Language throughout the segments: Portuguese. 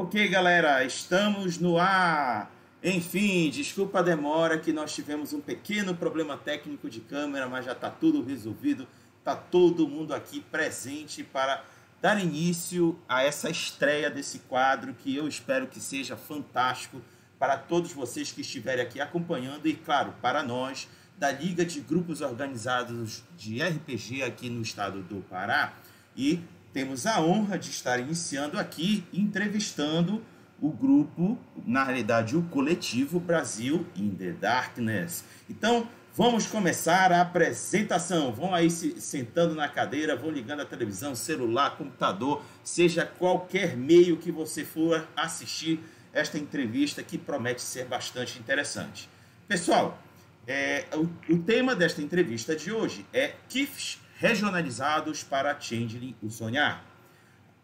Ok, galera, estamos no ar. Enfim, desculpa a demora que nós tivemos um pequeno problema técnico de câmera, mas já está tudo resolvido. Está todo mundo aqui presente para dar início a essa estreia desse quadro que eu espero que seja fantástico para todos vocês que estiverem aqui acompanhando e, claro, para nós da Liga de Grupos Organizados de RPG aqui no estado do Pará. E temos a honra de estar iniciando aqui entrevistando o grupo, na realidade o coletivo Brasil in the Darkness. Então, vamos começar a apresentação. Vão aí se sentando na cadeira, vão ligando a televisão, celular, computador, seja qualquer meio que você for assistir esta entrevista que promete ser bastante interessante. Pessoal, é, o, o, tema desta entrevista de hoje é KIFs regionalizados para Changeling o Sonhar.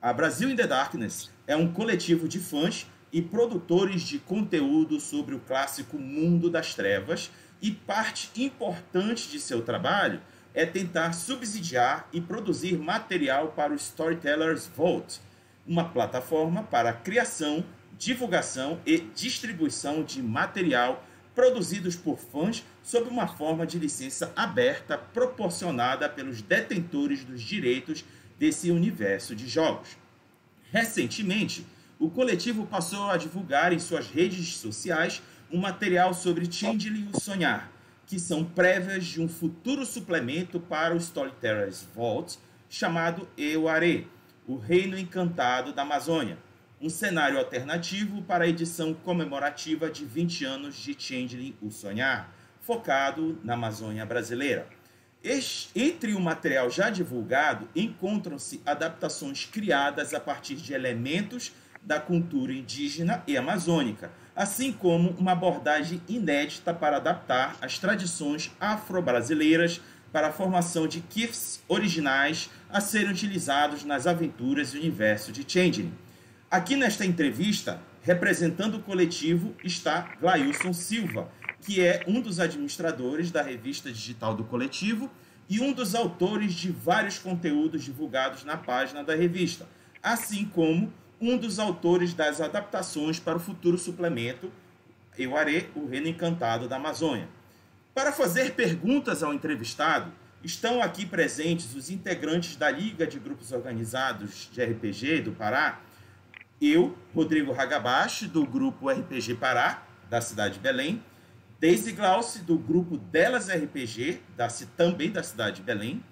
A Brasil in the Darkness é um coletivo de fãs e produtores de conteúdo sobre o clássico mundo das trevas e parte importante de seu trabalho é tentar subsidiar e produzir material para o Storytellers Vault, uma plataforma para a criação, divulgação e distribuição de material produzidos por fãs sob uma forma de licença aberta proporcionada pelos detentores dos direitos desse universo de jogos. Recentemente, o coletivo passou a divulgar em suas redes sociais um material sobre Changeling e o Sonhar, que são prévias de um futuro suplemento para o Storytellers Vault chamado Euare, o Reino Encantado da Amazônia, um cenário alternativo para a edição comemorativa de 20 anos de Changeling o Sonhar, focado na Amazônia brasileira. Entre o material já divulgado, encontram-se adaptações criadas a partir de elementos da cultura indígena e amazônica, assim como uma abordagem inédita para adaptar as tradições afro-brasileiras para a formação de kits originais a serem utilizados nas aventuras e universo de Changeling. Aqui nesta entrevista, representando o coletivo, está Glailson Silva, que é um dos administradores da revista digital do coletivo e um dos autores de vários conteúdos divulgados na página da revista, assim como um dos autores das adaptações para o futuro suplemento Euaré, o Reino Encantado da Amazônia. Para fazer perguntas ao entrevistado, estão aqui presentes os integrantes da Liga de Grupos Organizados de RPG do Pará, eu, Rodrigo Hagabashi, do grupo RPG Pará, da cidade de Belém, Daisy Glauce, do grupo Delas RPG, da, também da cidade de Belém,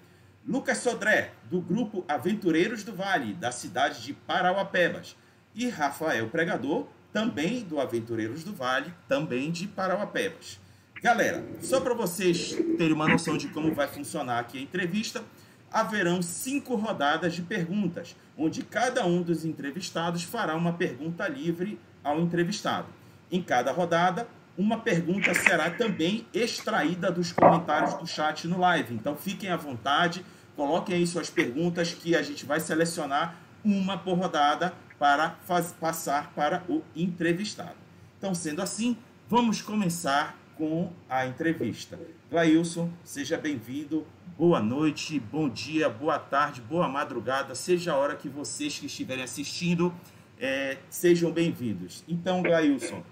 Lucas Sodré, do grupo Aventureiros do Vale, da cidade de Parauapebas, e Rafael Pregador, também do Aventureiros do Vale, também de Parauapebas. Galera, só para vocês terem uma noção de como vai funcionar aqui a entrevista, haverão cinco rodadas de perguntas, onde cada um dos entrevistados fará uma pergunta livre ao entrevistado. Em cada rodada, uma pergunta será também extraída dos comentários do chat no live. Então fiquem à vontade, coloquem aí suas perguntas que a gente vai selecionar uma por rodada para faz, passar para o entrevistado. Então, sendo assim, vamos começar com a entrevista. Glailson, seja bem-vindo. Boa noite, bom dia, boa tarde, boa madrugada, seja a hora que vocês que estiverem assistindo é, sejam bem-vindos. Então, Glailson,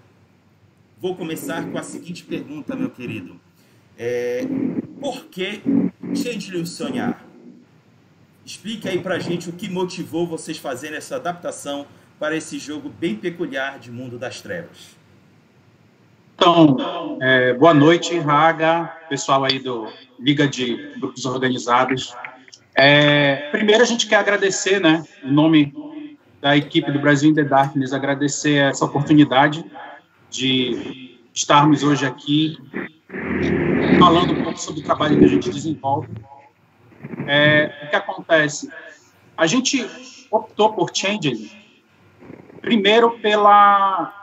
Vou começar com a seguinte pergunta, meu querido. É, por que Changeling Sonhar? Explique aí pra gente o que motivou vocês fazerem essa adaptação para esse jogo bem peculiar de Mundo das Trevas. Então, é, boa noite, Raga, pessoal aí do Liga de Grupos Organizados. É, primeiro, a gente quer agradecer, né, em nome da equipe do Brasil in the Darkness, agradecer essa oportunidade de estarmos hoje aqui falando um pouco sobre o trabalho que a gente desenvolve. É, o que acontece? A gente optou por Changeling, primeiro pela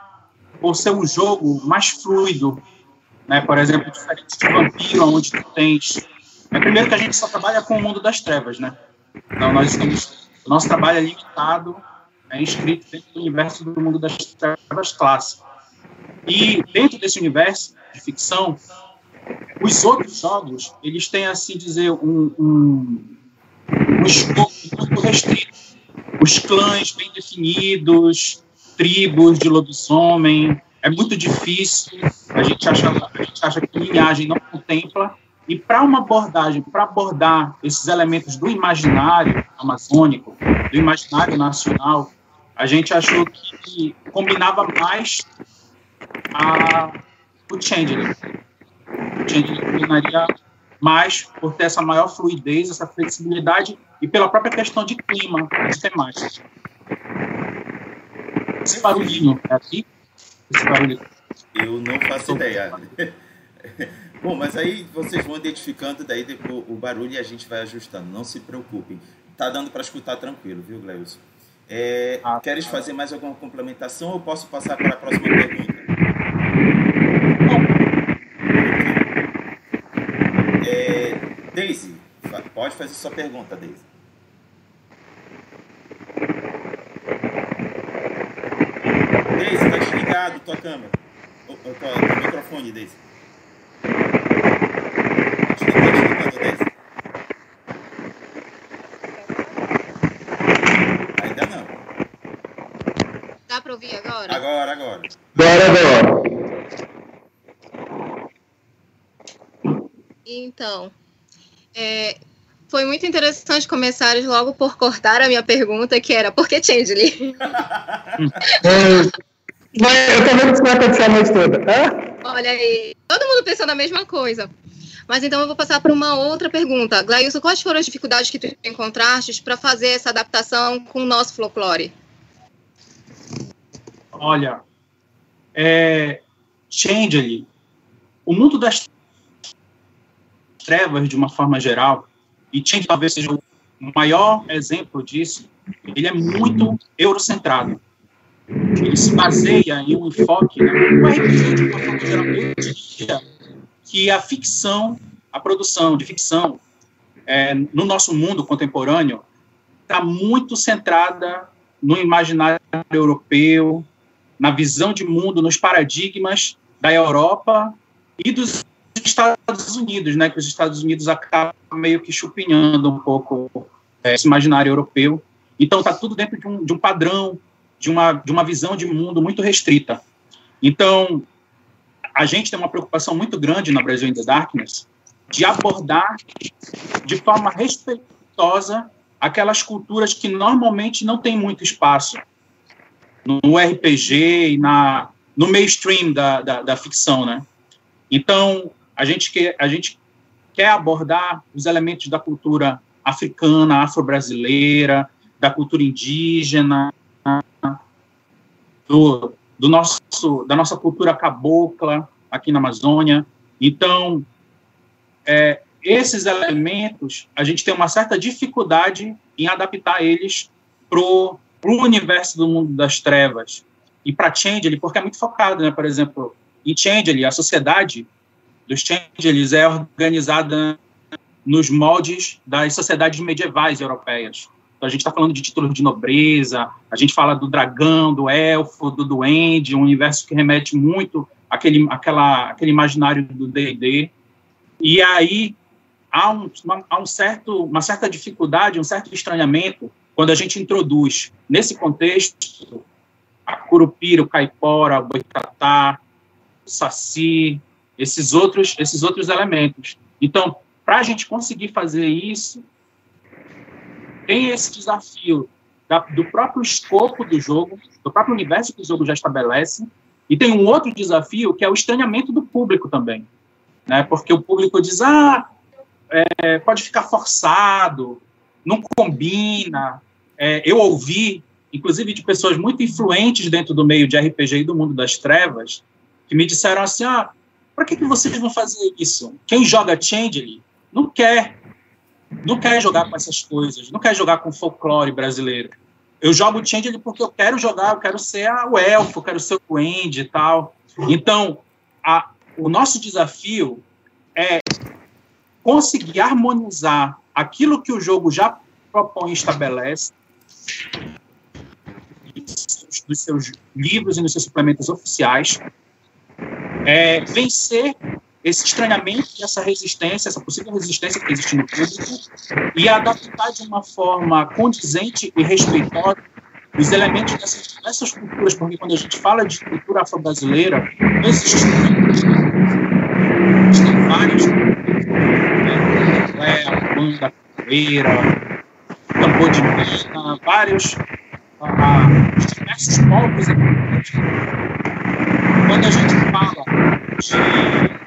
por ser um jogo mais fluido, né? Por exemplo, diferente de Vampiro, onde tu tens... É, primeiro que a gente só trabalha com o mundo das trevas, né? Então, nós estamos... O nosso trabalho é limitado, é inscrito dentro do universo do mundo das trevas clássico. E dentro desse universo de ficção, os outros jogos, eles têm, assim dizer, um, um, um escopo muito restrito. Os clãs bem definidos, tribos de lobisomem. É muito difícil. A gente acha, a gente acha que linhagem não contempla. E para uma abordagem, para abordar esses elementos do imaginário amazônico, do imaginário nacional, a gente achou que combinava mais a, o Changeling. O Changeling combinaria mais por ter essa maior fluidez, essa flexibilidade e pela própria questão de clima, de temática. Esse barulhinho é aqui? Esse barulho. Eu não faço ideia. Bom, mas aí vocês vão identificando daí o barulho e a gente vai ajustando. Não se preocupem. Tá dando para escutar tranquilo, viu, Gleus? É, ah, queres tá. fazer mais alguma complementação ou posso passar para a próxima pergunta? É, Daisy, pode fazer sua pergunta, Daisy. Deise, tá desligado tua câmera. O, o, tua, microfone, Deise. Tá desligado, Ainda não. Dá pra ouvir agora? Agora, agora. Agora, agora. Então, é, foi muito interessante começar logo por cortar a minha pergunta, que era por que Changeling? Eu tô vendo que isso vai acontecer a noite toda. Hã? Olha aí, todo mundo pensando a mesma coisa. Mas então eu vou passar para uma outra pergunta. Glailson, quais foram as dificuldades que tu encontraste para fazer essa adaptação com o nosso folclore? Olha, é, Changeling, o mundo das trevas, de uma forma geral, e Change talvez seja o maior exemplo disso, ele é muito eurocentrado. Ele se baseia em um enfoque, né? o RPG, de uma forma geral, eu diria que a ficção, a produção de ficção é, no nosso mundo contemporâneo está muito centrada no imaginário europeu, na visão de mundo, nos paradigmas da Europa e dos Estados Unidos, né, que os Estados Unidos acabam meio que chupinhando um pouco é, esse imaginário europeu. Então está tudo dentro de um, de um padrão, de uma, de uma visão de mundo muito restrita. Então, a gente tem uma preocupação muito grande na Brasil in the Darkness de abordar de forma respeitosa aquelas culturas que normalmente não têm muito espaço no RPG e na, no mainstream da, da, da ficção, né? Então, a gente quer, a gente quer abordar os elementos da cultura africana, afro-brasileira, da cultura indígena, do, do nosso, da nossa cultura cabocla aqui na Amazônia. Então, é, esses elementos, a gente tem uma certa dificuldade em adaptar eles para o universo do mundo das trevas. E para Changeling, porque é muito focado, né? por exemplo, em Changeling, a sociedade dos Changelings é organizada nos moldes das sociedades medievais europeias. Então, a gente está falando de títulos de nobreza, a gente fala do dragão, do elfo, do duende, um universo que remete muito àquele, àquela, àquele imaginário do D&D. E aí há, um, uma, há um certo, uma certa dificuldade, um certo estranhamento quando a gente introduz, nesse contexto, a curupira, o caipora, o boitatá, o saci, esses outros, esses outros elementos. Então, para a gente conseguir fazer isso, tem esse desafio da, do próprio escopo do jogo, do próprio universo que o jogo já estabelece, e tem um outro desafio que é o estranhamento do público também, né? Porque o público diz, ah, é, pode ficar forçado, não combina. É, eu ouvi, inclusive de pessoas muito influentes dentro do meio de RPG e do mundo das trevas, que me disseram assim, ah, para que, que vocês vão fazer isso? Quem joga Changeling não quer, não quer jogar com essas coisas, não quer jogar com folclore brasileiro. Eu jogo Changeling porque eu quero jogar, eu quero ser o elfo, eu quero ser o duende e tal. Então, a, o nosso desafio é conseguir harmonizar aquilo que o jogo já propõe e estabelece nos seus livros e nos seus suplementos oficiais é, vencer esse estranhamento essa resistência, essa possível resistência que existe no público, e adaptar de uma forma condizente e respeitosa os elementos dessas diversas culturas, porque quando a gente fala de cultura afro-brasileira, não existe existem várias culturas, a banda, capoeira, tambor de mina, vários ah, diversos povos. Quando a gente fala de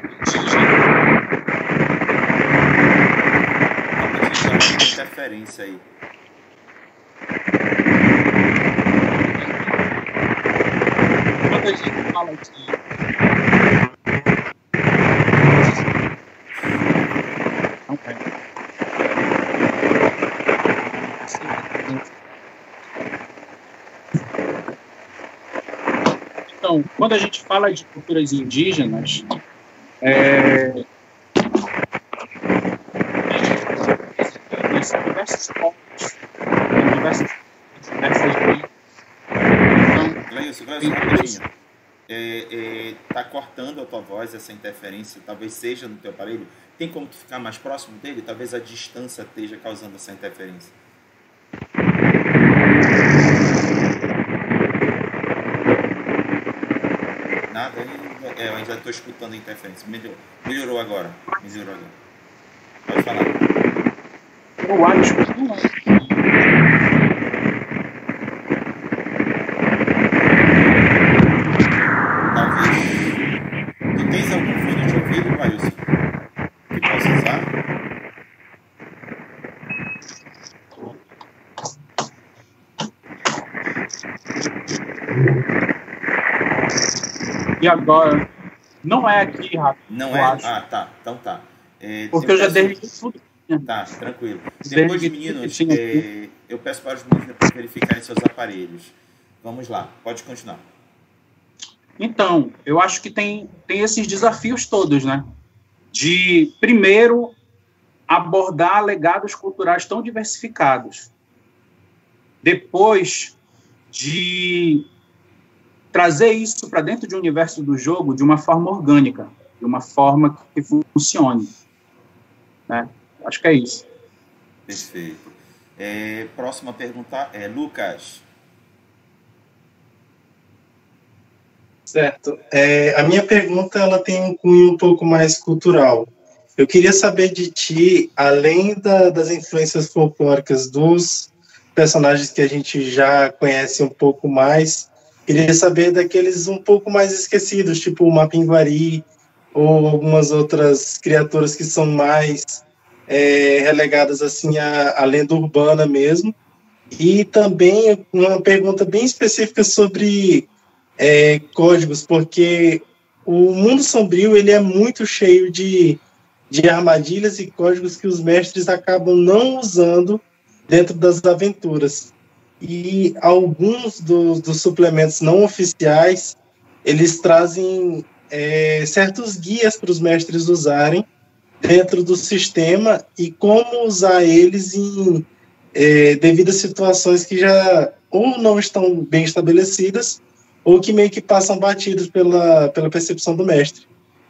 interferência aí. Quando a gente fala de Então, quando a gente fala de culturas indígenas, é, diversos povos, diversas, diversas Gleison, Gleison, rapidinho. É, é, tá cortando a tua voz, essa interferência, talvez seja no teu aparelho. Tem como tu ficar mais próximo dele? Talvez a distância esteja causando essa interferência. Nada ainda. É, eu ainda estou escutando a interferência. Melhorou, melhorou agora. Melhorou agora. Pode falar. Eu acho que não. Talvez. Tu tens algum fone de ouvido, Maílson? Que possa usar? E agora, não é aqui, Rafa. Não é? acho. Ah, tá. Então tá. É, Porque eu já peço- tudo. Tá, tranquilo. Depois, que meninos, é, eu peço para os meninos depois verificarem seus aparelhos. Vamos lá, pode continuar. Então, eu acho que tem, tem esses desafios todos, né? De, primeiro, abordar legados culturais tão diversificados. Depois, de trazer isso para dentro de um universo do jogo de uma forma orgânica, de uma forma que funcione. Né? Acho que é isso. Perfeito. É, próxima pergunta é Lucas. Certo. É, a minha pergunta ela tem um cunho um pouco mais cultural. Eu queria saber de ti, além da- das influências folclóricas dos personagens que a gente já conhece um pouco mais, queria saber daqueles um pouco mais esquecidos, tipo o Mapinguari ou algumas outras criaturas que são mais é, relegadas assim à, à lenda urbana mesmo. E também uma pergunta bem específica sobre é, códigos, porque o mundo sombrio ele é muito cheio de, de armadilhas e códigos que os mestres acabam não usando dentro das aventuras. E alguns dos, dos suplementos não oficiais eles trazem é, certos guias para os mestres usarem dentro do sistema e como usar eles em é, devido a situações que já ou não estão bem estabelecidas ou que meio que passam batidos pela, pela percepção do mestre.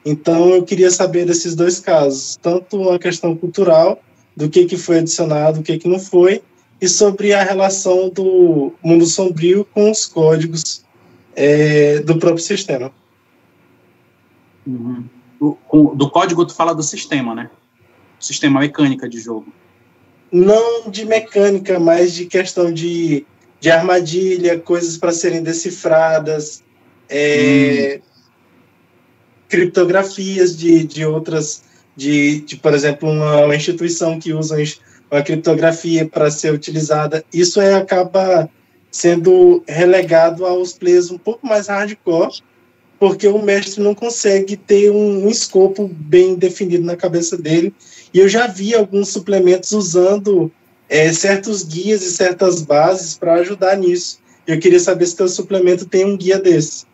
Então eu queria saber desses dois casos, tanto a questão cultural, do que, que foi adicionado, o que, que não foi, e sobre a relação do mundo sombrio com os códigos é, do próprio sistema. Uhum. Do, do código, tu fala do sistema, né? Sistema mecânica de jogo. Não de mecânica, mas de questão de, de armadilha, coisas para serem decifradas, é, criptografias de, de outras, de, de, por exemplo, uma, uma instituição que usa uma criptografia para ser utilizada. Isso é, acaba sendo relegado aos players um pouco mais hardcore, porque o mestre não consegue ter um, um escopo bem definido na cabeça dele. E eu já vi alguns suplementos usando é, certos guias e certas bases para ajudar nisso. Eu queria saber se teu suplemento tem um guia desse.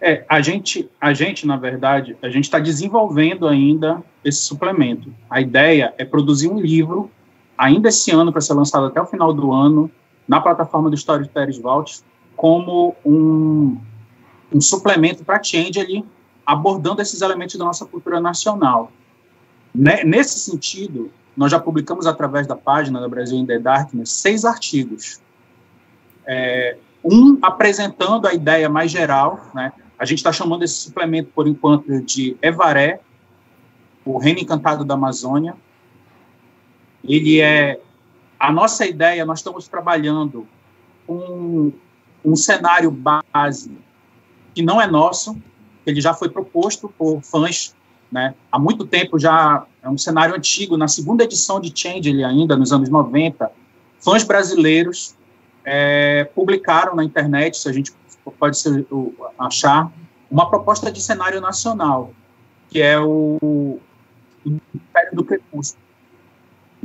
É, a gente, a gente, na verdade, a gente está desenvolvendo ainda esse suplemento. A ideia é produzir um livro, ainda esse ano, para ser lançado até o final do ano, na plataforma do Storytellers Vault, como um, um suplemento para a Change abordando esses elementos da nossa cultura nacional. Ne- Nesse sentido, nós já publicamos através da página da Brasil in the Darkness seis artigos É, um apresentando a ideia mais geral, né? A gente está chamando esse suplemento, por enquanto, de Evaré, o Reino Encantado da Amazônia. Ele é a nossa ideia. Nós estamos trabalhando com um cenário base que não é nosso, ele já foi proposto por fãs, né? Há muito tempo já é um cenário antigo. Na segunda edição de Change, ele ainda nos anos 90, fãs brasileiros é, publicaram na internet, se a gente pode ser, achar, uma proposta de cenário nacional, que é o, o Império do Crepúsculo.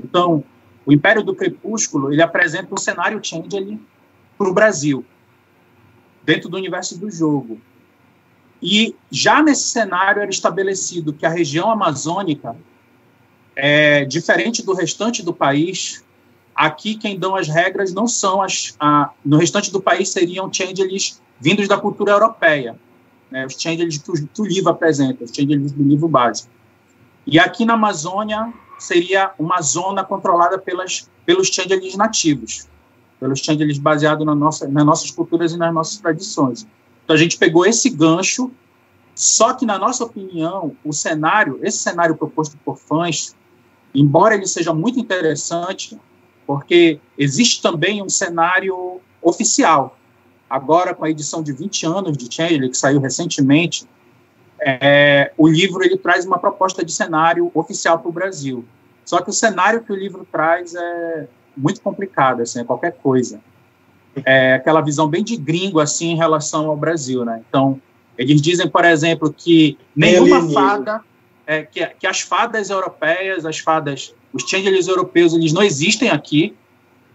Então, o Império do Crepúsculo, ele apresenta um cenário change para o Brasil, dentro do universo do jogo. E já nesse cenário era estabelecido que a região amazônica é diferente do restante do país. Aqui quem dão as regras não são as a, no restante do país seriam changelings vindos da cultura europeia, né, os changelings que, que o livro apresenta, os changelings do livro básico. E aqui na Amazônia seria uma zona controlada pelas, pelos changelings nativos, pelos changelings baseados na nossa, nas nossas culturas e nas nossas tradições. Então a gente pegou esse gancho, só que na nossa opinião, o cenário, esse cenário proposto por fãs, embora ele seja muito interessante, porque existe também um cenário oficial. Agora, com a edição de 20 anos de Chandler, que saiu recentemente, é, o livro ele traz uma proposta de cenário oficial para o Brasil. Só que o cenário que o livro traz é muito complicado, assim, é qualquer coisa é, aquela visão bem de gringo assim em relação ao Brasil, né? Então eles dizem, por exemplo, que nenhuma fada, é, que, que, as fadas europeias, as fadas, os changelings europeus, eles não existem aqui.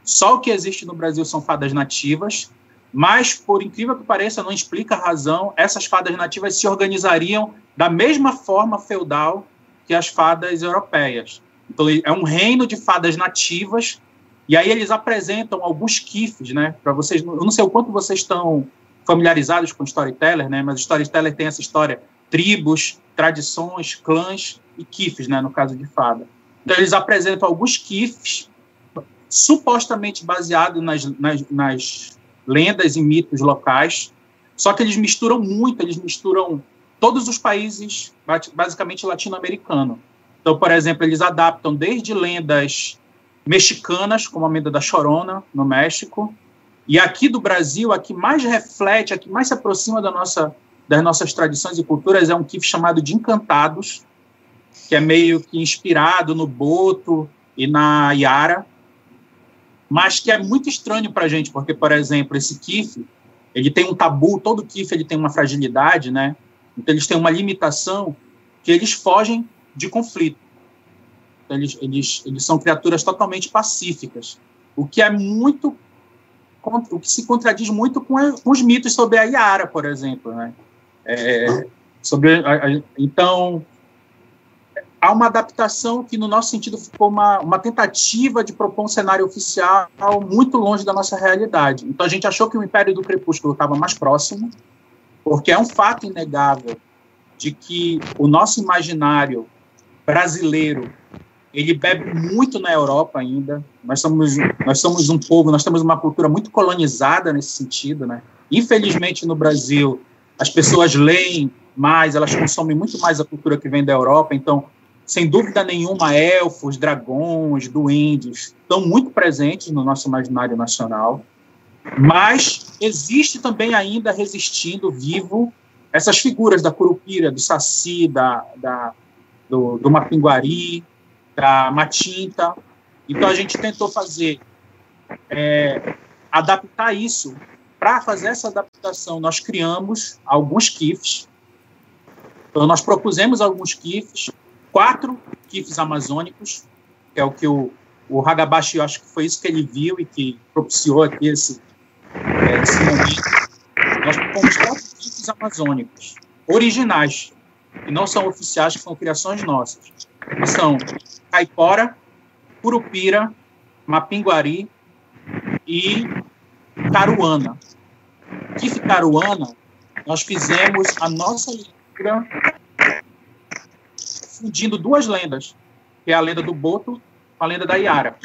Só o que existe no Brasil são fadas nativas. Mas, por incrível que pareça, não explica a razão, essas fadas nativas se organizariam da mesma forma feudal que as fadas europeias. Então, é um reino de fadas nativas e aí eles apresentam alguns kifs, né? Para vocês, eu não sei o quanto vocês estão familiarizados com storyteller, né? Mas storyteller tem essa história tribos, tradições, clãs e kifs, né? No caso de fada. Então eles apresentam alguns kifs supostamente baseados nas, nas, nas lendas e mitos locais, só que eles misturam muito, eles misturam todos os países, basicamente latino-americano. Então, por exemplo, eles adaptam desde lendas mexicanas, como a Menda da Chorona, no México, e aqui do Brasil, a que mais reflete, a que mais se aproxima da nossa, das nossas tradições e culturas é um kif chamado de Encantados, que é meio que inspirado no Boto e na Yara, mas que é muito estranho para a gente, porque, por exemplo, esse kif, ele tem um tabu, todo kif ele tem uma fragilidade, né? Então eles têm uma limitação que eles fogem de conflito. Eles, eles, eles são criaturas totalmente pacíficas, o que é muito o que se contradiz muito com, com os mitos sobre a Yara, por exemplo, né? É, sobre então há uma adaptação que no nosso sentido ficou uma, uma tentativa de propor um cenário oficial muito longe da nossa realidade. Então a gente achou que o Império do Crepúsculo estava mais próximo, porque é um fato inegável de que o nosso imaginário brasileiro ele bebe muito na Europa ainda. Nós somos, nós somos um povo, nós temos uma cultura muito colonizada nesse sentido, né? Infelizmente, no Brasil, as pessoas leem mais, elas consomem muito mais a cultura que vem da Europa. Então, sem dúvida nenhuma, elfos, dragões, duendes estão muito presentes no nosso imaginário nacional. Mas existe também ainda resistindo vivo essas figuras da Curupira, do Saci, da, da do, do Mapinguari, da Matinta. Então a gente tentou fazer, é, adaptar isso. Para fazer essa adaptação, nós criamos alguns kifs. Então nós propusemos alguns kifs, quatro kifs amazônicos, que é o que o, o Hagabashi, acho que foi isso que ele viu e que propiciou aqui esse, é, esse momento. Nós propomos quatro kifs amazônicos, originais, que não são oficiais, que são criações nossas. Que são Caipora, Curupira, Mapinguari e Caruana. Que Caruana, nós fizemos a nossa leitura fundindo duas lendas, que é a lenda do Boto com a lenda da Iara.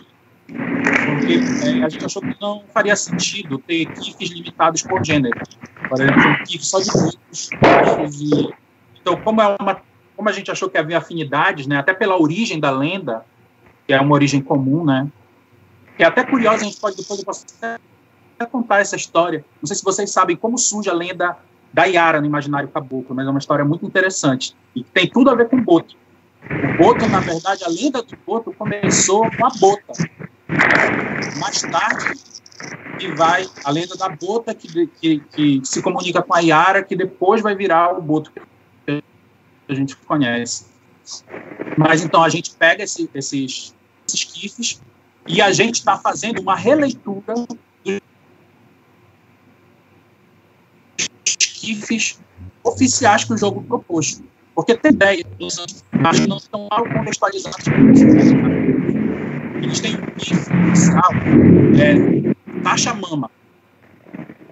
é, a gente achou que não faria sentido ter GIFs limitados por gênero. Por exemplo, GIF só de e então como é uma como a gente achou que havia afinidades, né, até pela origem da lenda, que é uma origem comum, né, que é até curiosa, a gente pode depois contar essa história. Não sei se vocês sabem como surge a lenda da Yara no imaginário caboclo, mas é uma história muito interessante e tem tudo a ver com Boto. O Boto, na verdade, a lenda do Boto começou com a Bota. Mais tarde, que vai a lenda da Bota, que, que, que se comunica com a Yara, que depois vai virar o Boto que a gente conhece. Mas então a gente pega esse, esses, esses e a gente está fazendo uma releitura dos kifs oficiais que o jogo propôs. Porque tem ideia, mas não estão mal contextualizados. Eles têm inicial, é, taxa mama,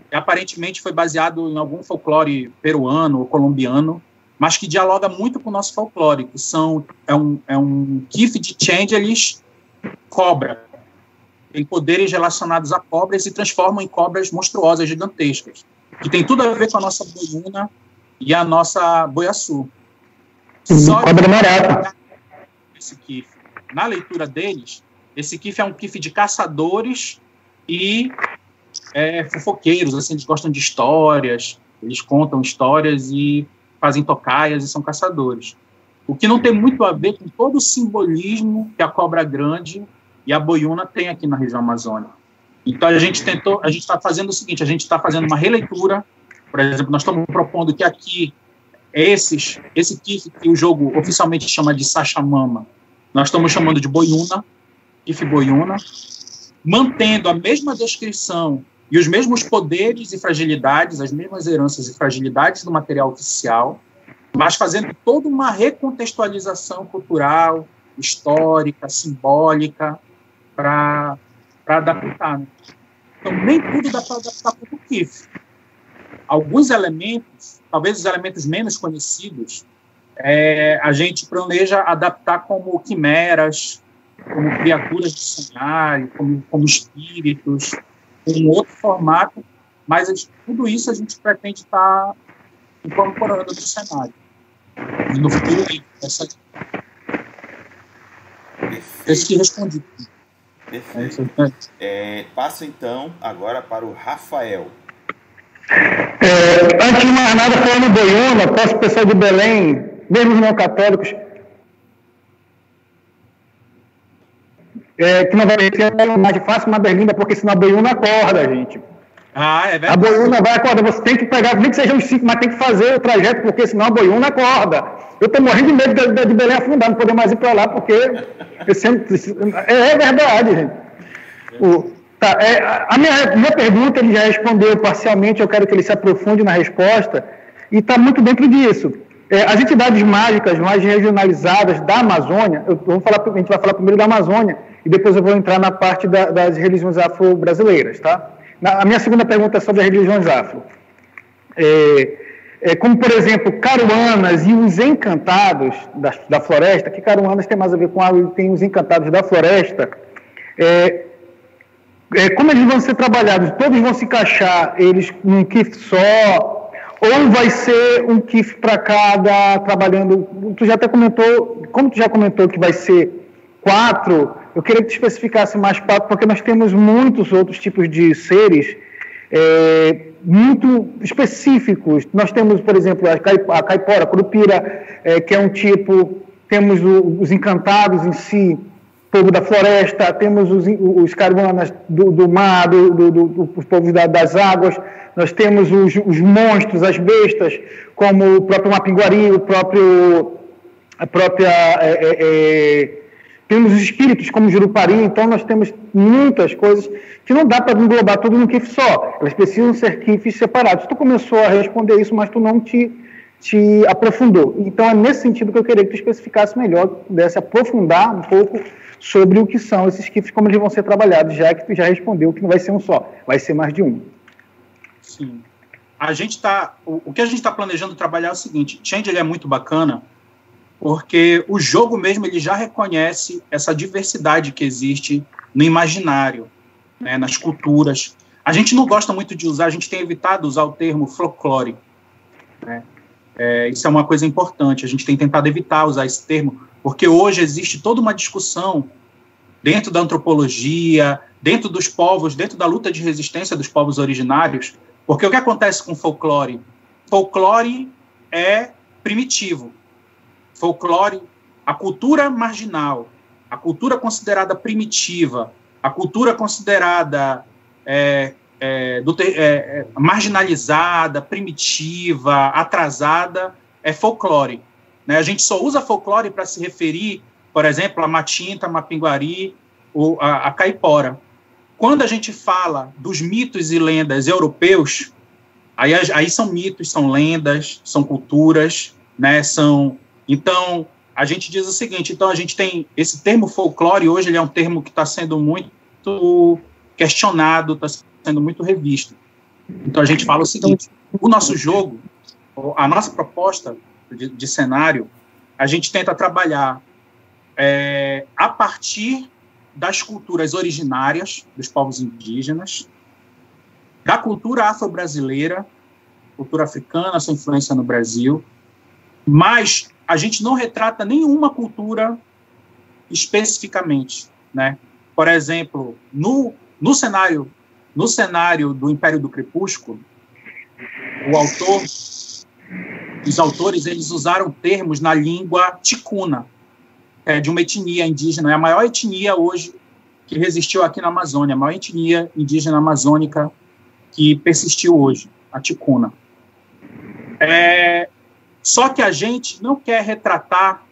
que aparentemente foi baseado em algum folclore peruano ou colombiano, mas que dialoga muito com o nosso folclore, que são, é um, é um GIF de Changelis cobra. Tem poderes relacionados a cobras e transformam em cobras monstruosas, gigantescas, que tem tudo a ver com a nossa boiuna e a nossa boiaçu. Só marata. Esse kif. Na leitura deles, esse kif é um kif de caçadores e é, fofoqueiros, assim, eles gostam de histórias, eles contam histórias e fazem tocaias e são caçadores. O que não tem muito a ver com todo o simbolismo que a cobra grande e a boiuna tem aqui na região amazônica. Então a gente tentou, a gente está fazendo o seguinte, a gente está fazendo uma releitura, por exemplo, nós estamos propondo que aqui esses, esse kif que o jogo oficialmente chama de Sachamama, nós estamos chamando de Boiuna, kif Boiuna, mantendo a mesma descrição e os mesmos poderes e fragilidades, as mesmas heranças e fragilidades do material oficial, mas fazendo toda uma recontextualização cultural, histórica, simbólica, para adaptar. Né? Então, nem tudo dá para adaptar para o KIF. Alguns elementos talvez os elementos menos conhecidos, é, a gente planeja adaptar como quimeras, como criaturas de cenário, como, como espíritos, um outro formato, mas tudo isso a gente pretende estar incorporando no cenário. E no futuro, essa... Esse que respondi. Perfeito. É, passo então agora para o Rafael. É, antes de mais nada, falando Boiuna, posso o pessoal de Belém, mesmo os não católicos, é, que não vai ser mais fácil uma berlinda, porque senão a Boiuna acorda, gente. Ah, é verdade. A Boiuna vai acordar, você tem que pegar, nem que seja uns cinco, mas tem que fazer o trajeto, porque senão a Boiuna acorda. Eu estou morrendo de medo de, de, Belém afundar, não poder mais ir para lá, porque eu sempre, é, é verdade, gente. O, Tá, é, a minha, minha pergunta ele já respondeu parcialmente, eu quero que ele se aprofunde na resposta, e está muito dentro disso. É, as entidades mágicas mais regionalizadas da Amazônia, eu, vou falar, a gente vai falar primeiro da Amazônia, e depois eu vou entrar na parte da, das religiões afro-brasileiras. Tá? Na, a minha segunda pergunta é sobre as religiões afro. É, é, como, por exemplo, Caruanas e os Encantados da, da Floresta, que Caruanas tem mais a ver com a, tem os Encantados da Floresta, é, é, como eles vão ser trabalhados? Todos vão se encaixar eles num KIF só? Ou vai ser um KIF para cada trabalhando? Tu já até comentou, como tu já comentou que vai ser quatro, eu queria que tu especificasse mais quatro, porque nós temos muitos outros tipos de seres é, muito específicos. Nós temos, por exemplo, a caipora, a curupira, é, que é um tipo, temos o, os encantados em si, povo da floresta, temos os, os do, do mar, do, do, do, os povos da, das águas, nós temos os, os, monstros, as bestas, como o próprio Mapinguari, o próprio, a própria... É, é, é, temos os espíritos, como Jurupari, então nós temos muitas coisas que não dá para englobar tudo num KIF só, elas precisam ser KIFs separados. Tu começou a responder isso, mas tu não te te aprofundou. Então, é nesse sentido que eu queria que tu especificasse melhor, pudesse aprofundar um pouco sobre o que são esses kits, como eles vão ser trabalhados, já que tu já respondeu que não vai ser um só, vai ser mais de um. Sim. A gente está, o, o, que a gente está planejando trabalhar é o seguinte, Change é muito bacana, porque o jogo mesmo ele já reconhece essa diversidade que existe no imaginário. né, nas culturas. A gente não gosta muito de usar, a gente tem evitado usar o termo folclore. Né? É, isso é uma coisa importante, a gente tem tentado evitar usar esse termo, porque hoje existe toda uma discussão dentro da antropologia, dentro dos povos, dentro da luta de resistência dos povos originários, porque o que acontece com folclore? Folclore é primitivo. Folclore, a cultura marginal, a cultura considerada primitiva, a cultura considerada é, é, do, é, é, marginalizada, primitiva, atrasada, é folclore. Né? A gente só usa folclore para se referir, por exemplo, a Matinta, a Mapinguari, ou a, a Caipora. Quando a gente fala dos mitos e lendas europeus, aí, aí são mitos, são lendas, são culturas, né? São então a gente diz o seguinte, então a gente tem esse termo folclore hoje ele é um termo que está sendo muito questionado, está sendo muito revisto. Então a gente fala o seguinte: o nosso jogo, a nossa proposta de, de cenário, a gente tenta trabalhar é, a partir das culturas originárias dos povos indígenas, da cultura afro-brasileira, cultura africana, sua influência no Brasil, mas a gente não retrata nenhuma cultura especificamente, né? Por exemplo, no, no cenário no cenário do Império do Crepúsculo, o autor, os autores, eles usaram termos na língua ticuna, é, de uma etnia indígena, é a maior etnia hoje que resistiu aqui na Amazônia, a maior etnia indígena amazônica que persistiu hoje, a ticuna. É, só que a gente não quer retratar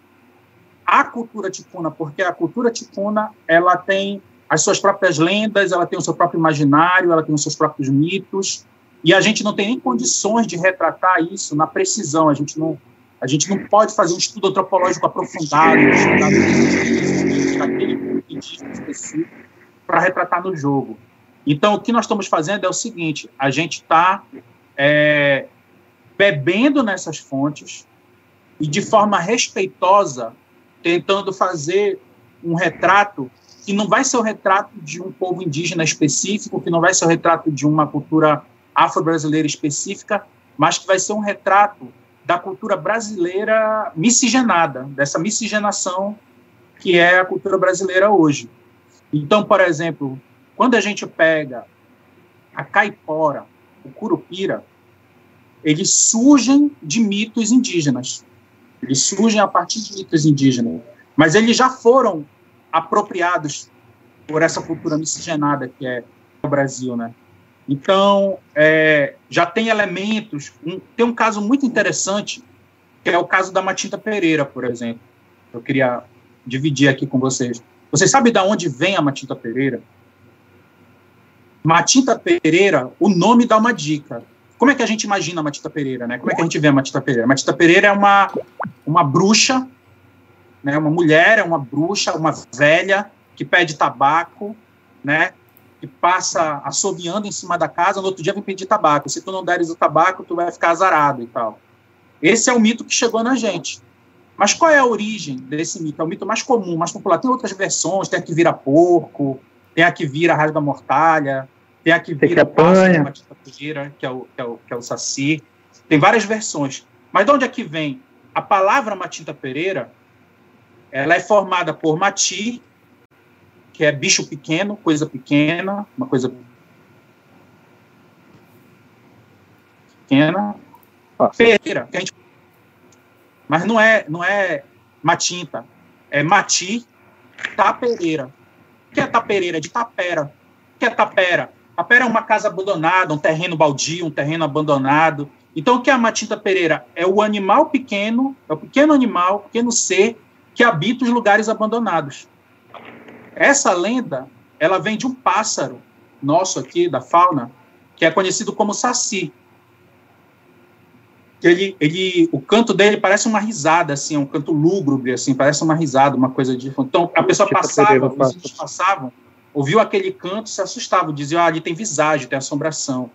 a cultura ticuna, porque a cultura ticuna ela tem as suas próprias lendas, ela tem o seu próprio imaginário, ela tem os seus próprios mitos, e a gente não tem nem condições de retratar isso na precisão. A gente não, a gente não pode fazer um estudo antropológico aprofundado daquele específico para retratar no jogo. Então, o que nós estamos fazendo é o seguinte: a gente está é, bebendo nessas fontes e de forma respeitosa tentando fazer um retrato que não vai ser o retrato de um povo indígena específico, que não vai ser o retrato de uma cultura afro-brasileira específica, mas que vai ser um retrato da cultura brasileira miscigenada, dessa miscigenação que é a cultura brasileira hoje. Então, por exemplo, quando a gente pega a caipora, o curupira, eles surgem de mitos indígenas. Eles surgem a partir de mitos indígenas. Mas eles já foram apropriados por essa cultura miscigenada que é o Brasil, né? Então, é, já tem elementos. Um, tem um caso muito interessante, que é o caso da Matinta Pereira, por exemplo. Eu queria dividir aqui com vocês. Vocês sabem de onde vem a Matinta Pereira? Matinta Pereira, o nome dá uma dica como é que a gente imagina a Matita Pereira, né? Como é que a gente vê a Matita Pereira? A Matita Pereira é uma, uma bruxa, né? Uma mulher, é uma bruxa, uma velha que pede tabaco, né? Que passa assobiando em cima da casa, no outro dia vem pedir tabaco. Se tu não deres o tabaco, tu vai ficar azarado e tal. Esse é o mito que chegou na gente. Mas qual é a origem desse mito? É o mito mais comum, mais popular. Tem outras versões, tem a que vira porco, tem a que vira rasga mortalha, tem a que vira pássaro, que é, o, que, é o, que é o saci. Tem várias versões. Mas de onde é que vem? A palavra Matinta Pereira, ela é formada por mati, que é bicho pequeno, coisa pequena, uma coisa pequena. Pereira, que a gente... mas não é, não é matinta, é mati tapereira. O que é tapereira? De tapera. O que é tapera? A pera é uma casa abandonada, um terreno baldio, um terreno abandonado. Então, o que é a Matinta Pereira? É o animal pequeno, é o pequeno animal, pequeno ser que habita os lugares abandonados. Essa lenda, ela vem de um pássaro nosso aqui, da fauna, que é conhecido como saci. Ele, ele, o canto dele parece uma risada, assim, é um canto lúgubre, assim, parece uma risada, uma coisa de... Então, a pessoa passava, os vizinhos passavam, ouviu aquele canto se assustava, dizia, ah, ali tem visagem, tem assombração.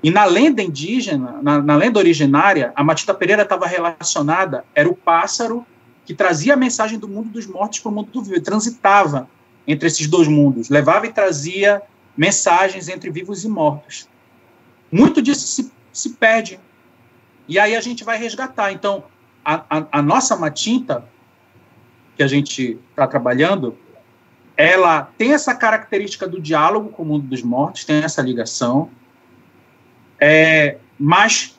E na lenda indígena, na, na lenda originária, a Matita Pereira estava relacionada, era o pássaro que trazia a mensagem do mundo dos mortos para o mundo do vivo, transitava entre esses dois mundos, levava e trazia mensagens entre vivos e mortos. Muito disso se, se perde. E aí a gente vai resgatar. Então, a, a, a nossa matinta, que a gente está trabalhando, ela tem essa característica do diálogo com o mundo dos mortos, tem essa ligação, é, mas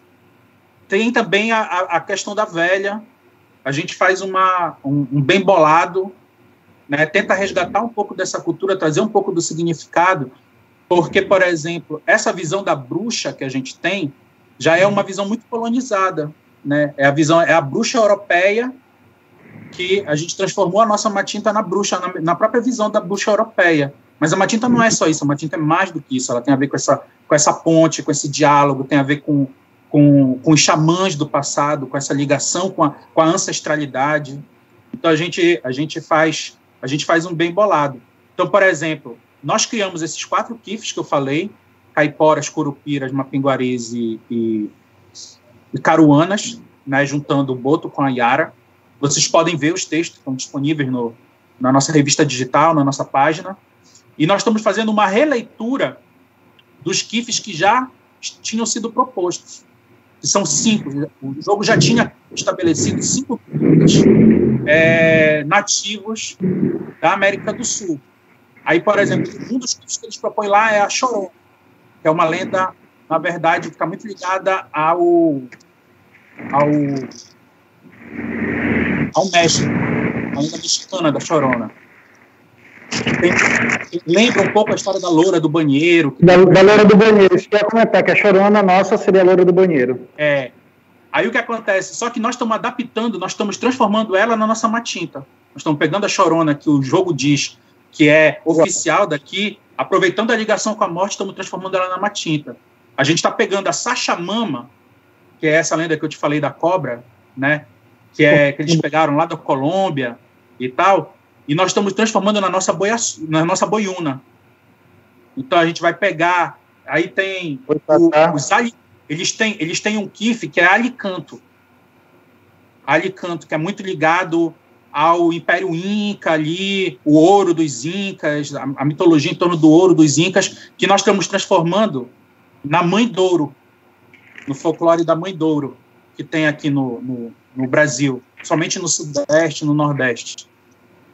tem também a, a, questão da velha. A gente faz uma, um, um bem bolado, né, tenta resgatar um pouco dessa cultura, trazer um pouco do significado, porque, por exemplo, essa visão da bruxa que a gente tem já é uma visão muito colonizada. Né? É a visão, é a bruxa europeia que a gente transformou a nossa matinta na bruxa, na, na, própria visão da bruxa europeia. Mas a matinta não é só isso, a matinta é mais do que isso, ela tem a ver com essa, com essa ponte, com esse diálogo, tem a ver com, com, com os xamãs do passado, com essa ligação com a, com a ancestralidade. Então a gente, a gente faz a gente faz um bem bolado. Então, por exemplo, nós criamos esses quatro kifs que eu falei, caiporas, curupiras, mapinguaris e, e, e caruanas, né, juntando o boto com a Yara. Vocês podem ver os textos, estão disponíveis no, na nossa revista digital, na nossa página. E nós estamos fazendo uma releitura dos kifs que já tinham sido propostos. Que são cinco. O jogo já tinha estabelecido cinco kifs é, nativos da América do Sul. Aí, por exemplo, um dos kifs que eles propõem lá é a Chorona, que é uma lenda, na verdade, que está muito ligada ao, ao ao México, a lenda mexicana da Chorona. Tem, lembra um pouco a história da loura do banheiro. Da, da loura do banheiro, isso que ia comentar, que a Chorona nossa seria a loura do banheiro. É. Aí o que acontece? Só que nós estamos adaptando, nós estamos transformando ela na nossa matinta. Nós estamos pegando a Chorona, que o jogo diz que é oficial daqui, aproveitando a ligação com a morte, estamos transformando ela na matinta. A gente está pegando a Sacha Mama, que é essa lenda que eu te falei da cobra, né? Que, é, que eles pegaram lá da Colômbia e tal, e nós estamos transformando na nossa, boia, na nossa boiuna. Então a gente vai pegar, aí tem o, os eles têm eles têm um kiff que é alicanto. Alicanto, que é muito ligado ao Império Inca ali, o ouro dos Incas, a, a mitologia em torno do ouro dos Incas, que nós estamos transformando na Mãe Douro, no folclore da Mãe Douro, que tem aqui no, no no Brasil, somente no Sudeste, no Nordeste.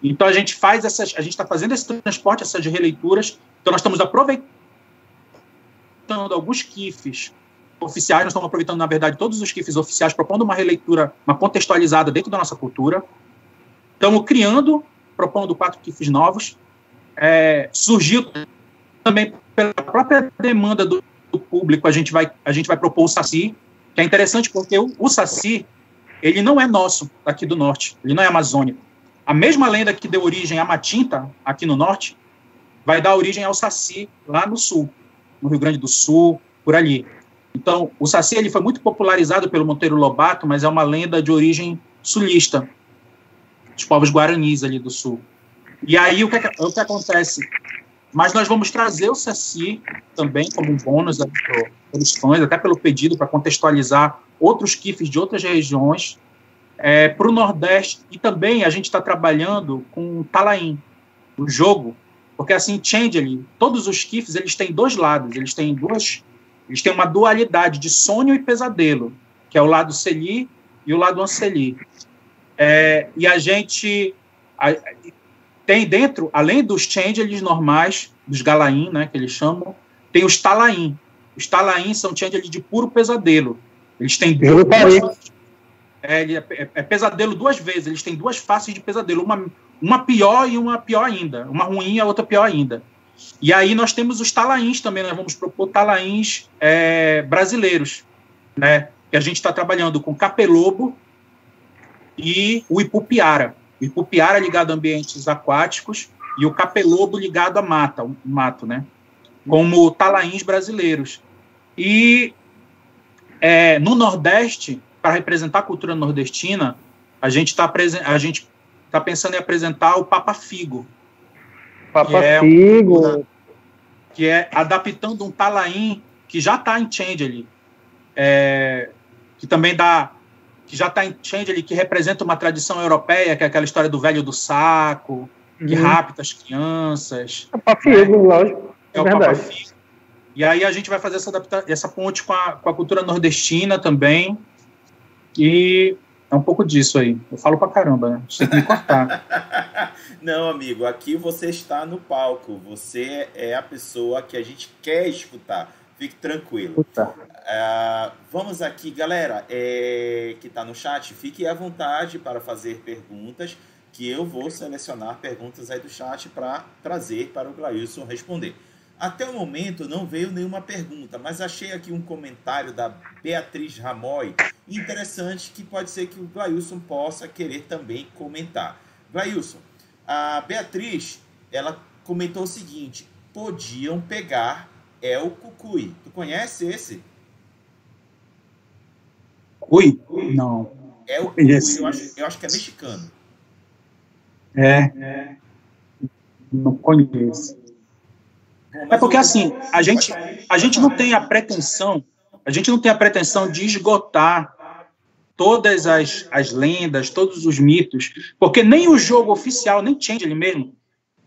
Então a gente faz essas, a gente está fazendo esse transporte, essas releituras. Então nós estamos aproveitando alguns kifs oficiais, nós estamos aproveitando na verdade todos os kifs oficiais, propondo uma releitura, uma contextualizada dentro da nossa cultura. Estamos criando, propondo quatro kifs novos. É, surgiu também pela própria demanda do, do, público, a gente vai a gente vai propor o Saci, que é interessante porque o, o Saci ele não é nosso, aqui do norte, ele não é amazônico. A mesma lenda que deu origem à Matinta, aqui no norte, vai dar origem ao Saci, lá no sul, no Rio Grande do Sul, por ali. Então, o Saci ele foi muito popularizado pelo Monteiro Lobato, mas é uma lenda de origem sulista, dos povos guaranis ali do sul. E aí, o que, o que acontece? Mas nós vamos trazer o Saci também como um bônus pelos fãs, até pelo pedido, para contextualizar outros kifs de outras regiões é, para o Nordeste. E também a gente está trabalhando com Talaim, o jogo, porque assim, Changeling, todos os kifs eles têm dois lados, eles têm duas, eles têm uma dualidade de sonho e pesadelo, que é o lado Celi e o lado Anceli. É, e a gente a, tem dentro, além dos Changelings normais, dos Galaim, né, que eles chamam, tem os Talaim. Os Talaim são Changelings de puro pesadelo, eles têm duas, é, é, é, pesadelo duas vezes. Eles têm duas faces de pesadelo, uma, uma pior e uma pior ainda, uma ruim e a outra pior ainda. E aí nós temos os talains também, nós vamos propor talains é, brasileiros, né? Que a gente está trabalhando com capelobo e o ipupiara. O ipupiara ligado a ambientes aquáticos e o capelobo ligado a mata, mato, né? Como talains brasileiros. E é, no Nordeste, para representar a cultura nordestina, a gente está a gente tá pensando em apresentar o Papa Figo. Papa que é Figo. Um, que é adaptando um talaim que já está em Change ali. É, que também dá que já está em Change ali, que representa uma tradição europeia, que é aquela história do velho do saco, que uhum. rapta as crianças. Papa Figo, lógico. é, é o Papa Fico. E aí a gente vai fazer essa, essa ponte com a, com a cultura nordestina também. E é um pouco disso aí. Eu falo pra caramba, né? Você tem que me cortar. Não, amigo, aqui você está no palco. Você é a pessoa que a gente quer escutar. Fique tranquilo. Uh, vamos aqui, galera, é, que está no chat, fique à vontade para fazer perguntas, que eu vou selecionar perguntas aí do chat para trazer para o Glailson responder. Até o momento não veio nenhuma pergunta, mas achei aqui um comentário da Beatriz Ramoy interessante que pode ser que o Glailson possa querer também comentar. Glailson, a Beatriz, ela comentou o seguinte: podiam pegar é o cucuy. Tu conhece esse? Cuy? Não. É o cucuy, eu acho, eu acho que é mexicano. É. é. Não conheço. É porque assim, a gente, a gente não tem a pretensão, a gente não tem a pretensão de esgotar todas as, as lendas, todos os mitos, porque nem o jogo oficial, nem Change mesmo,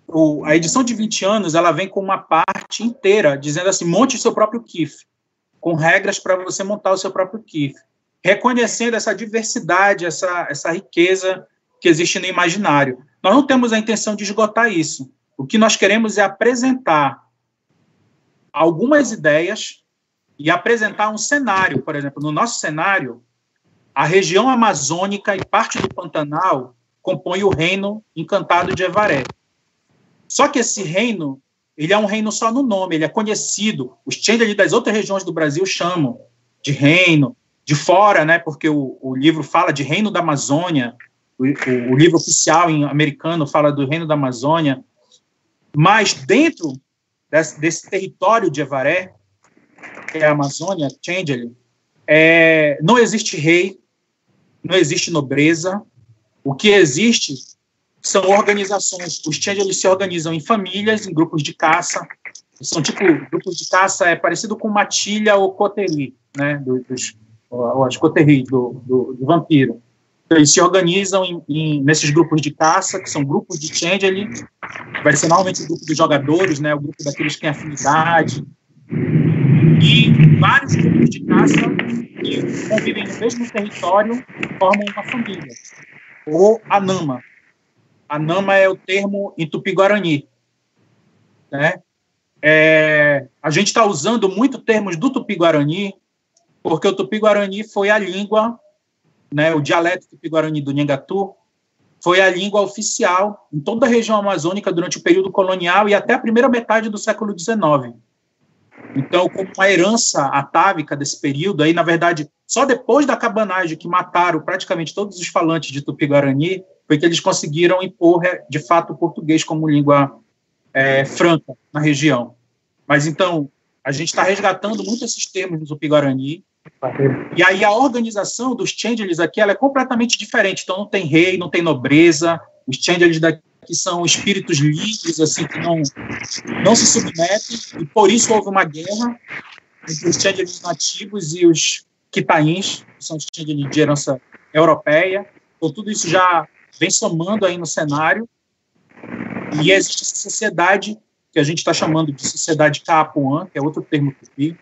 o, a edição de 20 anos ela vem com uma parte inteira dizendo assim: monte o seu próprio KIF, com regras para você montar o seu próprio KIF, reconhecendo essa diversidade, essa, essa riqueza que existe no imaginário. Nós não temos a intenção de esgotar isso. O que nós queremos é apresentar algumas ideias e apresentar um cenário. Por exemplo, no nosso cenário, a região amazônica e parte do Pantanal compõe o reino encantado de Evaré. Só que esse reino, ele é um reino só no nome, ele é conhecido. Os Chandler das outras regiões do Brasil chamam de reino, de fora, né, porque o, o livro fala de reino da Amazônia, o, o, o, livro oficial em americano fala do reino da Amazônia, mas dentro desse, desse território de Evaré, que é a Amazônia, Chandler, é, não existe rei, não existe nobreza, o que existe são organizações, os Change eles se organizam em famílias, em grupos de caça, são tipo, grupos de caça é parecido com matilha ou coterie, né, dos, ou as coterie do, do, do, vampiro. Eles se organizam em, em, nesses grupos de caça, que são grupos de change ali, vai ser normalmente o grupo dos jogadores, né, o grupo daqueles que têm afinidade, e vários grupos de caça que convivem no mesmo território formam uma família, ou a Nama, a Nama é o termo em tupi-guarani. Né? É, a gente está usando muito termos do tupi-guarani, porque o tupi-guarani foi a língua, né, o dialeto tupi-guarani do Nhangatu, foi a língua oficial em toda a região amazônica durante o período colonial e até a primeira metade do século XIX. Então, como uma herança atávica desse período, aí, na verdade, só depois da cabanagem que mataram praticamente todos os falantes de Tupi-Guarani, foi que eles conseguiram impor, de fato, o português como língua é, franca na região. Mas, então, a gente está resgatando muito esses termos do Tupi-Guarani, e aí a organização dos changelings aqui é completamente diferente. Então, não tem rei, não tem nobreza, os changelings daqui são espíritos livres, assim, que não, não se submetem, e por isso houve uma guerra entre os changelings nativos e os quitains, que são os changelings de herança europeia. Então, tudo isso já vem somando aí no cenário. E existe essa sociedade que a gente está chamando de sociedade Caapuã, que é outro termo tupi,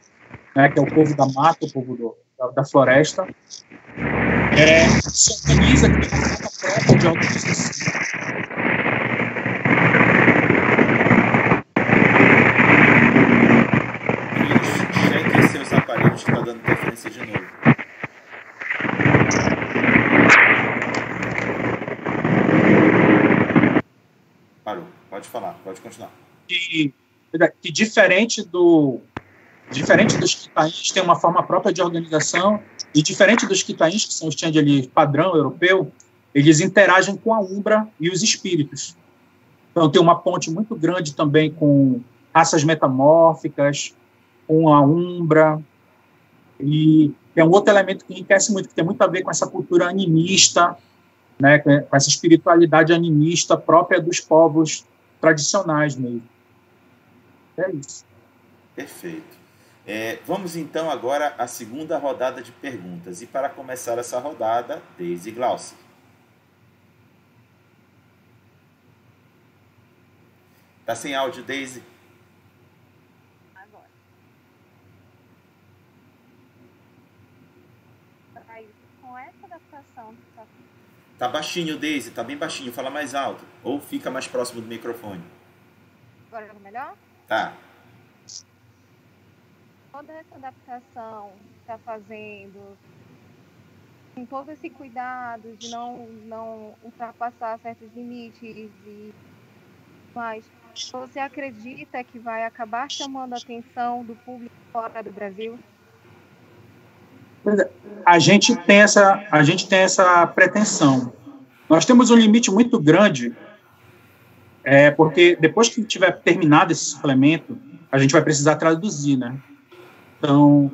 né, que é o povo da mata, o povo do, da, da, floresta, é, se organiza, que tem uma própria de organização. Cheque seus aparelhos que está dando interferência de novo. Parou. Pode falar, pode continuar. Que, que diferente do diferente dos quitains, tem uma forma própria de organização, e diferente dos quitains, que são os ali padrão europeu, eles interagem com a Umbra e os espíritos. Então, tem uma ponte muito grande também com raças metamórficas, com a Umbra, e é um outro elemento que enriquece muito, que tem muito a ver com essa cultura animista, né, com essa espiritualidade animista própria dos povos tradicionais mesmo. É isso. Perfeito. É, vamos então agora à segunda rodada de perguntas. E para começar essa rodada, Daisy Glauci. Está sem áudio, Daisy? Agora. Com essa adaptação Está tá baixinho, Daisy, Está bem baixinho. Fala mais alto. Ou fica mais próximo do microfone. Agora tá melhor? Tá. Toda essa adaptação que está fazendo, com todo esse cuidado de não, não ultrapassar certos limites e mais, você acredita que vai acabar chamando a atenção do público fora do Brasil? É, a gente tem essa, a gente tem essa pretensão. Nós temos um limite muito grande, é, porque depois que tiver terminado esse suplemento, a gente vai precisar traduzir, né? Então,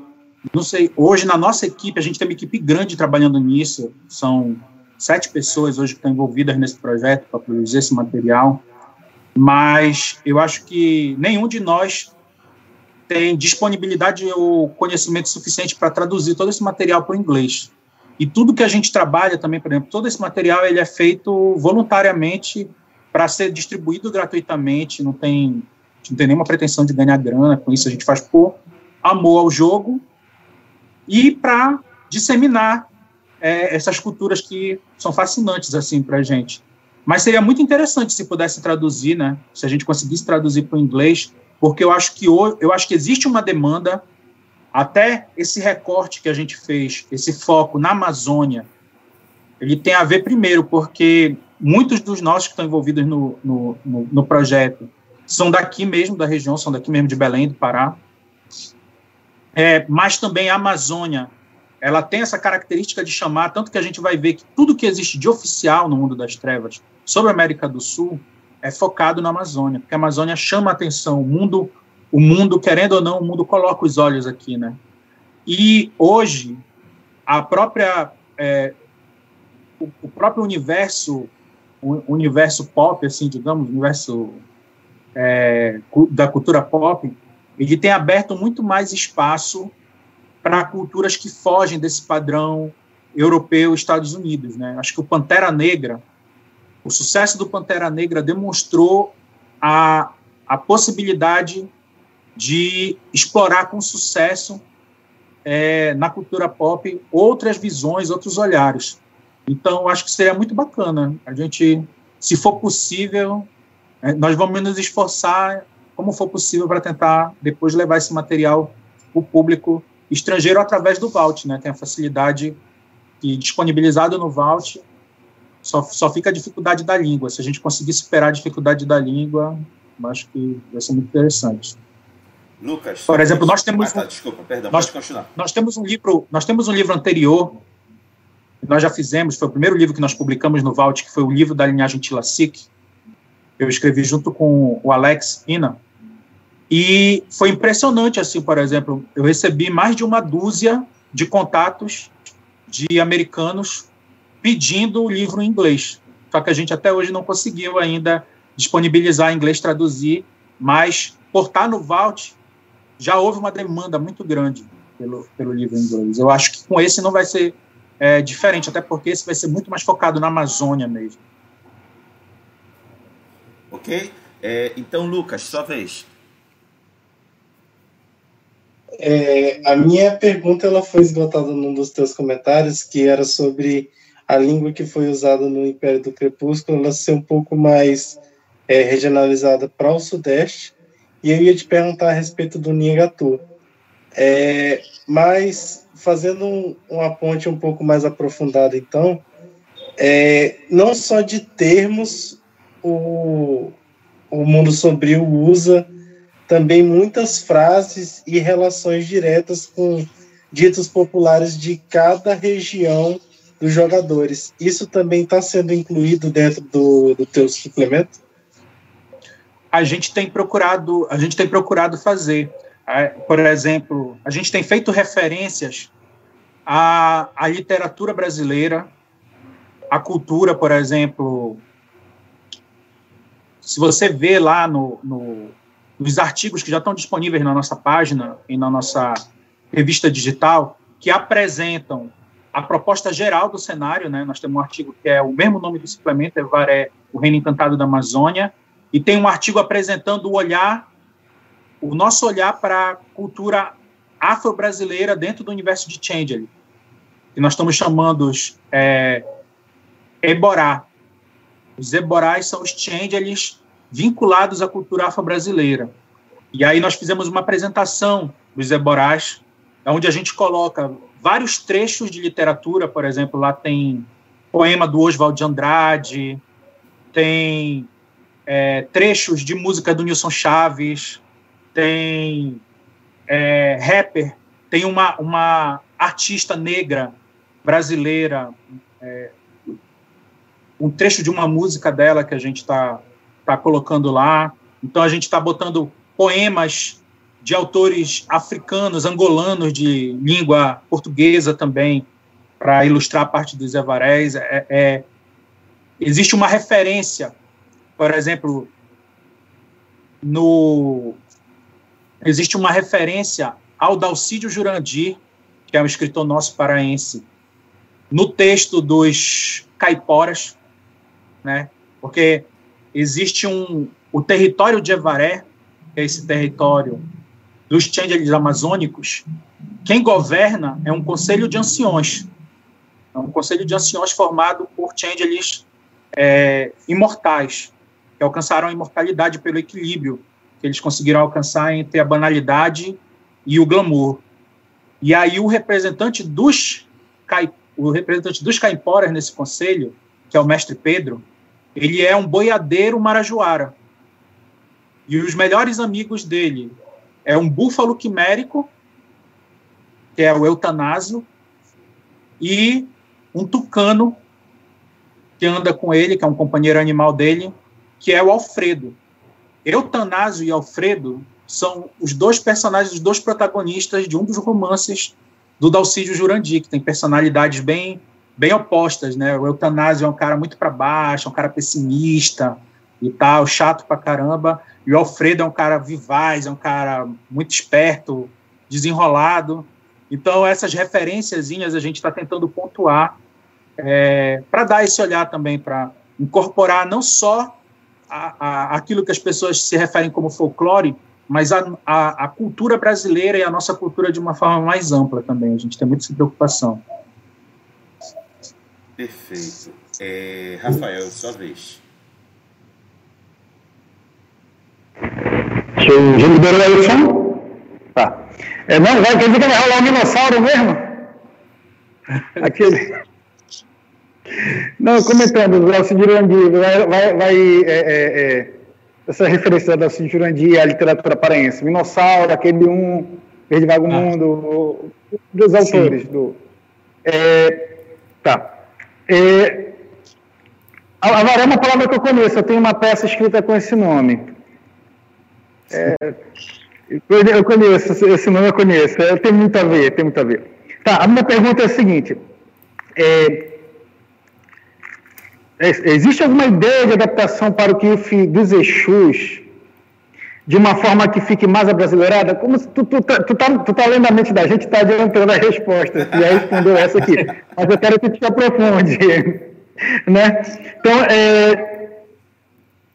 não sei, hoje na nossa equipe, a gente tem uma equipe grande trabalhando nisso, são sete pessoas hoje que estão envolvidas nesse projeto para produzir esse material, mas eu acho que nenhum de nós tem disponibilidade ou conhecimento suficiente para traduzir todo esse material para o inglês. E tudo que a gente trabalha também, por exemplo, todo esse material ele é feito voluntariamente para ser distribuído gratuitamente, não tem, não tem nenhuma pretensão de ganhar grana com isso, a gente faz por amor ao jogo e para disseminar é, essas culturas que são fascinantes assim para a gente. Mas seria muito interessante se pudesse traduzir, né? Se a gente conseguisse traduzir para o inglês, porque eu acho que eu acho que existe uma demanda até esse recorte que a gente fez, esse foco na Amazônia, ele tem a ver primeiro porque muitos dos nossos que estão envolvidos no, no, no, no projeto são daqui mesmo da região, são daqui mesmo de Belém do Pará, é, mas também a Amazônia, ela tem essa característica de chamar, tanto que a gente vai ver que tudo que existe de oficial no mundo das trevas sobre a América do Sul é focado na Amazônia, porque a Amazônia chama a atenção, o mundo, o mundo querendo ou não, o mundo coloca os olhos aqui, né? E hoje a própria é, o, o, próprio universo, o universo pop, assim, digamos, universo é, da cultura pop, ele tem aberto muito mais espaço para culturas que fogem desse padrão europeu Estados Unidos, né? Acho que o Pantera Negra o sucesso do Pantera Negra demonstrou a, a possibilidade de explorar com sucesso é, na cultura pop outras visões, outros olhares. Então, acho que seria muito bacana a gente, se for possível, é, nós vamos nos esforçar como for possível para tentar depois levar esse material para o público estrangeiro através do Vault, né? Tem a facilidade que disponibilizado no Vault só, só fica a dificuldade da língua. Se a gente conseguir superar a dificuldade da língua, acho que vai ser muito interessante. Lucas. Por exemplo, nós temos. Ah, tá, desculpa, perdão, nós, pode continuar. Nós temos um livro, nós temos um livro anterior, que nós já fizemos, foi o primeiro livro que nós publicamos no Vault, que foi o livro da linhagem Tilasic. Eu escrevi junto com o Alex Ina. E foi impressionante, assim, por exemplo, eu recebi mais de uma dúzia de contatos de americanos pedindo o livro em inglês. Só que a gente até hoje não conseguiu ainda disponibilizar em inglês, traduzir, mas portar no Vault já houve uma demanda muito grande pelo, pelo livro em inglês. Eu acho que com esse não vai ser é, diferente, até porque esse vai ser muito mais focado na Amazônia mesmo. Ok? É, então, Lucas, sua vez. É, a minha pergunta ela foi esgotada num dos teus comentários, que era sobre a língua que foi usada no Império do Crepúsculo ela ser um pouco mais é, regionalizada para o Sudeste. E eu ia te perguntar a respeito do Ningatu. É, mas, fazendo um, uma ponte um pouco mais aprofundada, então, é, não só de termos o, o mundo sombrio usa, também muitas frases e relações diretas com ditos populares de cada região dos jogadores. Isso também está sendo incluído dentro do, do teu suplemento? A gente tem procurado, a gente tem procurado fazer. Por exemplo, a gente tem feito referências à, à literatura brasileira, à cultura, por exemplo. Se você vê lá no, no, nos artigos que já estão disponíveis na nossa página e na nossa revista digital, que apresentam a proposta geral do cenário, né? Nós temos um artigo que é o mesmo nome do suplemento, é Varé, o Reino Encantado da Amazônia, e tem um artigo apresentando o olhar, o nosso olhar para a cultura afro-brasileira dentro do universo de Changeling. que nós estamos chamando é, Eborá. Os Eborás são os changelings vinculados à cultura afro-brasileira. E aí nós fizemos uma apresentação dos Eborás, onde a gente coloca vários trechos de literatura, por exemplo, lá tem poema do Oswald de Andrade, tem é, trechos de música do Nilson Chaves, tem é, rapper, tem uma, uma artista negra brasileira, é, um trecho de uma música dela que a gente está tá colocando lá. Então a gente está botando poemas de autores africanos, angolanos de língua portuguesa também, para ilustrar a parte dos Evarés. É, é, existe uma referência, por exemplo, no existe uma referência ao Dalcídio Jurandir, que é um escritor nosso paraense, no texto dos caiporas, né? Porque existe um o território de Evaré, que é esse território dos Tchandelis amazônicos, quem governa é um conselho de anciões. É um conselho de anciões formado por Tchandelis é, imortais, que alcançaram a imortalidade pelo equilíbrio que eles conseguiram alcançar entre a banalidade e o glamour. E aí o representante dos o representante dos caiporas nesse conselho, que é o mestre Pedro, ele é um boiadeiro marajoara. E os melhores amigos dele é um búfalo quimérico, que é o eutanásio, e um tucano que anda com ele, que é um companheiro animal dele, que é o Alfredo. Eutanásio e Alfredo são os dois personagens, os dois protagonistas de um dos romances do Dalcídio Jurandir, que tem personalidades bem bem opostas, né? O Eutanásio é um cara muito para baixo, é um cara pessimista e tal, chato pra caramba, e o Alfredo é um cara vivaz, é um cara muito esperto, desenrolado. Então essas referenciazinhas a gente está tentando pontuar é, para dar esse olhar também para incorporar não só a, a, aquilo que as pessoas se referem como folclore, mas a, a, a, cultura brasileira e a nossa cultura de uma forma mais ampla também. A gente tem muita preocupação. Perfeito. É, Rafael, sua vez. Deixa eu, já liberou aí o som? Tá. É, não, vai, quer dizer que vai rolar um dinossauro mesmo? Aquele. Não, comentando, o Alcide Jurandir vai, vai, vai é, é, é, essa referência do Alcide Jurandir à literatura paraense, Minossauro, aquele um, Verde Vagamundo, ah. dos autores. Do, é, tá. É, avaré é uma palavra que eu conheço, eu tenho uma peça escrita com esse nome. É, eu conheço, esse nome eu conheço, é, tem muito a ver, tem muito a ver. Tá, a minha pergunta é a seguinte, é, é existe alguma ideia de adaptação para o que dos Exus de uma forma que fique mais abrasileirada? Como tu, tu, tu, tá, tu tá lendo a mente da gente, está adiantando a resposta, e aí respondeu essa aqui. Mas eu quero que tu te aprofunde. né? Então, é,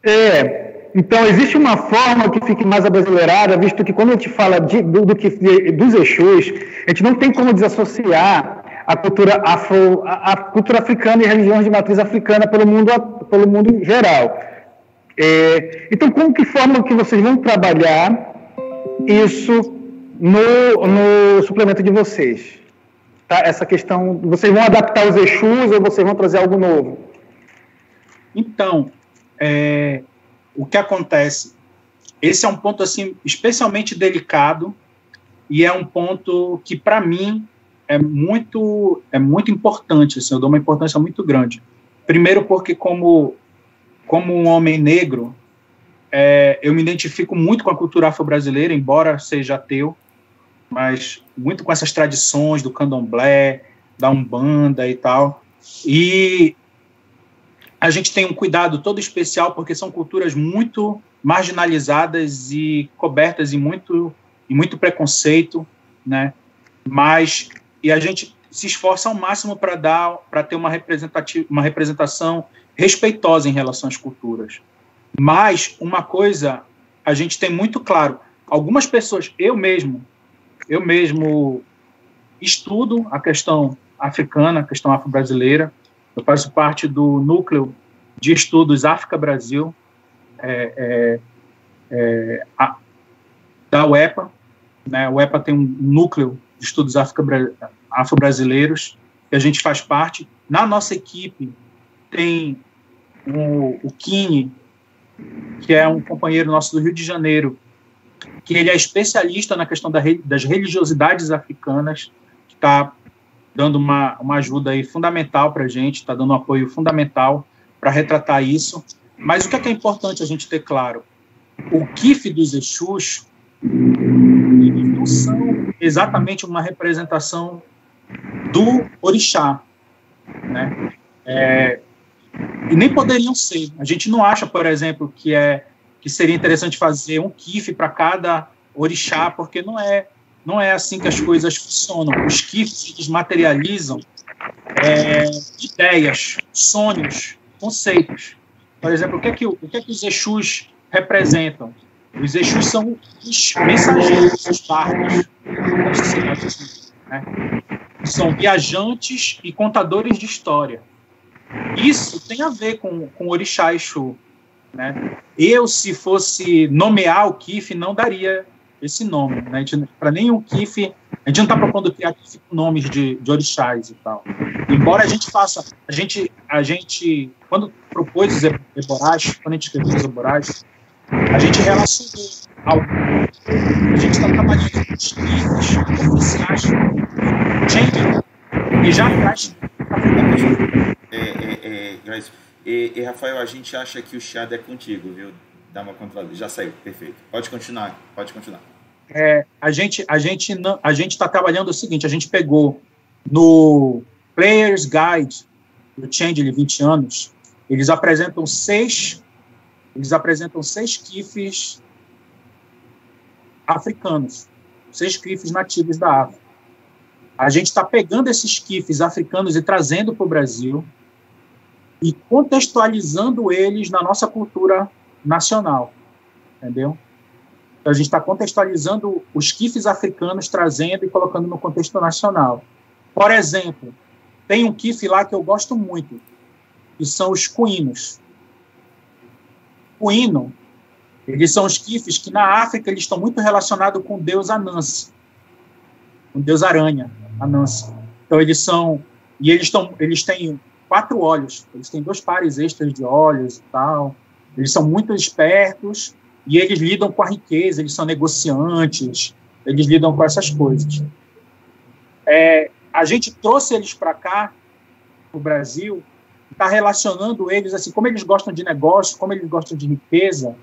é, então, existe uma forma que fique mais abrasileirada, visto que quando a gente fala de, do, do que, dos Exus, a gente não tem como desassociar a cultura, afro, a, a cultura africana e religiões de matriz africana pelo mundo, pelo mundo geral. É, então, como que forma que vocês vão trabalhar isso no, no suplemento de vocês? Tá? Essa questão, vocês vão adaptar os Exus ou vocês vão trazer algo novo? Então, é, o que acontece? Esse é um ponto assim especialmente delicado e é um ponto que para mim é muito é muito importante. Assim, eu dou uma importância muito grande. Primeiro porque como como um homem negro, é, eu me identifico muito com a cultura afro-brasileira, embora seja ateu, mas muito com essas tradições do candomblé, da umbanda e tal. E a gente tem um cuidado todo especial porque são culturas muito marginalizadas e cobertas em muito em muito preconceito, né? Mas e a gente se esforça ao máximo para dar para ter uma representativa uma representação respeitosa em relação às culturas. Mas uma coisa a gente tem muito claro, algumas pessoas, eu mesmo, eu mesmo estudo a questão africana, questão afro-brasileira. Eu faço parte do núcleo de estudos África-Brasil, é, é, é, da UEPA. Né? A UEPA tem um núcleo de estudos afro-brasileiros, que a gente faz parte. Na nossa equipe tem o, o que é um companheiro nosso do Rio de Janeiro, que ele é especialista na questão da, das religiosidades africanas, que está dando uma, uma ajuda aí fundamental para a gente, está dando um apoio fundamental para retratar isso. Mas o que é, que é importante a gente ter claro? O KIF dos Exus não são exatamente uma representação do orixá, né? É, e nem poderiam ser. A gente não acha, por exemplo, que é que seria interessante fazer um kiff para cada orixá, porque não é não é assim que as coisas funcionam. Os kiffs eles materializam é, ideias, sonhos, conceitos. Por exemplo, o que é que, o que, é que os Exus representam? Os Exus são os mensageiros, os barcos. Né? São viajantes e contadores de história. Isso tem a ver com, com Orixá Exu. Né? Eu, se fosse nomear o KIF, não daria esse nome. Né? Para nenhum KIF, a gente não está propondo criar KIF com nomes de, de orixás e tal. Embora a gente faça, a gente, a gente quando propôs os eborais, quando a gente escreveu os eborais, a gente relacionou ao, a gente está trabalhando com os KIFs oficiais, gente, e já traz Grace, e, e, Rafael, a gente acha que o chiado é contigo, viu? Dá uma controlada. Já saiu, perfeito. Pode continuar, pode continuar. É, a gente a gente não, a gente está trabalhando o seguinte, a gente pegou no Players Guide do Change de 20 anos, eles apresentam seis eles apresentam seis kifs africanos, seis kifs nativos da África. A gente está pegando esses kifs africanos e trazendo para o Brasil e contextualizando eles na nossa cultura nacional, entendeu? Então, a gente está contextualizando os kifs africanos, trazendo e colocando no contexto nacional. Por exemplo, tem um kif lá que eu gosto muito, que são os cuinos. Cuino, eles são os kifs que na África eles estão muito relacionados com o deus Anansi, o deus aranha, Anansi. Então eles são e eles estão, eles têm quatro olhos. Eles têm dois pares extras de olhos e tal. Eles são muito espertos e eles lidam com a riqueza, eles são negociantes, eles lidam com essas coisas. É, a gente trouxe eles para cá, no Brasil, está relacionando eles, assim, como eles gostam de negócio, como eles gostam de riqueza,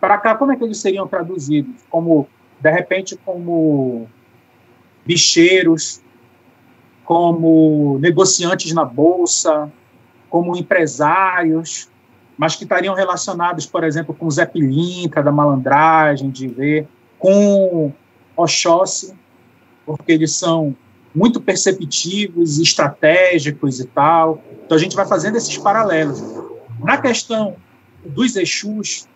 para cá, como é que eles seriam traduzidos? Como, de repente, como bicheiros, como negociantes na bolsa, como empresários, mas que estariam relacionados, por exemplo, com Zé Pilintra, da malandragem, de ver, com Oxóssi, porque eles são muito perceptivos, estratégicos e tal. Então a gente vai fazendo esses paralelos. Na questão dos Exus,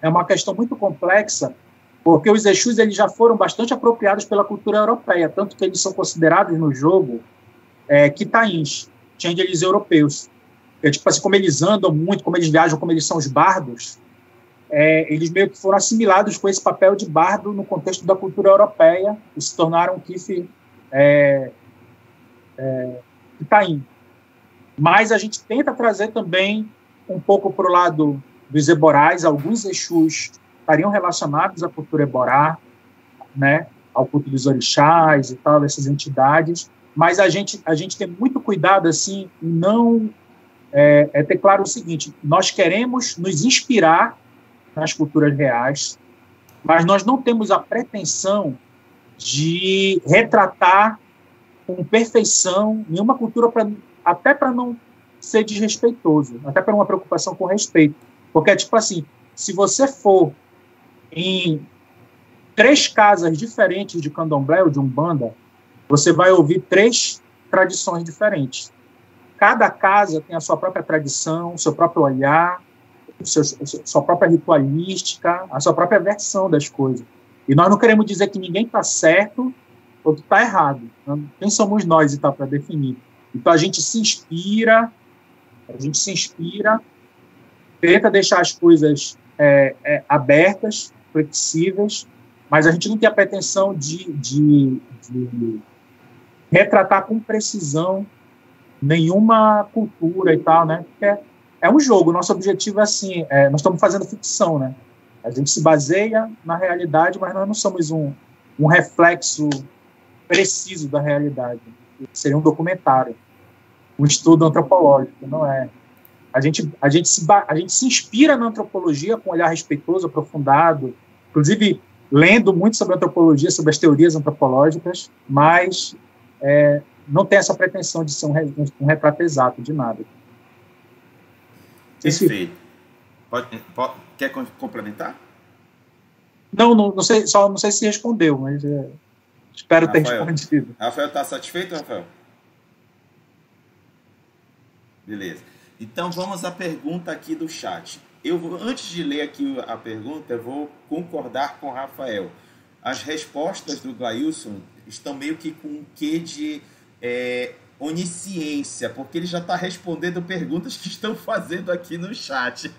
é uma questão muito complexa, porque os Exus eles já foram bastante apropriados pela cultura europeia, tanto que eles são considerados no jogo é, quitains, changelings europeus. É, tipo assim, como eles andam muito, como eles viajam, como eles são os bardos, é, eles meio que foram assimilados com esse papel de bardo no contexto da cultura europeia e se tornaram um kiff é, é. Mas a gente tenta trazer também um pouco para o lado dos eborais, alguns Exus estariam relacionados à cultura eborá, né, ao culto dos orixás e tal, dessas entidades, mas a gente, a gente tem muito cuidado, assim, em não é, é ter claro o seguinte, nós queremos nos inspirar nas culturas reais, mas nós não temos a pretensão de retratar com perfeição nenhuma cultura, pra, até para não ser desrespeitoso, até para uma preocupação com respeito. Porque é tipo assim, se você for em três casas diferentes de candomblé ou de umbanda, você vai ouvir três tradições diferentes. Cada casa tem a sua própria tradição, seu próprio olhar, seu, sua própria ritualística, a sua própria versão das coisas. E nós não queremos dizer que ninguém está certo ou que está errado. Quem somos nós e tal para definir? Então a gente se inspira, a gente se inspira, tenta deixar as coisas é, é, abertas, flexíveis, mas a gente não tem a pretensão de, de, de retratar com precisão nenhuma cultura e tal, né? Porque é, é um jogo. Nosso objetivo é assim, é, nós estamos fazendo ficção, né? A gente se baseia na realidade, mas nós não somos um, um reflexo preciso da realidade. Seria um documentário, um estudo antropológico, não é? A gente, a gente, se, a gente se inspira na antropologia com um olhar respeitoso, aprofundado, inclusive lendo muito sobre antropologia, sobre as teorias antropológicas, mas é, não tem essa pretensão de ser um, um retrato exato de nada. Perfeito. Pode, pode, quer complementar? Não, não, não, sei, só não sei se respondeu, mas é, espero Rafael, ter respondido. Rafael, está satisfeito, Rafael? Beleza. Então vamos à pergunta aqui do chat. Eu vou, antes de ler aqui a pergunta, eu vou concordar com o Rafael. As respostas do Glailson estão meio que com um quê de é, onisciência, porque ele já está respondendo perguntas que estão fazendo aqui no chat.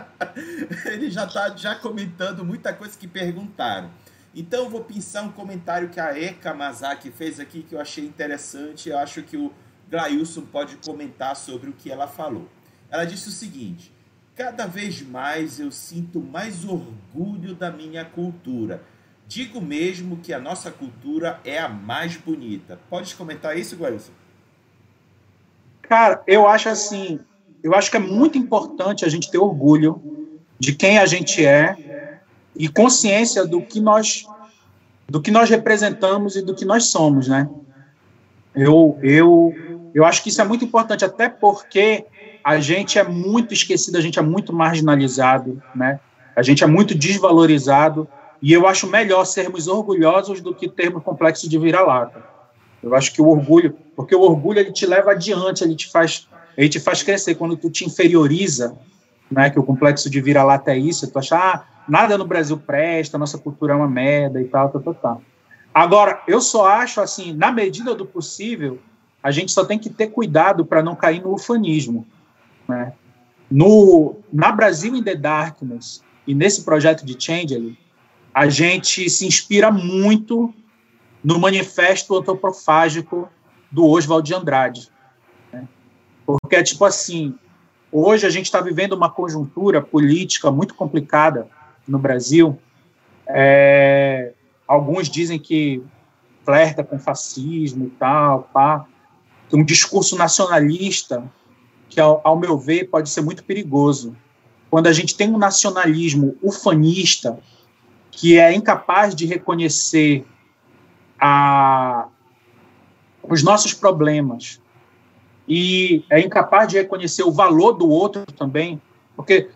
ele já está já comentando muita coisa que perguntaram. Então eu vou pensar um comentário que a Eka Mazaki fez aqui que eu achei interessante. Eu acho que o Glailson pode comentar sobre o que ela falou. Ela disse o seguinte: cada vez mais eu sinto mais orgulho da minha cultura. Digo mesmo que a nossa cultura é a mais bonita. Pode comentar isso, Glailson? Cara, eu acho assim, eu acho que é muito importante a gente ter orgulho de quem a gente é e consciência do que nós do que nós representamos e do que nós somos, né? Eu eu eu acho que isso é muito importante, até porque a gente é muito esquecido, a gente é muito marginalizado, né? A gente é muito desvalorizado e eu acho melhor sermos orgulhosos do que termos complexo de vira-lata. Eu acho que o orgulho, porque o orgulho ele te leva adiante, ele te faz, ele te faz crescer quando tu te inferioriza, né? Que o complexo de vira-lata é isso, tu acha, ah, nada no Brasil presta, nossa cultura é uma merda e tal, tal, tal, tal. Agora, eu só acho assim, na medida do possível, a gente só tem que ter cuidado para não cair no ufanismo. Né? No, na Brasil in the Darkness e nesse projeto de Change, a gente se inspira muito no manifesto antropofágico do Oswald de Andrade. Né? Porque é tipo assim, hoje a gente está vivendo uma conjuntura política muito complicada no Brasil. É, alguns dizem que flerta com fascismo e tal, pá um discurso nacionalista que, ao, ao, meu ver, pode ser muito perigoso. Quando a gente tem um nacionalismo ufanista que é incapaz de reconhecer a, os nossos problemas e é incapaz de reconhecer o valor do outro também, porque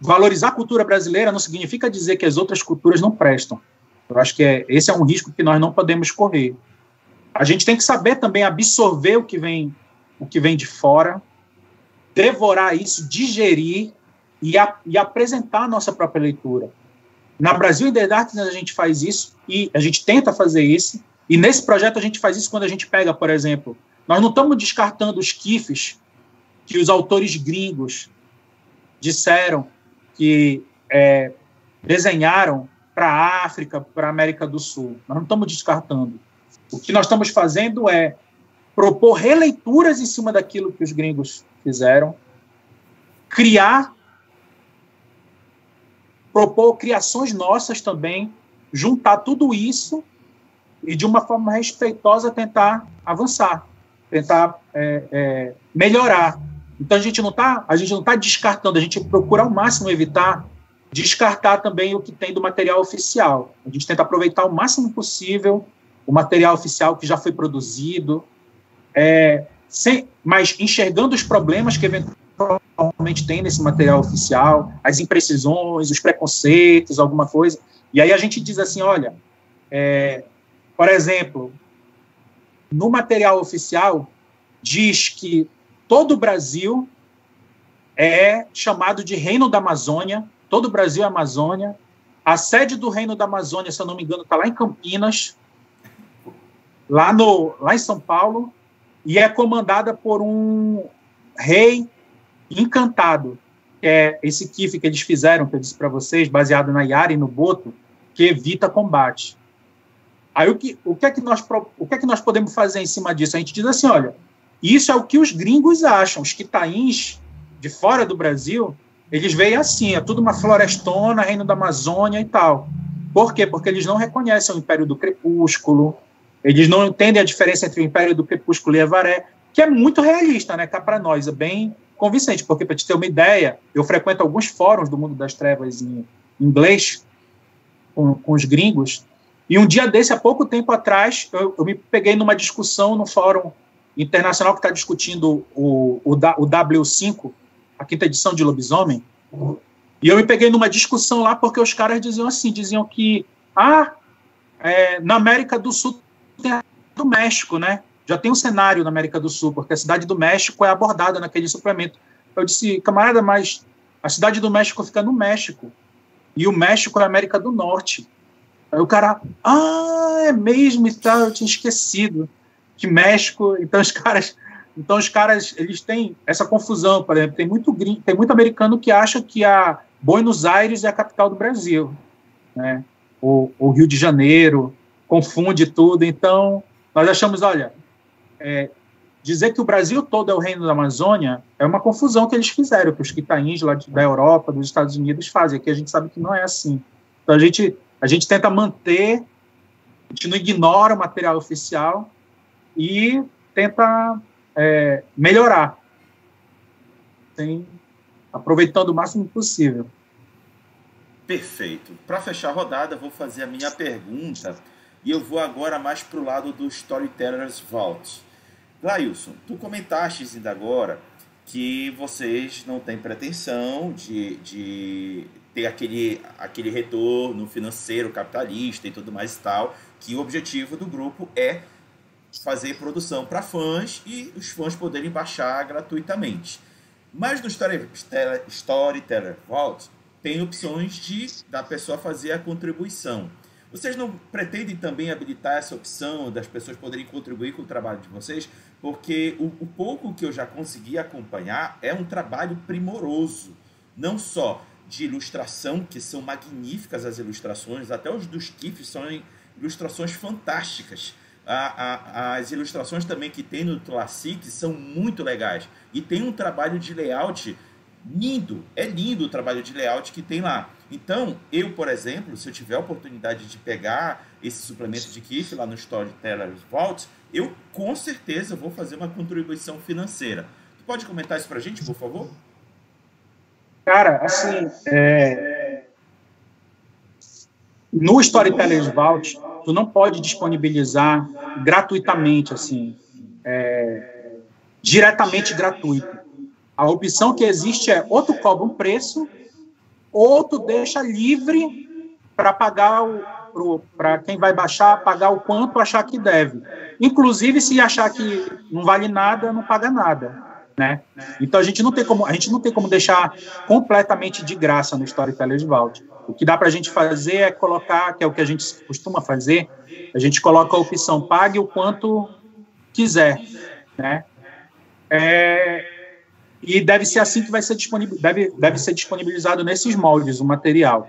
valorizar a cultura brasileira não significa dizer que as outras culturas não prestam. Eu acho que é, esse é um risco que nós não podemos correr. A gente tem que saber também absorver o que vem, o que vem de fora, devorar isso, digerir e, a, e apresentar a nossa própria leitura. Na Brasil in the Darkness a gente faz isso e a gente tenta fazer isso. E nesse projeto a gente faz isso quando a gente pega, por exemplo, nós não estamos descartando os kifes que os autores gringos disseram que é, desenharam para a África, para a América do Sul. Nós não estamos descartando. O que nós estamos fazendo é propor releituras em cima daquilo que os gringos fizeram, criar, propor criações nossas também, juntar tudo isso e de uma forma respeitosa tentar avançar, tentar é, é, melhorar. Então a gente não está a gente não tá descartando, a gente procura ao máximo evitar descartar também o que tem do material oficial. A gente tenta aproveitar o máximo possível o material oficial que já foi produzido, é, sem, mas enxergando os problemas que eventualmente tem nesse material oficial, as imprecisões, os preconceitos, alguma coisa. E aí a gente diz assim, olha, é, por exemplo, no material oficial diz que todo o Brasil é chamado de Reino da Amazônia, todo o Brasil é Amazônia. A sede do Reino da Amazônia, se eu não me engano, está lá em Campinas, lá, no, lá em São Paulo e é comandada por um rei encantado, é esse kiff que eles fizeram, que eu disse para vocês, baseado na Yara e no Boto, que evita combate. Aí o que, o, que é que nós, o que é que nós podemos fazer em cima disso? A gente diz assim, olha, isso é o que os gringos acham, os quitains de fora do Brasil, eles veem assim, é tudo uma florestona, reino da Amazônia e tal. Por quê? Porque eles não reconhecem o Império do Crepúsculo, eles não entendem a diferença entre o Império do Crepúsculo e Avaré, que é muito realista, né? Cá para nós, é bem convincente, porque para te ter uma ideia, eu frequento alguns fóruns do mundo das trevas em inglês com, com os gringos, e um dia desse, há pouco tempo atrás, eu, eu me peguei numa discussão no fórum internacional que está discutindo o, o, o W5, a quinta edição de Lobisomem, e eu me peguei numa discussão lá porque os caras diziam assim, diziam que ah, é, na América do Sul do México, né? Já tem um cenário na América do Sul, porque a cidade do México é abordada naquele suplemento. Eu disse, camarada, mas a cidade do México fica no México. E o México é a América do Norte. Aí o cara, ah, é mesmo e tal, eu tinha esquecido que México. Então os caras, então os caras, eles têm essa confusão, por exemplo, tem muito tem muito americano que acha que a Buenos Aires é a capital do Brasil, né? O, o Rio de Janeiro confunde tudo. Então nós achamos, olha, é, dizer que o Brasil todo é o reino da Amazônia é uma confusão que eles fizeram, que os quitains lá da Europa, dos Estados Unidos fazem. Aqui a gente sabe que não é assim. Então a gente a gente tenta manter, a gente não ignora o material oficial e tenta é, melhorar, tem, aproveitando o máximo possível. Perfeito. Para fechar a rodada, vou fazer a minha pergunta e eu vou agora mais para o lado do Storytellers Vault. Glailson, tu comentaste ainda agora que vocês não têm pretensão de, de ter aquele, aquele retorno financeiro capitalista e tudo mais e tal, que o objetivo do grupo é fazer produção para fãs e os fãs poderem baixar gratuitamente. Mas no Storyteller, Storyteller Vault tem opções de da pessoa fazer a contribuição. Vocês não pretendem também habilitar essa opção das pessoas poderem contribuir com o trabalho de vocês? Porque o, o pouco que eu já consegui acompanhar é um trabalho primoroso. Não só de ilustração, que são magníficas as ilustrações, até os dos GIFs são ilustrações fantásticas. A, a, as ilustrações também que tem no Classic são muito legais. E tem um trabalho de layout lindo, é lindo o trabalho de layout que tem lá. Então, eu, por exemplo, se eu tiver a oportunidade de pegar esse suplemento de GIF lá no Storytellers Vault, eu com certeza vou fazer uma contribuição financeira. Tu pode comentar isso pra gente, por favor? Cara, assim, é... no Storytellers Vault, tu não pode disponibilizar gratuitamente, assim, é... diretamente gratuito. A opção que existe é ou tu cobra um preço, ou tu deixa livre para pagar para quem vai baixar, pagar o quanto achar que deve. Inclusive, se achar que não vale nada, não paga nada né? Então a gente não tem como a gente não tem como deixar completamente de graça no Storytellers Vault. O que dá para a gente fazer é colocar, que é o que a gente costuma fazer, a gente coloca a opção pague o quanto quiser, né? É, e deve ser assim que vai ser disponibilizado, deve, deve ser disponibilizado nesses moldes o material.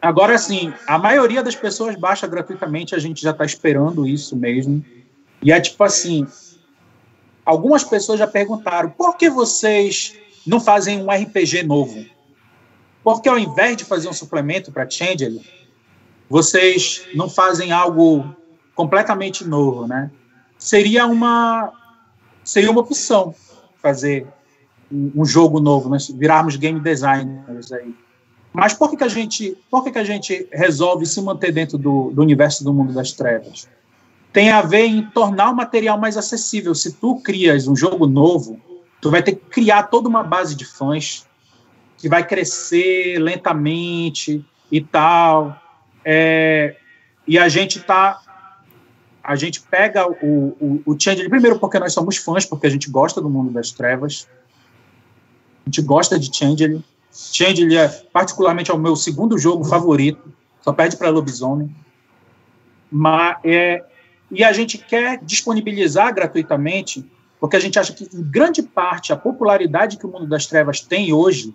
Agora, assim, a maioria das pessoas baixa gratuitamente, a gente já está esperando isso mesmo. E é tipo assim, Algumas pessoas já perguntaram por que vocês não fazem um RPG novo? Porque ao invés de fazer um suplemento para Changeling, vocês não fazem algo completamente novo, né? Seria uma seria uma opção fazer um jogo novo, nós virarmos game designers aí. Mas por que, que a gente por que, que a gente resolve se manter dentro do, do universo do mundo das trevas? tem a ver em tornar o material mais acessível. Se tu crias um jogo novo, tu vai ter que criar toda uma base de fãs que vai crescer lentamente e tal. É, e a gente tá a gente pega o, o, o Changeling, primeiro porque nós somos fãs, porque a gente gosta do mundo das trevas, a gente gosta de Changeling. Changeling é particularmente é o meu segundo jogo favorito, só perde para Lobisomem. Mas é, e a gente quer disponibilizar gratuitamente, porque a gente acha que, em grande parte, a popularidade que o Mundo das Trevas tem hoje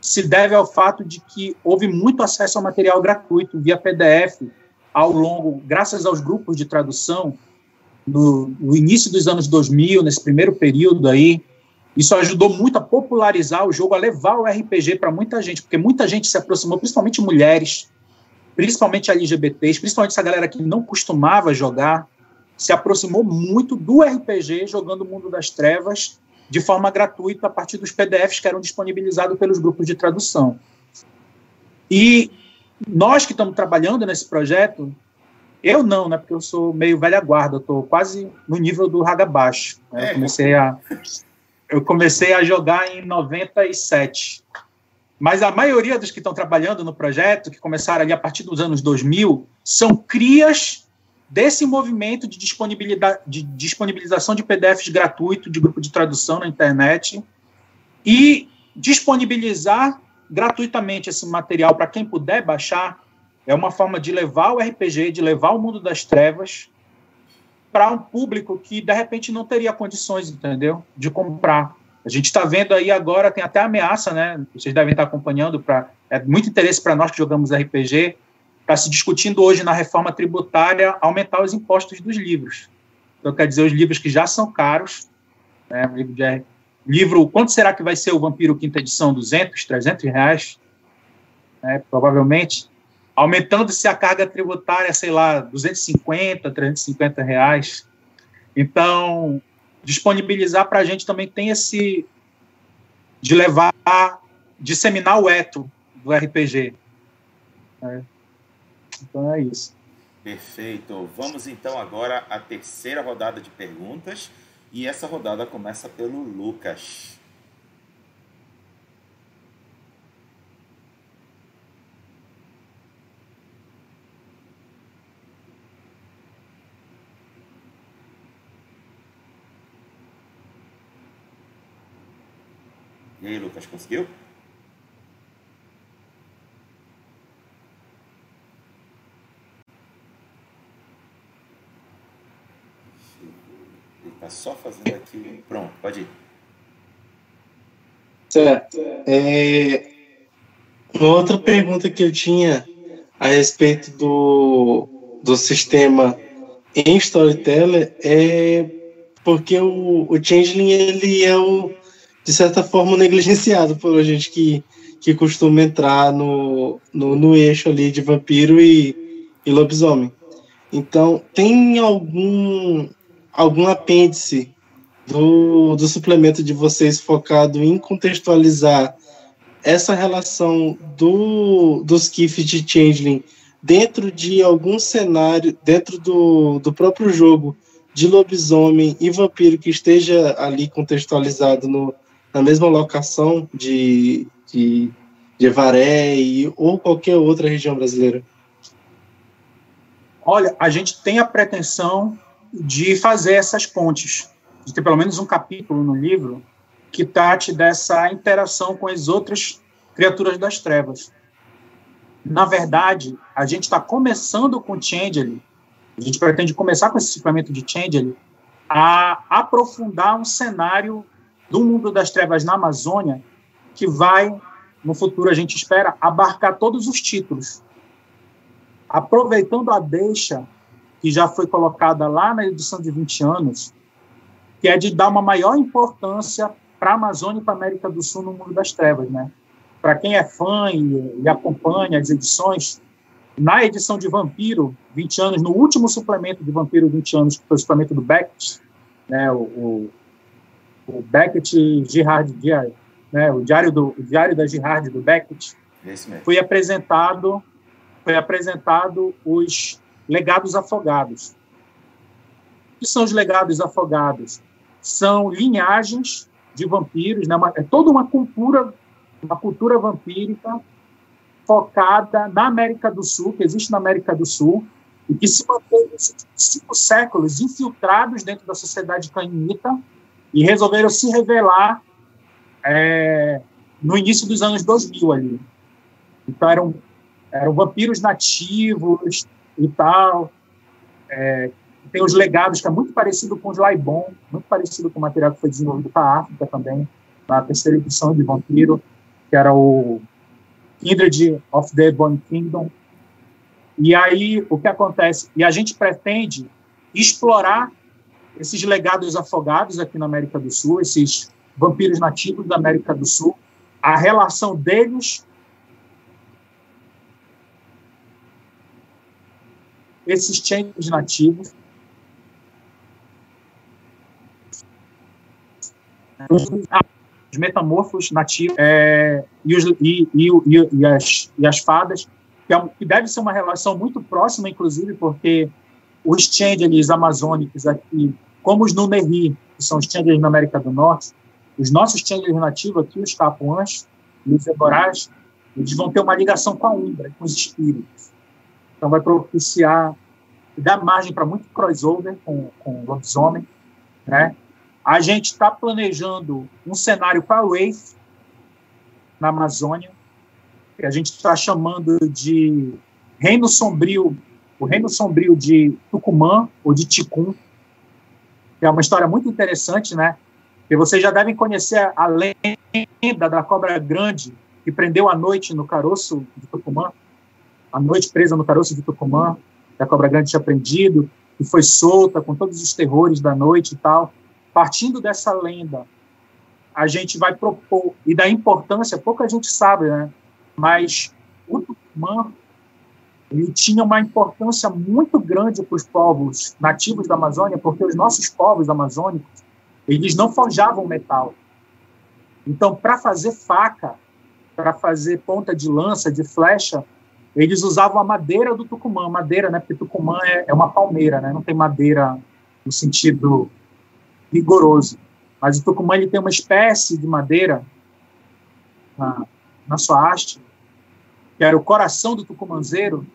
se deve ao fato de que houve muito acesso ao material gratuito via PDF ao longo, graças aos grupos de tradução, no, no início dos anos 2000, nesse primeiro período aí, isso ajudou muito a popularizar o jogo, a levar o RPG para muita gente, porque muita gente se aproximou, principalmente mulheres, principalmente LGBTs, principalmente essa galera que não costumava jogar, se aproximou muito do RPG jogando o Mundo das Trevas de forma gratuita a partir dos PDFs que eram disponibilizados pelos grupos de tradução. E nós que estamos trabalhando nesse projeto, eu não, né, porque eu sou meio velha guarda, estou quase no nível do Hagabashi. Né, eu comecei a eu comecei a jogar em 97. Mas a maioria dos que estão trabalhando no projeto, que começaram ali a partir dos anos 2000, são crias desse movimento de, disponibilidade, de disponibilização de PDFs gratuito de grupo de tradução na internet e disponibilizar gratuitamente esse material para quem puder baixar é uma forma de levar o RPG, de levar o mundo das trevas para um público que de repente não teria condições, entendeu, de comprar. A gente está vendo aí agora, tem até ameaça, né? Vocês devem estar acompanhando, para é muito interesse para nós que jogamos RPG, está se discutindo hoje na reforma tributária aumentar os impostos dos livros. Então, quer dizer, os livros que já são caros, né, livro, de, livro, quanto será que vai ser o Vampiro Quinta Edição? 200, 300 reais? Né, provavelmente. Aumentando-se a carga tributária, sei lá, 250, 350 reais. Então, disponibilizar para a gente também tem esse de levar, disseminar o eto do RPG. Né? Então é isso. Perfeito. Vamos então agora à terceira rodada de perguntas. E essa rodada começa pelo Lucas. E aí, Lucas, conseguiu? Está só fazendo aqui. Pronto, pode ir. Certo. É, uma outra pergunta que eu tinha a respeito do, do sistema em Storyteller é porque o, o Changeling ele é o de certa forma, negligenciado por gente que, que costuma entrar no, no, no eixo ali de vampiro e, e lobisomem. Então, tem algum, algum apêndice do, do suplemento de vocês focado em contextualizar essa relação do, dos kifs de Changeling dentro de algum cenário, dentro do, do próprio jogo de lobisomem e vampiro que esteja ali contextualizado no, na mesma locação de, de, de Evaré e, ou qualquer outra região brasileira? Olha, a gente tem a pretensão de fazer essas pontes, de ter pelo menos um capítulo no livro que trate dessa interação com as outras criaturas das trevas. Na verdade, a gente está começando com Changeling, a gente pretende começar com esse suplemento de Changeling, a aprofundar um cenário do mundo das trevas na Amazônia, que vai, no futuro a gente espera, abarcar todos os títulos. Aproveitando a deixa que já foi colocada lá na edição de 20 anos, que é de dar uma maior importância para a Amazônia e para a América do Sul no mundo das trevas, né? Para quem é fã e, e, acompanha as edições, na edição de Vampiro, 20 anos, no último suplemento de Vampiro 20 anos, que foi o suplemento do Beckett, né, o, o o Beckett Girard Diário, né, o diário do o diário da Girard do Beckett, foi apresentado foi apresentado os legados afogados. O que são os legados afogados? São linhagens de vampiros, né, é toda uma cultura uma cultura vampírica focada na América do Sul, que existe na América do Sul, e que se mantém cinco séculos infiltrados dentro da sociedade canhita, e resolveram se revelar é, no início dos anos 2000 ali. Então eram, eram vampiros nativos e tal, é, tem os legados, que é muito parecido com os Laibon, muito parecido com o material que foi desenvolvido para a África também, na terceira edição de Vampiro, que era o Kindred of the Bone Kingdom. E aí, o que acontece? E a gente pretende explorar esses legados afogados aqui na América do Sul, esses vampiros nativos da América do Sul, a relação deles esses changes nativos os metamorfos nativos é, e, os, e, e, e, as, e as fadas, que, é, que deve ser uma relação muito próxima, inclusive, porque os changelings amazônicos aqui, como os Numeri, que são os changelings na América do Norte, os nossos changelings nativos aqui, os capuãs os eborais, eles vão ter uma ligação com a Umbra, com os espíritos. Então, vai propiciar, dar margem para muito crossover com, com o lobisomem, né? A gente está planejando um cenário para Wraith na Amazônia, que a gente está chamando de Reino Sombrio, o Reino Sombrio de Tucumã ou de Ticum, que é uma história muito interessante, né? Que vocês já devem conhecer a lenda da cobra grande que prendeu a noite no caroço de Tucumã, a noite presa no caroço de Tucumã, que a cobra grande tinha prendido, e foi solta com todos os terrores da noite e tal partindo dessa lenda, a gente vai propor, e da importância, pouca gente sabe, né? mas o Tucumã ele tinha uma importância muito grande para os povos nativos da Amazônia, porque os nossos povos amazônicos, eles não forjavam metal. Então, para fazer faca, para fazer ponta de lança, de flecha, eles usavam a madeira do Tucumã, madeira, né? Porque Tucumã é, é uma palmeira, né? Não tem madeira no sentido rigoroso. Mas o tucumã ele tem uma espécie de madeira na, na sua haste, que era o coração do tucumanzeiro,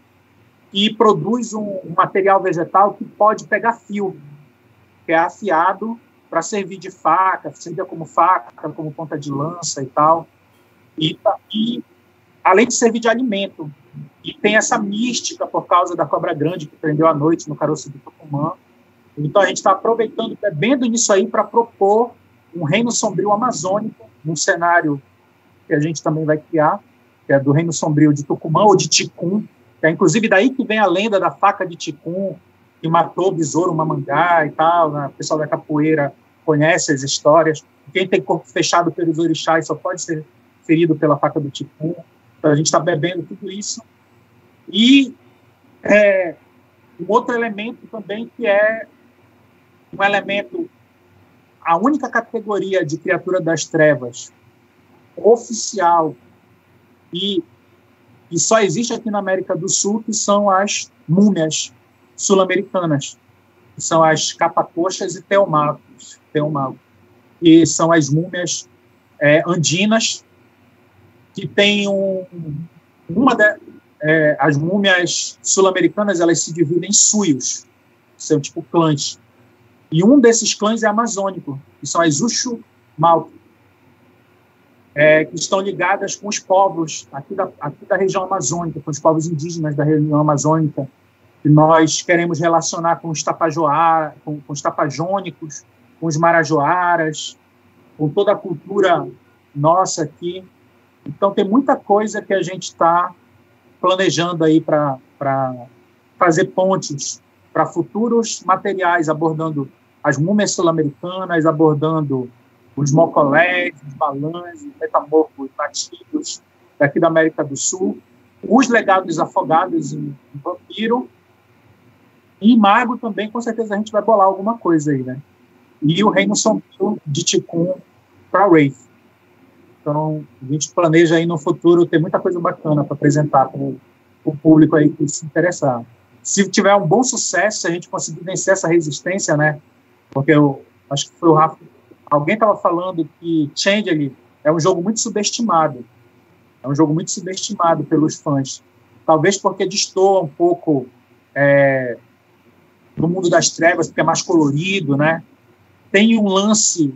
e produz um, um material vegetal que pode pegar fio, que é afiado para servir de faca, servir como faca, como ponta de lança e tal. E, e além de servir de alimento, e tem essa mística por causa da cobra grande que prendeu à noite no caroço do Tucumã, então, a gente está aproveitando, bebendo nisso aí para propor um reino sombrio amazônico, num cenário que a gente também vai criar, que é do reino sombrio de Tucumã ou de Ticum, é inclusive daí que vem a lenda da faca de Ticum, que matou o besouro mamangá e tal, né? o pessoal da capoeira conhece as histórias. Quem tem corpo fechado pelos orixás só pode ser ferido pela faca do Ticum. A gente está bebendo tudo isso. E é, um outro elemento também que é um elemento, a única categoria de criatura das trevas oficial e, e só existe aqui na América do Sul, que são as múmias sul-americanas, que são as capacoxas e teomagos, teomagos que são as múmias é, andinas, que tem um, uma de, é, as múmias sul-americanas elas se dividem em suios, são tipo clãs. E um desses clãs é amazônico, que são as Uxu Malto, é, que estão ligadas com os povos aqui da, aqui da região amazônica, com os povos indígenas da região amazônica, que nós queremos relacionar com os com, com os tapajônicos, com os marajoaras, com toda a cultura nossa aqui. Então, tem muita coisa que a gente está planejando aí para fazer pontes para futuros materiais abordando as múmias sul-americanas, abordando os mocolés, os balãs, os metamorfos nativos daqui da América do Sul, os legados afogados em, em vampiro, e mago também, com certeza a gente vai bolar alguma coisa aí, né? E o Reino Sombrio de Ticum para Wraith. Então, a gente planeja aí no futuro ter muita coisa bacana para apresentar para o público aí que se interessar. Se tiver um bom sucesso, se a gente conseguir vencer essa resistência, né? Porque eu acho que foi o Rafa. Alguém estava falando que Changeling é um jogo muito subestimado. É um jogo muito subestimado pelos fãs. Talvez porque destoa um pouco é, do mundo das trevas, porque é mais colorido, né? Tem um lance.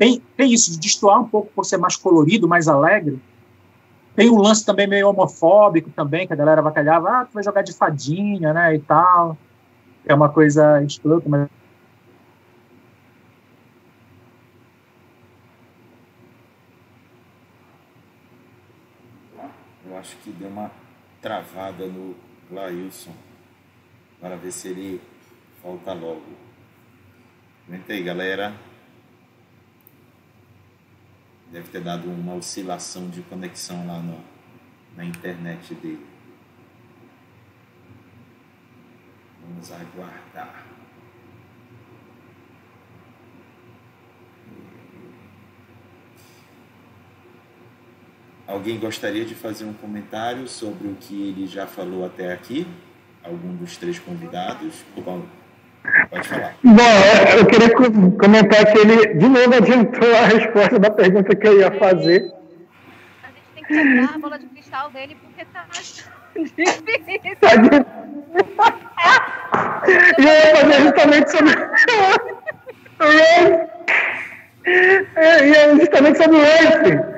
Tem, tem isso de destoar um pouco por ser mais colorido, mais alegre. Tem um lance também meio homofóbico também, que a galera vai calhar, ah, tu vai jogar de fadinha, né, e tal. é uma coisa escrota, mas Eu acho que deu uma travada no Glailson. Para ver se ele volta logo. Comenta aí, galera. Deve ter dado uma oscilação de conexão lá no, na internet dele. Vamos aguardar. Alguém gostaria de fazer um comentário sobre o que ele já falou até aqui? Algum dos três convidados? Bom, pode falar. Bom, é, eu queria comentar que ele, de novo, adiantou a resposta da pergunta que eu ia fazer. A gente tem que quebrar a bola de cristal dele porque tá difícil. Tá de... E eu ia fazer justamente sobre. É, e é justamente sobre o Race.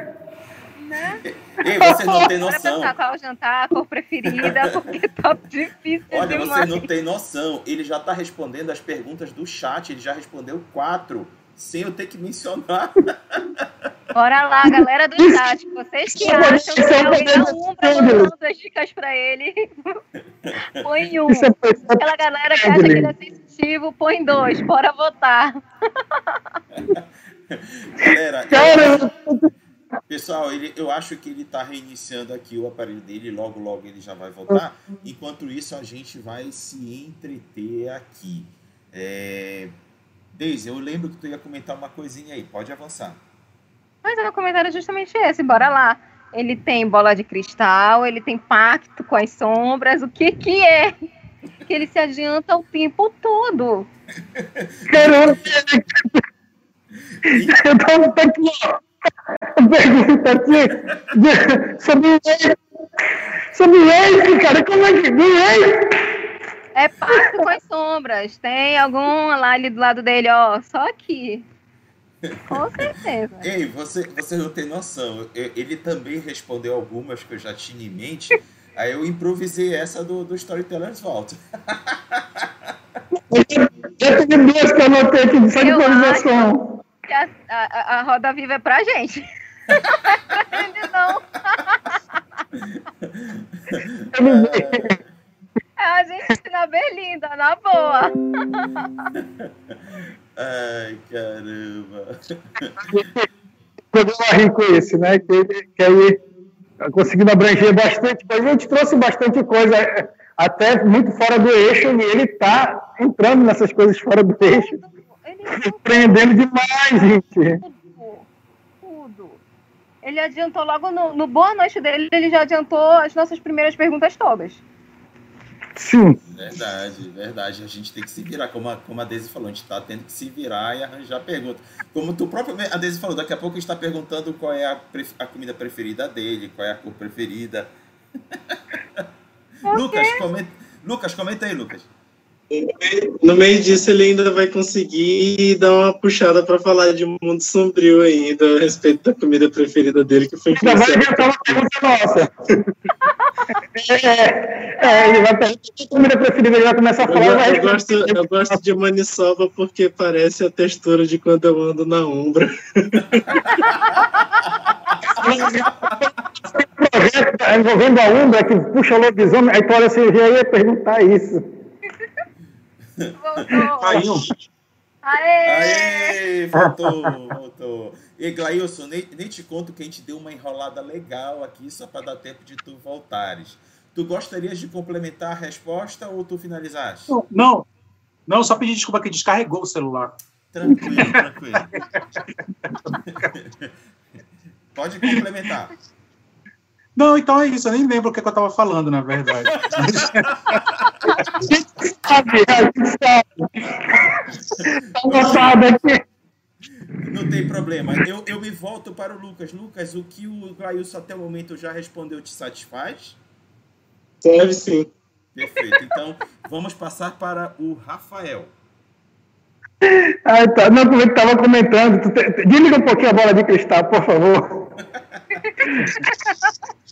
Ei, você não tem noção. qual é o jantar, a cor preferida, porque tá difícil Olha, demais. você não tem noção. Ele já está respondendo as perguntas do chat. Ele já respondeu quatro, sem eu ter que mencionar. Bora lá, galera do chat. Vocês que acham que alguém dá um pra mandando as dicas pra ele, põe um. É Aquela galera que acha que ele é sensitivo, põe dois. Bora votar. Galera, Cara, eu- pessoal, ele, eu acho que ele está reiniciando aqui o aparelho dele. Logo, logo ele já vai voltar. Enquanto isso, a gente vai se entreter aqui. É... Deise, eu lembro que tu ia comentar uma coisinha aí. Pode avançar. Mas o meu comentário é justamente esse. Bora lá. Ele tem bola de cristal, ele tem pacto com as sombras. O que que é? Que ele se adianta o tempo todo. Caramba, eu tá aqui, ó. Sobre o Ace. Sobre o Ace, cara, como é que. Do Ace? É pacto com as sombras. Tem algum lá ali do lado dele, ó. Só aqui. Com certeza. Ei, você, você não tem noção. Eu- Ele também respondeu algumas que eu já tinha em mente. Aí eu improvisei essa do, do Storytellers Vault. Já teve duas que eu anotei aqui de só de Eu improvisação. Que a, a- a roda viva é pra gente. Não é pra ele, não. Eu não vi. É a gente na berlinda, na boa. Ai, caramba. programa rico esse, né? Que, que aí conseguindo abranger bastante coisa. A gente trouxe bastante coisa, é, até muito fora do eixo, e ele está entrando nessas coisas fora do eixo, surpreendendo demais, gente. tudo. Tudo. Ele adiantou logo no, no boa noite dele, ele já adiantou as nossas primeiras perguntas todas. Sim, Verdade, verdade. A gente tem que se virar, como a, como a Daisy falou, a gente está tendo que se virar e arranjar pergunta. Como tu próprio, a Daisy falou, daqui a pouco a gente está perguntando qual é a, a comida preferida dele, qual é a cor preferida. Lucas, comenta, Lucas, comenta aí, Lucas. No meio disso, ele ainda vai conseguir dar uma puxada para falar de Mundo Sombrio ainda, a respeito da comida preferida dele, que foi ainda vai adiantar uma pergunta nossa. É, é, ele vai perguntar a comida preferida, ele vai começar a Eu, falar. vai eu gosto, eu gosto de maniçoba porque parece a textura de quando eu ando na Umbra. projeto envolvendo a Umbra que puxa o lobisomem, aí tu olha assim, eu ia perguntar isso. Voltou. Caiu. Aê! Aê, voltou, voltou. E Glailson, nem, nem te conto que a gente deu uma enrolada legal aqui, só para dar tempo de tu voltares. Tu gostarias de complementar a resposta ou tu finalizaste? Não, não, só pedir desculpa que descarregou o celular. Tranquilo, tranquilo. Pode complementar. Não, então é isso, eu nem lembro o que, que eu tava falando, na verdade. Sabe, a gente sabe. Tá aqui. Não tem problema. Eu, eu me volto para o Lucas. Lucas, o que o Glailson até o momento já respondeu te satisfaz? Deve sim. Perfeito. Então, vamos passar para o Rafael. Ah, tá. Não, como eu estava comentando, te- desliga um pouquinho a bola de cristal, por favor.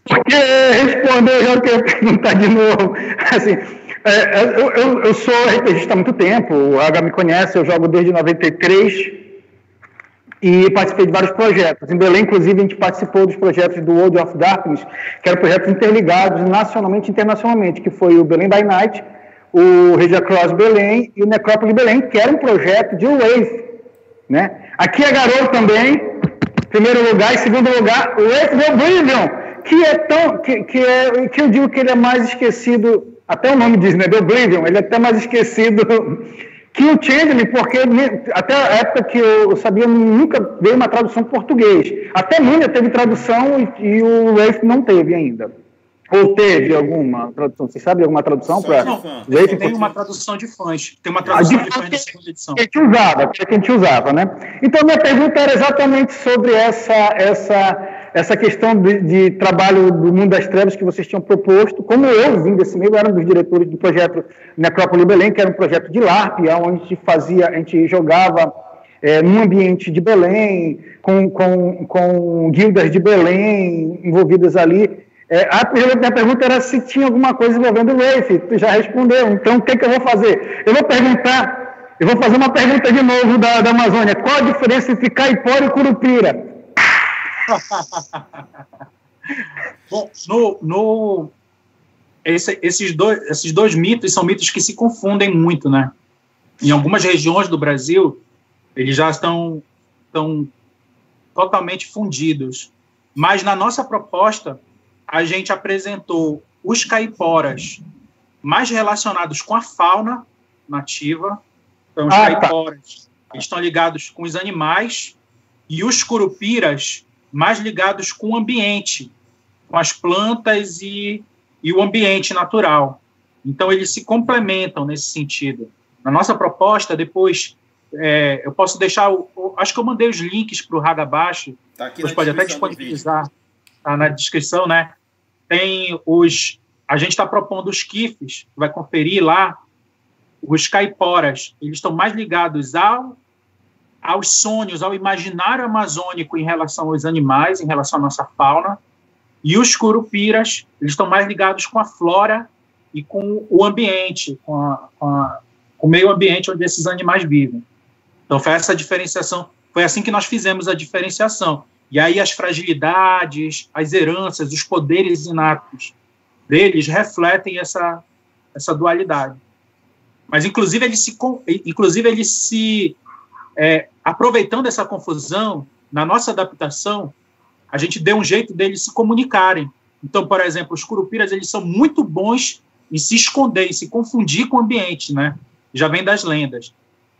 Porque respondeu, eu já quero perguntar de novo. Assim, É, é, eu, eu, eu, sou RPGista há muito tempo, o H me conhece, eu jogo desde 93 e participei de vários projetos. Em Belém, inclusive, a gente participou dos projetos do World of Darkness, que eram projetos interligados nacionalmente e internacionalmente, que foi o Belém by Night, o Regia Cross Belém e o Necrópole Belém, que era um projeto de Wave. Né? Aqui é garoto também, primeiro lugar, e segundo lugar, o Wave Oblivion, que é tão. Que, que, é, que eu digo que ele é mais esquecido até o nome diz, né? The Oblivion, ele é até mais esquecido que o Changeling, porque até a época que eu sabia, nunca veio uma tradução português. Até Múnia teve tradução e, e o Rafe não teve ainda. Ou teve alguma tradução? Você sabe alguma tradução para. Tem uma tradução de fãs. Tem uma tradução de, de fãs da segunda edição. Que a gente usava, que a gente usava, né? Então, minha pergunta era exatamente sobre essa, essa essa questão de, de, trabalho do mundo das trevas que vocês tinham proposto, como eu vim desse meio, eu era um dos diretores do projeto Necrópole Belém, que era um projeto de LARP, onde a gente fazia, a gente jogava é, num ambiente de Belém, com, com, com guildas de Belém envolvidas ali. É, a minha pergunta era se tinha alguma coisa envolvendo o Rafe, tu já respondeu, então o que, que eu vou fazer? Eu vou perguntar, eu vou fazer uma pergunta de novo da, da Amazônia, qual a diferença entre Caipora e Curupira? Bom, no, no esse, esses, dois, esses dois mitos são mitos que se confundem muito, né? Em algumas regiões do Brasil, eles já estão, estão totalmente fundidos. Mas na nossa proposta, a gente apresentou os caiporas mais relacionados com a fauna nativa. Então, os ah, tá. caiporas tá. estão ligados com os animais e os curupiras mais ligados com o ambiente, com as plantas e, e o ambiente natural. Então, eles se complementam nesse sentido. Na nossa proposta, depois, é, eu posso deixar, o, acho que eu mandei os links para o Hagabashi, tá você pode até disponibilizar, tá na descrição, né? Tem os, a gente está propondo os kifs, vai conferir lá, os caiporas, eles estão mais ligados ao aos sonhos, ao imaginário amazônico em relação aos animais, em relação à nossa fauna, e os curupiras, eles estão mais ligados com a flora e com o ambiente, com, a, com, a, com o meio ambiente onde esses animais vivem. Então, foi essa diferenciação, foi assim que nós fizemos a diferenciação. E aí as fragilidades, as heranças, os poderes inatos deles refletem essa, essa dualidade. Mas, inclusive, eles se, inclusive, eles se é, aproveitando essa confusão, na nossa adaptação, a gente deu um jeito deles se comunicarem. Então, por exemplo, os curupiras, eles são muito bons em se esconder, em se confundir com o ambiente, né? Já vem das lendas.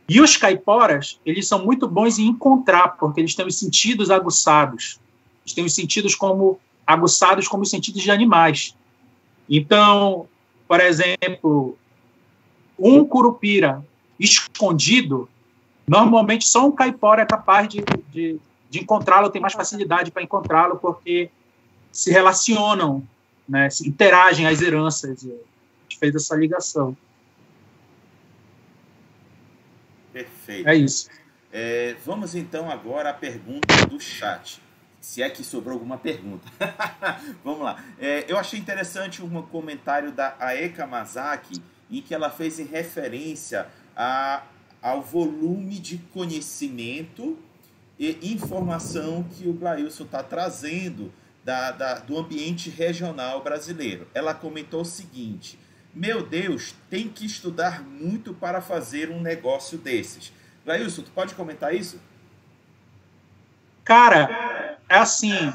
E os caiporas, eles são muito bons em encontrar, porque eles têm os sentidos aguçados. Eles têm os sentidos como aguçados como os sentidos de animais. Então, por exemplo, um curupira escondido, Normalmente, só um caipora é capaz de, de, de encontrá-lo, tem mais facilidade para encontrá-lo, porque se relacionam, né, se interagem as heranças. A gente fez essa ligação. Perfeito. É isso. É, vamos então agora à pergunta do chat. Se é que sobrou alguma pergunta. vamos lá. É, eu achei interessante um comentário da Aeka Mazaki, em que ela fez em referência a ao volume de conhecimento e informação que o Glailson está trazendo da, da, do ambiente regional brasileiro. Ela comentou o seguinte: Meu Deus, tem que estudar muito para fazer um negócio desses. Glailson, tu pode comentar isso? Cara, é assim.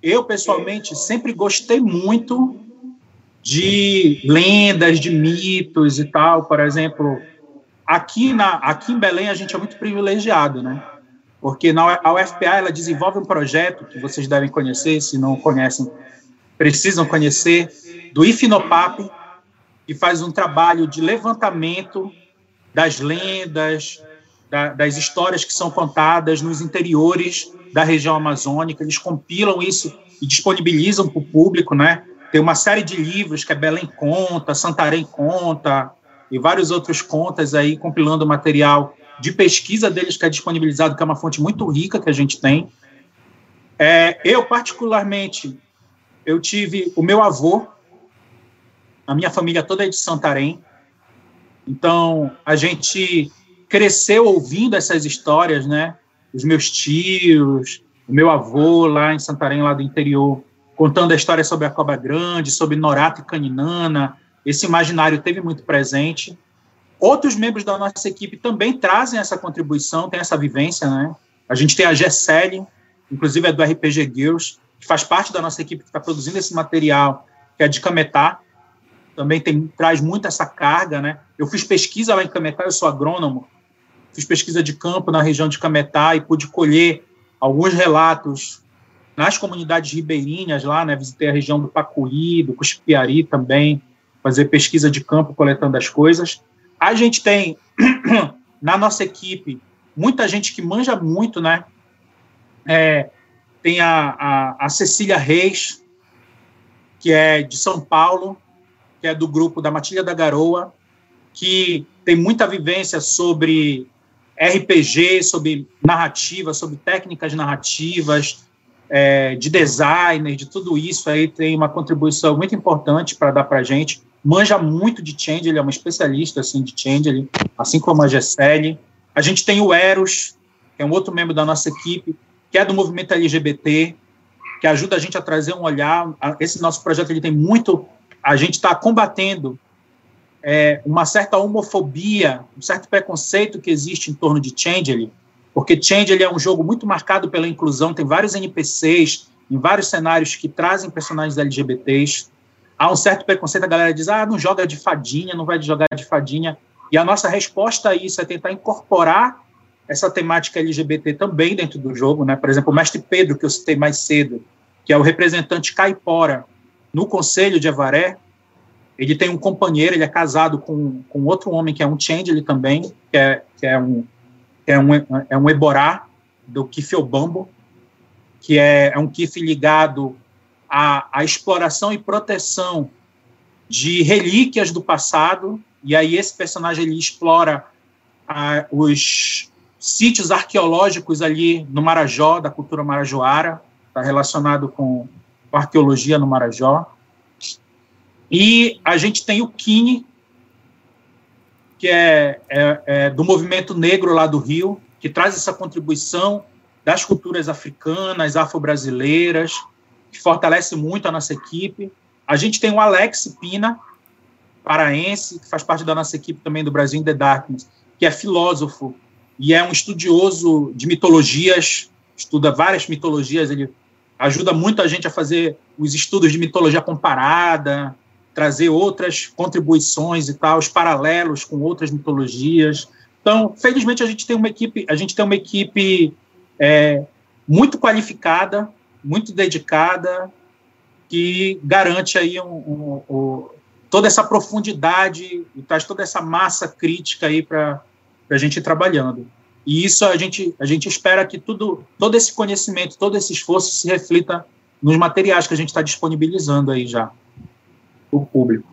Eu, pessoalmente, sempre gostei muito de lendas, de mitos e tal. Por exemplo, aqui, na, aqui em Belém a gente é muito privilegiado, né? Porque na, a UFPA ela desenvolve um projeto que vocês devem conhecer, se não conhecem, precisam conhecer, do IFNOPAP, que faz um trabalho de levantamento das lendas, da, das histórias que são contadas nos interiores da região amazônica. Eles compilam isso e disponibilizam para o público, né? Tem uma série de livros que é Belém Conta, Santarém Conta e vários outros contas aí compilando material de pesquisa deles que é disponibilizado, que é uma fonte muito rica que a gente tem. É, eu, particularmente, eu tive o meu avô, a minha família toda é de Santarém. Então, a gente cresceu ouvindo essas histórias, né? Os meus tios, o meu avô lá em Santarém, lá do interior, contando a história sobre a Cobra Grande, sobre Norato e Caninana. Esse imaginário teve muito presente. Outros membros da nossa equipe também trazem essa contribuição, tem essa vivência, né? A gente tem a Gessele, inclusive é do RPG Girls, que faz parte da nossa equipe que está produzindo esse material, que é de Cametá. Também tem, traz muito essa carga, né? Eu fiz pesquisa lá em Cametá, eu sou agrônomo, fiz pesquisa de campo na região de Cametá e pude colher alguns relatos nas comunidades ribeirinhas lá, né? Visitei a região do Pacuí, do Cuspiari também, fazer pesquisa de campo coletando as coisas. A gente tem na nossa equipe muita gente que manja muito, né? É, tem a, a, a, Cecília Reis, que é de São Paulo, que é do grupo da Matilha da Garoa, que tem muita vivência sobre RPG, sobre narrativa, sobre técnicas narrativas, é, de designer, de tudo isso aí, tem uma contribuição muito importante para dar para a gente manja muito de change, ele é um especialista assim de change, assim como a Gessele. A gente tem o Eros, que é um outro membro da nossa equipe, que é do movimento LGBT, que ajuda a gente a trazer um olhar. Esse nosso projeto ele tem muito, a gente está combatendo é, uma certa homofobia, um certo preconceito que existe em torno de Change, porque Change ele é um jogo muito marcado pela inclusão, tem vários NPCs em vários cenários que trazem personagens LGBTs há um certo preconceito, a galera diz, ah, não joga de fadinha, não vai jogar de fadinha. E a nossa resposta a isso é tentar incorporar essa temática LGBT também dentro do jogo, né? Por exemplo, o mestre Pedro, que eu citei mais cedo, que é o representante caipora no Conselho de Avaré, ele tem um companheiro, ele é casado com, com outro homem que é um change também, que é, que é um é um, é um eborá do Kifiobambo, que é, é um Kif ligado a, a exploração e proteção de relíquias do passado, e aí esse personagem ele explora ah, os sítios arqueológicos ali no Marajó, da cultura marajoara, está relacionado com, com arqueologia no Marajó. E a gente tem o Kine, que é, é, é, do movimento negro lá do Rio, que traz essa contribuição das culturas africanas, afro-brasileiras, que fortalece muito a nossa equipe. A gente tem o Alex Pina, paraense, que faz parte da nossa equipe também do Brasil in the Darkness, que é filósofo e é um estudioso de mitologias, estuda várias mitologias, ele ajuda muito a gente a fazer os estudos de mitologia comparada, trazer outras contribuições e tal, os paralelos com outras mitologias. Então, felizmente a gente tem uma equipe, a gente tem uma equipe é, muito qualificada, muito dedicada, que garante aí um, um, um, toda essa profundidade e traz toda essa massa crítica aí para a gente ir trabalhando. E isso a gente, a gente espera que tudo, todo esse conhecimento, todo esse esforço se reflita nos materiais que a gente está disponibilizando aí já o público.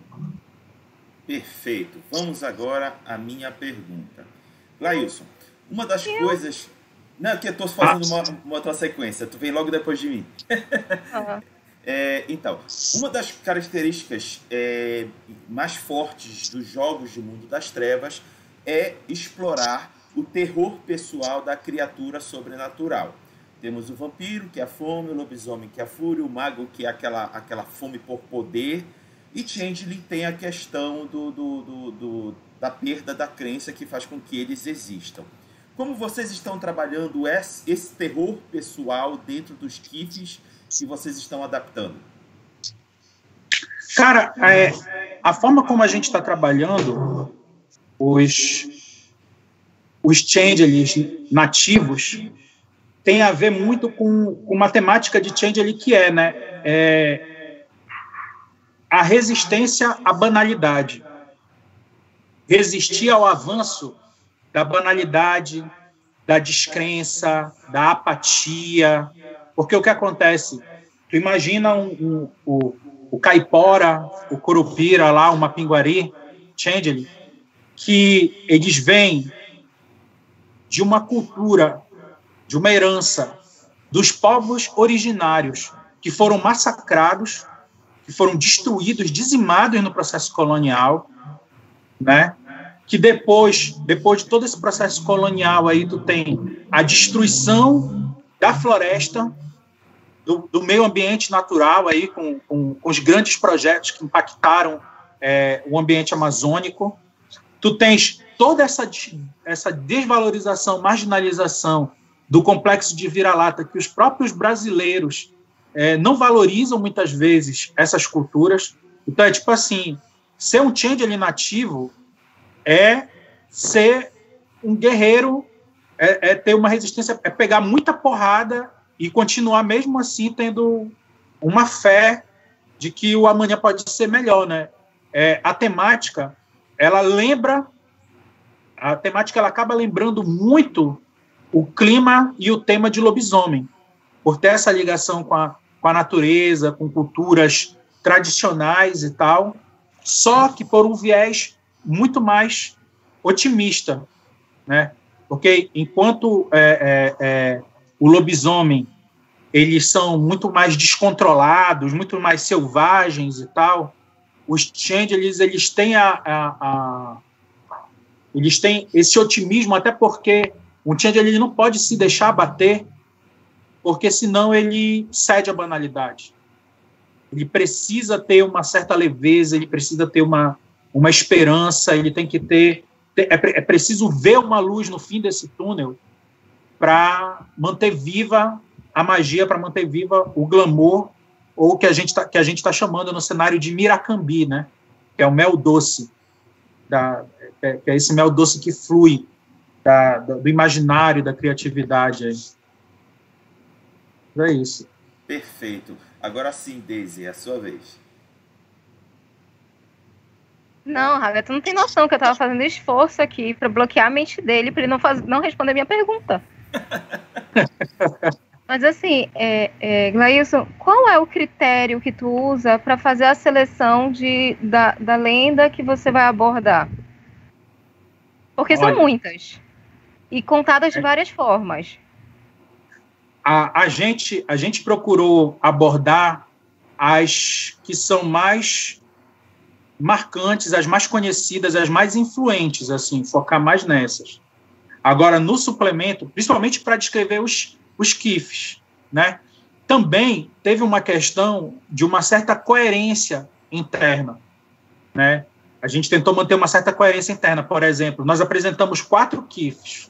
Perfeito. Vamos agora à minha pergunta. Lailson, uma das coisas não, é que eu estou fazendo ah. uma, uma outra sequência. Tu vem logo depois de mim. Uhum. é, então, uma das características é, mais fortes dos jogos do mundo das trevas é explorar o terror pessoal da criatura sobrenatural. Temos o vampiro, que é a fome, o lobisomem, que é a fúria, o mago, que é aquela, aquela fome por poder, e Changeling tem a questão do, do, do, do da perda da crença que faz com que eles existam. Como vocês estão trabalhando esse terror pessoal dentro dos kits que vocês estão adaptando? Cara, é, a forma como a gente está trabalhando os, os changelings nativos tem a ver muito com, com uma temática de changeling que é, né? É, a resistência à banalidade. Resistir ao avanço da banalidade, da descrença, da apatia. Porque o que acontece? Tu imagina um, um, o, o caipora, o curupira lá, o mapinguari, Chandeli, que eles vêm de uma cultura, de uma herança dos povos originários que foram massacrados, que foram destruídos, dizimados no processo colonial, né? Que depois, depois de todo esse processo colonial aí, tu tem a destruição da floresta, do, do meio ambiente natural aí, com, com, com, os grandes projetos que impactaram é, o ambiente amazônico. Tu tens toda essa, essa desvalorização, marginalização do complexo de vira-lata que os próprios brasileiros é, não valorizam muitas vezes essas culturas. Então, é tipo assim, ser um change nativo é ser um guerreiro, é, é, ter uma resistência, é pegar muita porrada e continuar mesmo assim tendo uma fé de que o amanhã pode ser melhor, né? É, a temática, ela lembra, a temática ela acaba lembrando muito o clima e o tema de lobisomem, por ter essa ligação com a, com a natureza, com culturas tradicionais e tal, só que por um viés muito mais otimista, né? Porque enquanto é, é, é, o lobisomem eles são muito mais descontrolados, muito mais selvagens e tal, os changelings eles têm a, a, a, eles têm esse otimismo até porque um ele não pode se deixar bater, porque senão ele cede à banalidade. Ele precisa ter uma certa leveza, ele precisa ter uma, uma esperança, ele tem que ter. É, é preciso ver uma luz no fim desse túnel para manter viva a magia, para manter viva o glamour, ou que a gente tá, que a gente está chamando no cenário de Miracambi, né? Que é o mel doce, da, é, que é esse mel doce que flui da, do imaginário, da criatividade. Aí. É isso. Perfeito. Agora sim, Daisy, é a sua vez. Não, Raga, tu não tem noção que eu tava fazendo esforço aqui para bloquear a mente dele para ele não, faz, não responder minha pergunta. Mas assim, é, é, Glailson, qual é o critério que tu usa para fazer a seleção de, da, da lenda que você vai abordar? Porque Olha, são muitas e contadas de é. várias formas. A, a, gente, a gente procurou abordar as que são mais marcantes, as mais conhecidas, as mais influentes, assim, focar mais nessas. Agora, no suplemento, principalmente para descrever os, os KIFs, né? Também teve uma questão de uma certa coerência interna, né? A gente tentou manter uma certa coerência interna. Por exemplo, nós apresentamos quatro KIFs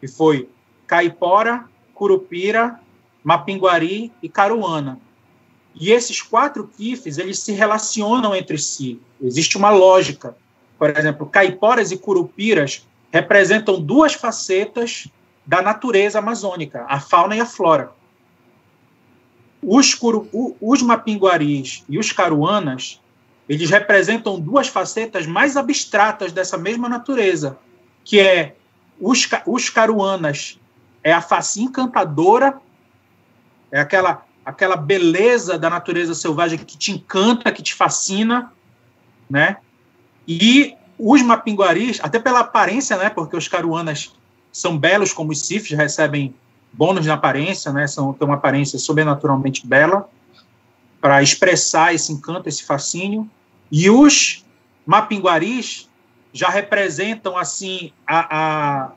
que foi Caipora, Curupira, Mapinguari e Caruana. E esses quatro kifes, eles se relacionam entre si. Existe uma lógica. Por exemplo, caiporas e curupiras representam duas facetas da natureza amazônica, a fauna e a flora. Os, curu, os mapinguaris e os caruanas, eles representam duas facetas mais abstratas dessa mesma natureza, que é os, os caruanas é a face encantadora, é aquela, aquela beleza da natureza selvagem que te encanta, que te fascina, né? E os mapinguaris, até pela aparência, né? Porque os caruanas são belos como os sifis, recebem bônus na aparência, né? São, têm uma aparência sobrenaturalmente bela para expressar esse encanto, esse fascínio. E os mapinguaris já representam assim a, a,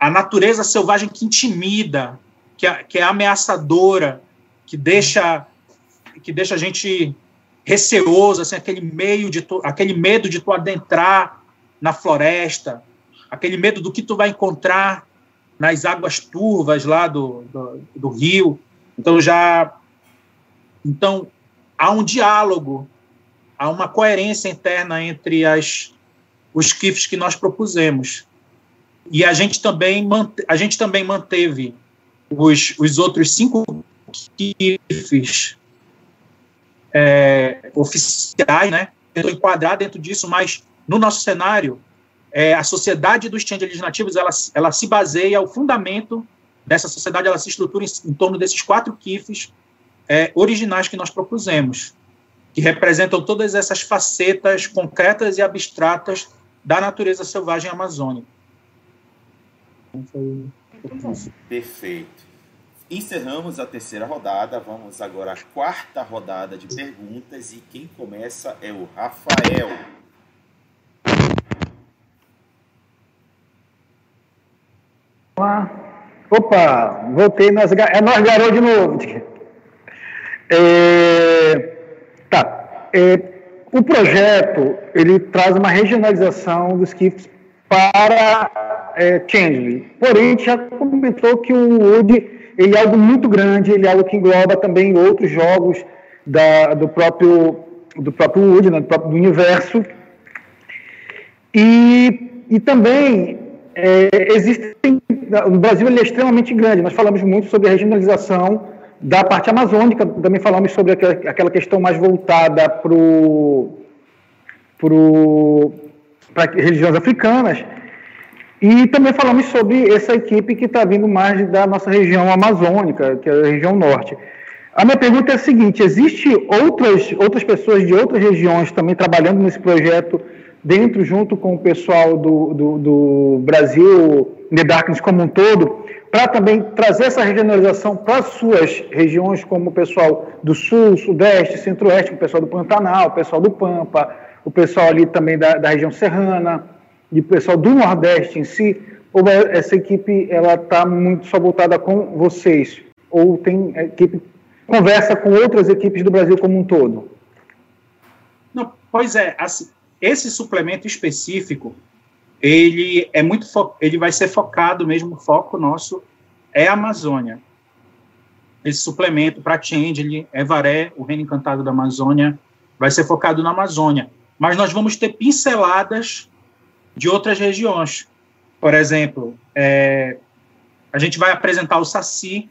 a natureza selvagem que intimida, que é, que é ameaçadora, que deixa que deixa a gente receoso, assim, aquele meio de tu, aquele medo de tu adentrar na floresta, aquele medo do que tu vai encontrar nas águas turvas lá do, do, do rio. Então já então há um diálogo há uma coerência interna entre as, os KIFs que nós propusemos. E a gente também, a gente também manteve os, os outros cinco KIFs é, oficiais, né? Tentou enquadrar dentro disso, mas no nosso cenário, é, a sociedade dos change legislativos, ela, ela se baseia, o fundamento dessa sociedade, ela se estrutura em, em torno desses quatro KIFs é, originais que nós propusemos que representam todas essas facetas concretas e abstratas da natureza selvagem amazônica. Perfeito. encerramos a terceira rodada. Vamos agora à quarta rodada de perguntas. E quem começa é o Rafael. Opa, voltei nas. É nós, garoto, de novo. É, tá. É, o projeto ele traz uma regionalização dos para é, Changeling. Porém, já comentou que o Wood ele é algo muito grande, ele é algo que engloba também outros jogos da, do próprio do próprio Wood, né, do próprio universo. E, e também é, existem. O Brasil é extremamente grande. Nós falamos muito sobre a regionalização da parte amazônica, também falamos sobre aquela questão mais voltada para pro, para religiões africanas. E também falamos sobre essa equipe que está vindo mais da nossa região amazônica, que é a região norte. A minha pergunta é a seguinte: existe outras outras pessoas de outras regiões também trabalhando nesse projeto dentro, junto com o pessoal do, do, do Brasil The Darkness como um todo, para também trazer essa regionalização para as suas regiões, como o pessoal do Sul, Sudeste, Centro-Oeste, o pessoal do Pantanal, o pessoal do Pampa, o pessoal ali também da, da região serrana, e o pessoal do Nordeste em si, ou essa equipe ela está muito só voltada com vocês? Ou tem equipe conversa com outras equipes do Brasil como um todo? Não, pois é, assim, esse suplemento específico, ele é muito ele vai ser focado mesmo, o foco nosso é a Amazônia. Esse suplemento para Change, Evaré, o Reino Encantado da Amazônia, vai ser focado na Amazônia. Mas nós vamos ter pinceladas de outras regiões. Por exemplo, é, a gente vai apresentar o Saci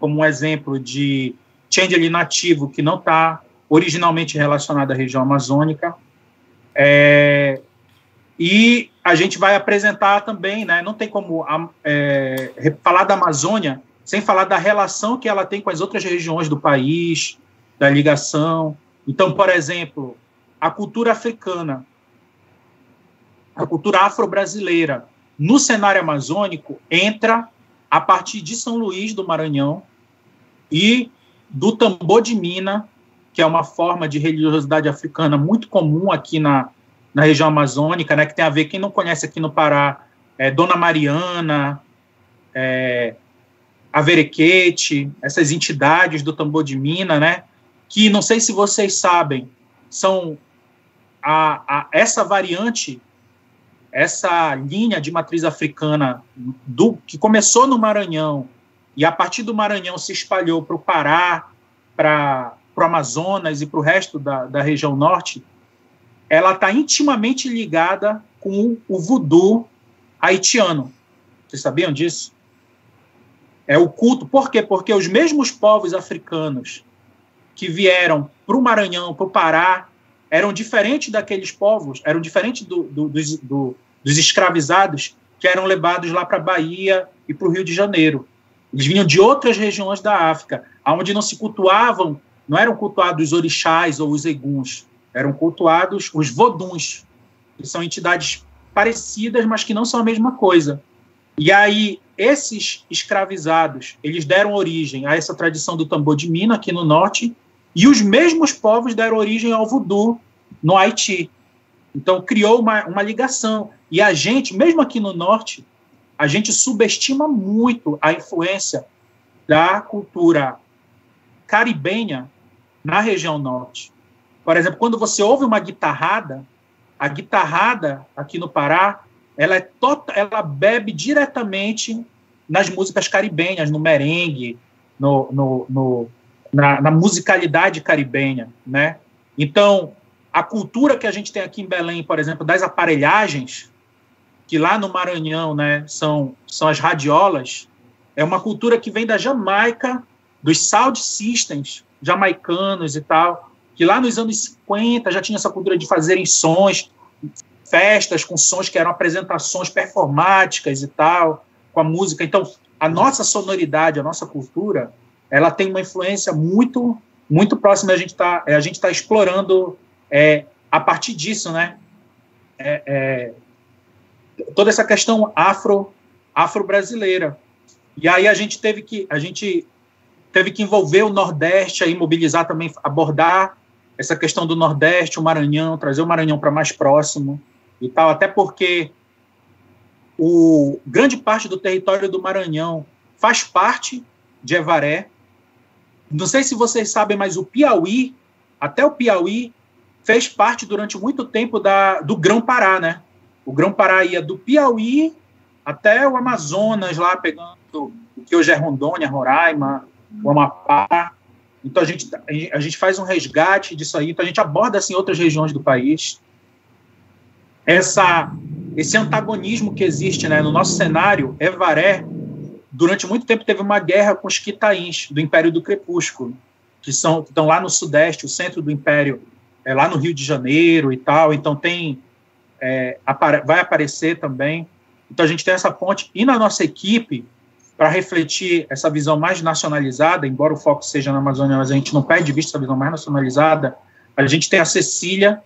como um exemplo de change nativo que não está originalmente relacionado à região amazônica. É, e a gente vai apresentar também, né, não tem como é, falar da Amazônia sem falar da relação que ela tem com as outras regiões do país, da ligação. Então, por exemplo, a cultura africana a cultura afro-brasileira no cenário amazônico entra a partir de São Luís do Maranhão e do tambor de mina, que é uma forma de religiosidade africana muito comum aqui na, na região amazônica, né, que tem a ver, quem não conhece aqui no Pará, é Dona Mariana, é, Averequete, essas entidades do tambor de mina, né, que não sei se vocês sabem, são a, a, essa variante essa linha de matriz africana do que começou no Maranhão e a partir do Maranhão se espalhou para o Pará, para o Amazonas e para o resto da, da região norte, ela está intimamente ligada com o voodoo haitiano. Vocês sabiam disso? É o culto. Por quê? Porque os mesmos povos africanos que vieram para o Maranhão, para o Pará, eram diferentes daqueles povos, eram diferentes do, do, do, do dos escravizados que eram levados lá para a Bahia e para o Rio de Janeiro. Eles vinham de outras regiões da África, onde não se cultuavam, não eram cultuados os orixás ou os eguns, eram cultuados os voduns, que são entidades parecidas, mas que não são a mesma coisa. E aí, esses escravizados, eles deram origem a essa tradição do tambor de mina aqui no norte, e os mesmos povos deram origem ao voodoo no Haiti. Então, criou uma, uma ligação. E a gente, mesmo aqui no Norte, a gente subestima muito a influência da cultura caribenha na região Norte. Por exemplo, quando você ouve uma guitarrada, a guitarrada aqui no Pará, ela, é tota, ela bebe diretamente nas músicas caribenhas, no merengue, no, no, no na, na musicalidade caribenha, né? Então, a cultura que a gente tem aqui em Belém, por exemplo, das aparelhagens, que lá no Maranhão né, são, são as radiolas, é uma cultura que vem da Jamaica, dos sound systems jamaicanos e tal, que lá nos anos 50 já tinha essa cultura de fazerem sons, festas com sons que eram apresentações performáticas e tal, com a música. Então, a nossa sonoridade, a nossa cultura, ela tem uma influência muito muito próxima. A gente está a gente tá explorando é, a partir disso, né, é, é, toda essa questão afro afro-brasileira. E aí a gente teve que a gente teve que envolver o Nordeste, aí mobilizar também, abordar essa questão do Nordeste, o Maranhão, trazer o Maranhão para mais próximo e tal, até porque o grande parte do território do Maranhão faz parte de Evaré. Não sei se vocês sabem, mas o Piauí, até o Piauí, fez parte durante muito tempo da, do Grão-Pará, né? O Grão-Pará ia do Piauí até o Amazonas, lá pegando o que hoje é Rondônia, Roraima, o Amapá. Então a gente, a gente faz um resgate disso aí, então a gente aborda assim outras regiões do país. Essa, esse antagonismo que existe né, no nosso cenário, Evaré, durante muito tempo teve uma guerra com os quitaíns do Império do Crepúsculo, que são que estão lá no sudeste, o centro do Império é lá no Rio de Janeiro e tal. Então tem é, vai aparecer também. Então a gente tem essa ponte e na nossa equipe para refletir essa visão mais nacionalizada, embora o foco seja na Amazônia, mas a gente não perde de vista essa visão mais nacionalizada. A gente tem a Cecília,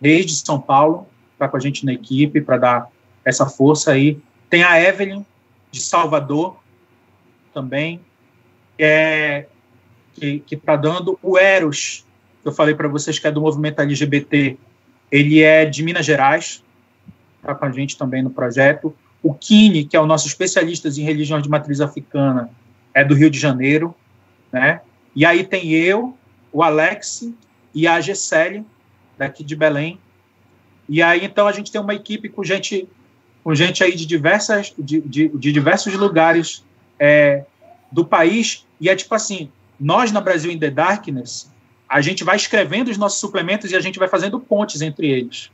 desde São Paulo, está com a gente na equipe para dar essa força aí. Tem a Evelyn, de Salvador, também, é, que está dando. O Eros, que eu falei para vocês que é do movimento LGBT, ele é de Minas Gerais, está com a gente também no projeto. O Kine, que é o nosso especialista em religiões de matriz africana, é do Rio de Janeiro, né? E aí tem eu, o Alex e a Gessele, daqui de Belém. E aí, então, a gente tem uma equipe com gente, com gente aí de, diversas, de, de, de diversos lugares é, do país. E é tipo assim, nós na Brasil in the Darkness, a gente vai escrevendo os nossos suplementos e a gente vai fazendo pontes entre eles.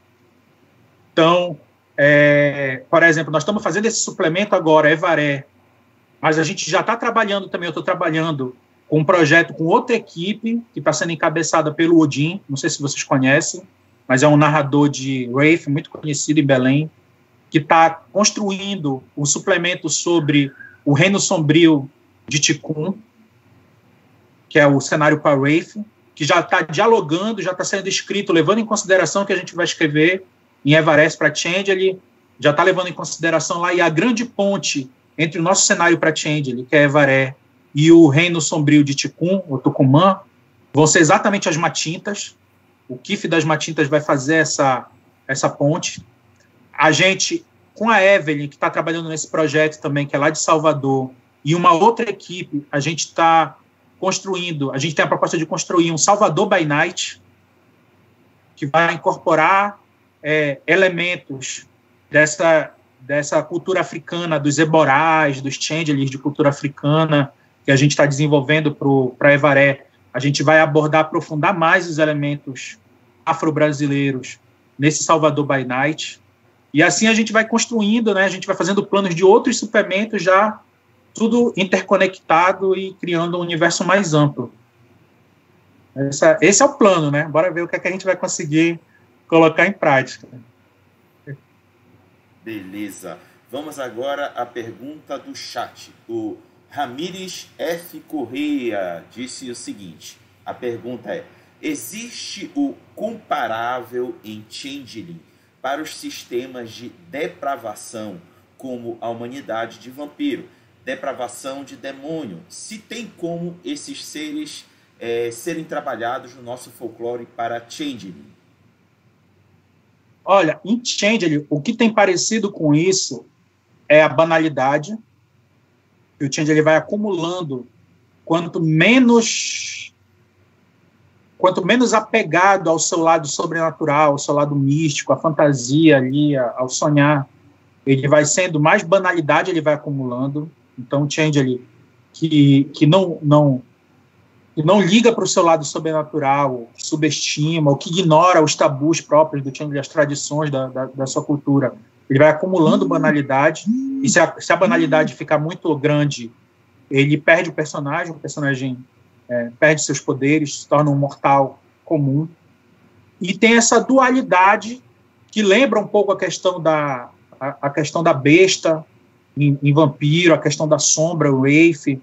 Então, é, por exemplo, nós estamos fazendo esse suplemento agora, Evaré, mas a gente já está trabalhando também, eu estou trabalhando com um projeto com outra equipe, que está sendo encabeçada pelo Odin, não sei se vocês conhecem, mas é um narrador de Wraith, muito conhecido em Belém, que está construindo um suplemento sobre o Reino Sombrio de Tikkun, que é o cenário para Wraith, que já está dialogando, já está sendo escrito, levando em consideração que a gente vai escrever em Everest para Changeling, já está levando em consideração lá, e a grande ponte entre o nosso cenário para Changeling, que é Evaré, e o Reino Sombrio de Ticum, o Tucumã, vão ser exatamente as matintas. O KIF das matintas vai fazer essa, essa ponte. A gente, com a Evelyn, que está trabalhando nesse projeto também, que é lá de Salvador, e uma outra equipe, a gente está construindo, a gente tem a proposta de construir um Salvador by Night, que vai incorporar é, elementos dessa, dessa cultura africana, dos eborais, dos changelings de cultura africana, que a gente está desenvolvendo para Evaré, a gente vai abordar, aprofundar mais os elementos afro-brasileiros nesse Salvador by Night. E assim a gente vai construindo, né, a gente vai fazendo planos de outros suplementos já tudo interconectado e criando um universo mais amplo. Essa, esse é o plano, né? Bora ver o que, é que a gente vai conseguir colocar em prática. Beleza. Vamos agora à pergunta do chat. O Ramires F. Correia disse o seguinte: a pergunta é: existe o comparável em Changeling para os sistemas de depravação, como a humanidade de vampiro, depravação de demônio? Se tem como esses seres é, serem trabalhados no nosso folclore para Changeling? Olha, em Changeling, o que tem parecido com isso é a banalidade. O Changeling vai acumulando quanto menos quanto menos apegado ao seu lado sobrenatural, ao seu lado místico, à fantasia ali, ao sonhar, ele vai sendo mais banalidade ele vai acumulando. Então, o Changeling que que não não que não liga para o seu lado sobrenatural, que subestima, ou que ignora os tabus próprios do Tiangle, as tradições da, da, da, sua cultura. Ele vai acumulando banalidade, e se a, se a, banalidade ficar muito grande, ele perde o personagem, o personagem é, perde seus poderes, se torna um mortal comum. E tem essa dualidade que lembra um pouco a questão da, a, a questão da besta em, em, Vampiro, a questão da sombra, o Wraith,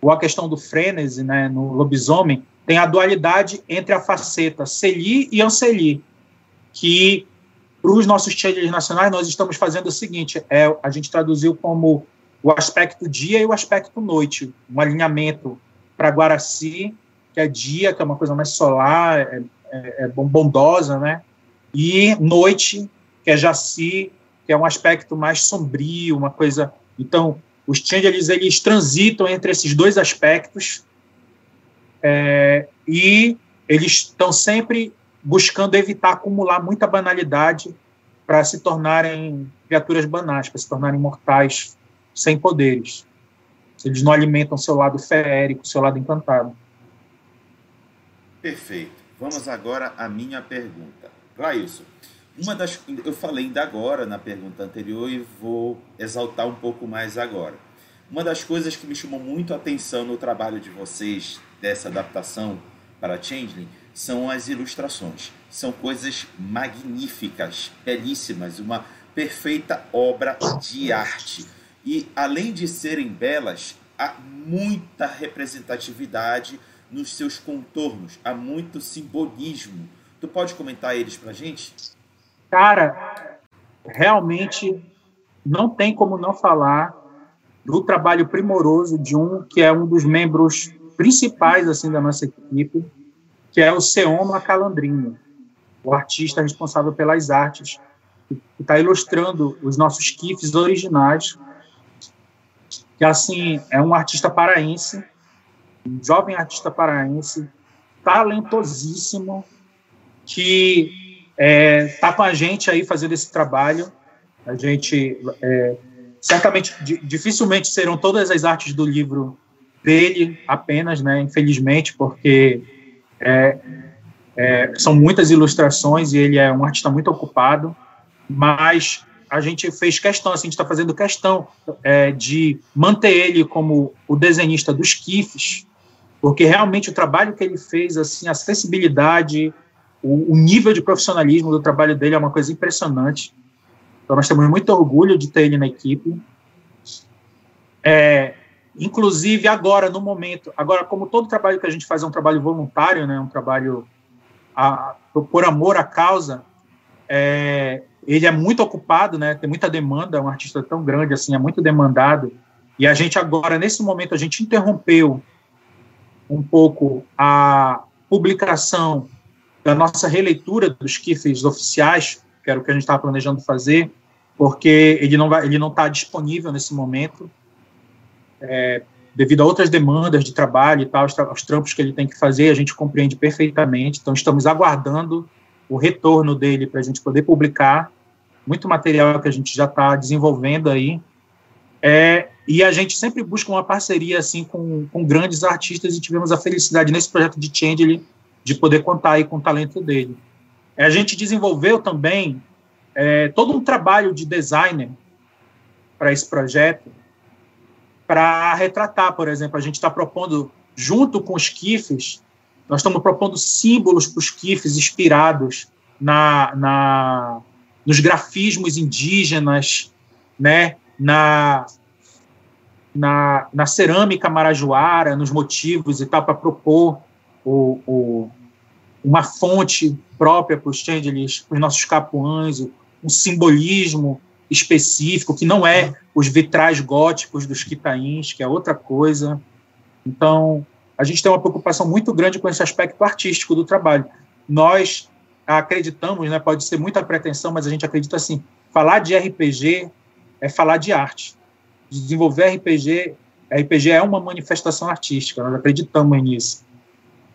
ou a questão do frenesi, né, no lobisomem, tem a dualidade entre a faceta Celi e Anceli, que para os nossos channels nacionais nós estamos fazendo o seguinte, é, a gente traduziu como o aspecto dia e o aspecto noite, um alinhamento para Guaraci, que é dia, que é uma coisa mais solar, é, é, é bondosa, né? E noite, que é Jaci, que é um aspecto mais sombrio, uma coisa. Então, os changelings eles transitam entre esses dois aspectos é, e eles estão sempre buscando evitar acumular muita banalidade para se tornarem criaturas banais, para se tornarem mortais sem poderes. Eles não alimentam seu lado feérico, seu lado encantado. Perfeito. Vamos agora à minha pergunta. Glailson, uma das, eu falei ainda agora na pergunta anterior e vou exaltar um pouco mais agora. Uma das coisas que me chamou muito a atenção no trabalho de vocês dessa adaptação para Changeling são as ilustrações. São coisas magníficas, belíssimas, uma perfeita obra de arte. E além de serem belas, há muita representatividade nos seus contornos, há muito simbolismo. Tu pode comentar eles para gente? Cara, realmente não tem como não falar do trabalho primoroso de um que é um dos membros principais assim da nossa equipe, que é o Seoma Calandrinho, o artista responsável pelas artes, que está ilustrando os nossos kifs originais, que assim é um artista paraense, um jovem artista paraense, talentosíssimo, que está é, tá com a gente aí fazendo esse trabalho. A gente é, certamente dificilmente serão todas as artes do livro dele apenas, né? Infelizmente, porque é, é, são muitas ilustrações e ele é um artista muito ocupado. Mas a gente fez questão, assim, a gente está fazendo questão é, de manter ele como o desenhista dos kifs, porque realmente o trabalho que ele fez, assim, a sensibilidade, o, o, nível de profissionalismo do trabalho dele é uma coisa impressionante. Então, nós temos muito orgulho de ter ele na equipe. É, inclusive, agora, no momento, agora, como todo trabalho que a gente faz é um trabalho voluntário, né, um trabalho a, por amor à causa, é, ele é muito ocupado, né, tem muita demanda, é um artista tão grande assim, é muito demandado, e a gente agora, nesse momento, a gente interrompeu um pouco a publicação da nossa releitura dos kifs oficiais, que era o que a gente estava planejando fazer, porque ele não vai, ele não está disponível nesse momento, é, devido a outras demandas de trabalho e tal, os, os trampos que ele tem que fazer, a gente compreende perfeitamente. Então, estamos aguardando o retorno dele para a gente poder publicar muito material que a gente já está desenvolvendo aí. É, e a gente sempre busca uma parceria assim com, com grandes artistas e tivemos a felicidade nesse projeto de Change de poder contar aí com o talento dele. É, a gente desenvolveu também é, todo um trabalho de designer para esse projeto, para retratar, por exemplo, a gente está propondo, junto com os KIFs, nós estamos propondo símbolos para os KIFs inspirados na, na, nos grafismos indígenas, né, na, na, na cerâmica marajoara, nos motivos e tal, para propor o, o, uma fonte própria para os changelings, para os nossos capuãs, um simbolismo específico, que não é os vitrais góticos dos quitains, que é outra coisa. Então, a gente tem uma preocupação muito grande com esse aspecto artístico do trabalho. Nós acreditamos, né, pode ser muita pretensão, mas a gente acredita assim, falar de RPG é falar de arte. Desenvolver RPG, RPG é uma manifestação artística, nós acreditamos nisso.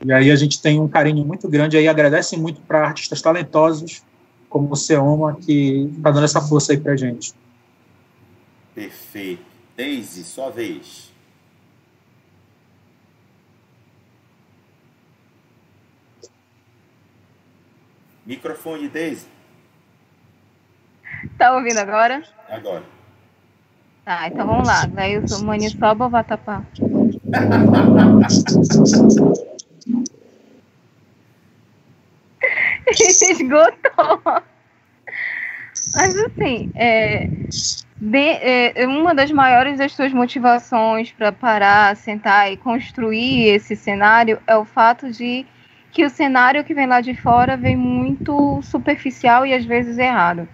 E aí a gente tem um carinho muito grande aí, agradece muito para artistas talentosos como o Seoma, que está dando essa força aí para gente. Perfeito. Daisy, sua vez. Microfone, Daisy. Tá ouvindo agora? Agora. Tá, então vamos lá. Daí eu sou Maniçoba ou Vatapá? Esgotou. Mas assim, é, de, é, uma das maiores das suas motivações para parar, sentar e construir esse cenário é o fato de que o cenário que vem lá de fora vem muito superficial e às vezes errado.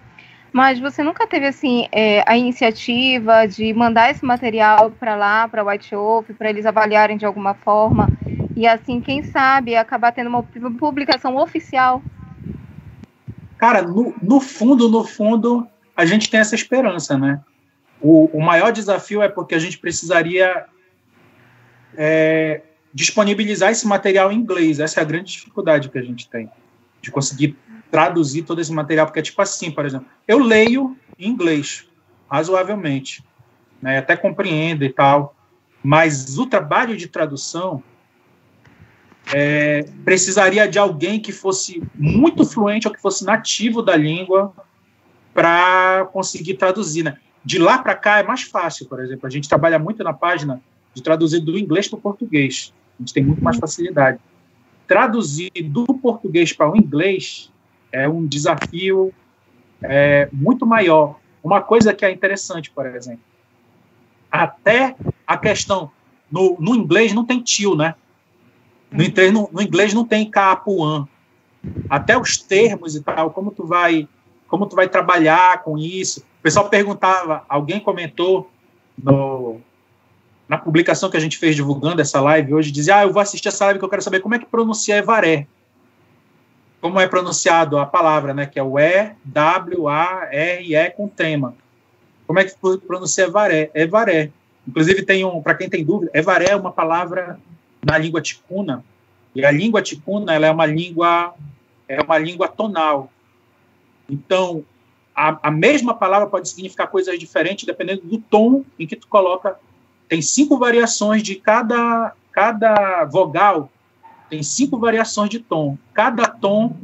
Mas você nunca teve assim é, a iniciativa de mandar esse material para lá, para White Wolf, para eles avaliarem de alguma forma e assim, quem sabe, acabar tendo uma publicação oficial? Cara, no, no fundo, no fundo, a gente tem essa esperança, né? O, o maior desafio é porque a gente precisaria é, disponibilizar esse material em inglês. Essa é a grande dificuldade que a gente tem, de conseguir traduzir todo esse material, porque é tipo assim, por exemplo, eu leio em inglês, razoavelmente, né, até compreendo e tal, mas o trabalho de tradução é, precisaria de alguém que fosse muito fluente ou que fosse nativo da língua para conseguir traduzir, né? De lá para cá é mais fácil, por exemplo, a gente trabalha muito na página de traduzir do inglês para o português, a gente tem muito mais facilidade. Traduzir do português para o inglês é um desafio é, muito maior. Uma coisa que é interessante, por exemplo, até a questão no, no inglês não tem tio, né? No, no, no inglês não tem capuan. Até os termos e tal, como tu vai, como tu vai trabalhar com isso. O pessoal perguntava, alguém comentou no, na publicação que a gente fez divulgando essa live hoje, dizia, ah, eu vou assistir essa live que eu quero saber como é que pronuncia Evaré como é pronunciado a palavra, né, que é o E, W, A, R, E com tema. Como é que pronuncia Evaré? Evaré. Inclusive, tem um, para quem tem dúvida, Evaré é uma palavra na língua ticuna, e a língua ticuna ela é uma língua é uma língua tonal. Então, a, a mesma palavra pode significar coisas diferentes dependendo do tom em que tu coloca. Tem cinco variações de cada cada vogal tem cinco variações de tom. Cada tom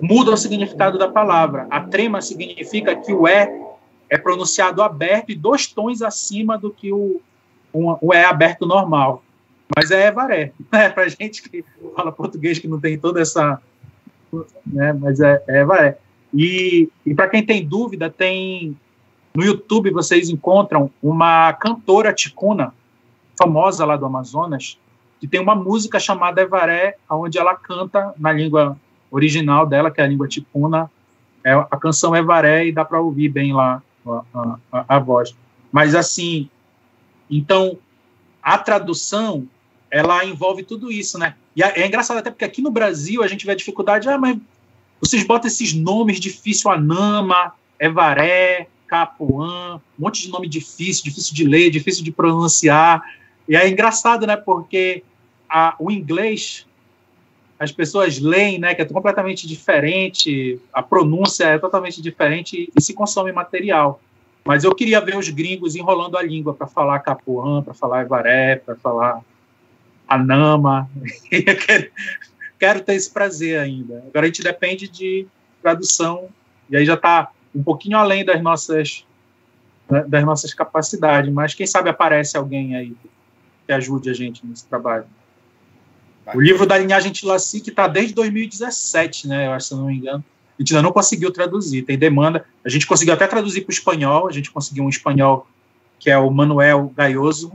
muda o significado da palavra. A trema significa que o E é pronunciado aberto e dois tons acima do que o, um, o E aberto normal. Mas é Evaré. Né? Para gente que fala português que não tem toda essa. Né? Mas é, é Evaré. E, e para quem tem dúvida, tem no YouTube vocês encontram uma cantora ticuna famosa lá do Amazonas, que tem uma música chamada Evaré, onde ela canta na língua original dela, que é a língua tipuna, é a canção Evaré, e dá para ouvir bem lá a, a, a, voz. Mas, assim, então, a tradução, ela envolve tudo isso, né? E é, é engraçado até porque aqui no Brasil a gente vê a dificuldade, ah, mas vocês botam esses nomes difíceis, Anama, Evaré, Capuã, um monte de nome difícil, difícil de ler, difícil de pronunciar, e é engraçado, né? Porque a, o inglês, as pessoas leem, né? Que é completamente diferente, a pronúncia é totalmente diferente e se consome material. Mas eu queria ver os gringos enrolando a língua para falar capuã, para falar evaré, para falar anama. quero, quero ter esse prazer ainda. Agora a gente depende de tradução e aí já está um pouquinho além das nossas das nossas capacidades, mas quem sabe aparece alguém aí que ajude a gente nesse trabalho. O livro da linhagem Tilaci, que está desde 2017, né? Eu acho, se eu não me engano. A gente ainda não conseguiu traduzir, tem demanda. A gente conseguiu até traduzir para o espanhol, a gente conseguiu um espanhol que é o Manuel Gaioso,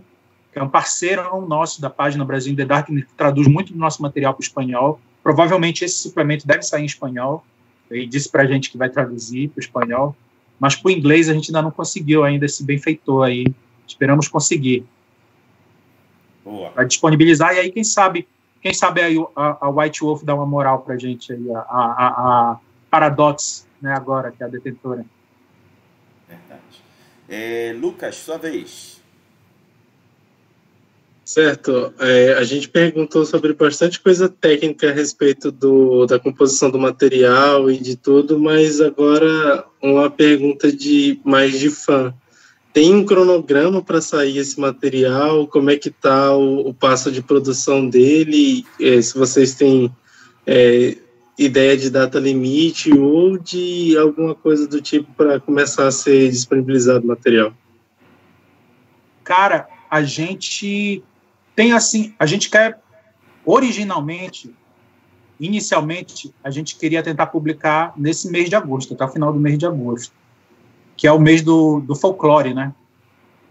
que é um parceiro nosso da página Brasil in the Dark, que traduz muito do nosso material para o espanhol. Provavelmente esse suplemento deve sair em espanhol. Ele disse para a gente que vai traduzir para o espanhol. Mas para o inglês a gente ainda não conseguiu ainda esse benfeitor aí. Esperamos conseguir. Vai disponibilizar, e aí, quem sabe, quem sabe a, a White Wolf dá uma moral pra gente aí, a, a, a Paradox, né, agora, que é a detentora. Verdade. É, Lucas, sua vez. Certo. É, a gente perguntou sobre bastante coisa técnica a respeito do, da composição do material e de tudo, mas agora uma pergunta de mais de fã. Tem um cronograma para sair esse material? Como é que está o, o, passo de produção dele? É, se vocês têm é, ideia de data limite ou de alguma coisa do tipo para começar a ser disponibilizado o material? Cara, a gente tem assim, a gente quer originalmente, inicialmente, a gente queria tentar publicar nesse mês de agosto, até o final do mês de agosto que é o mês do, do folclore, né?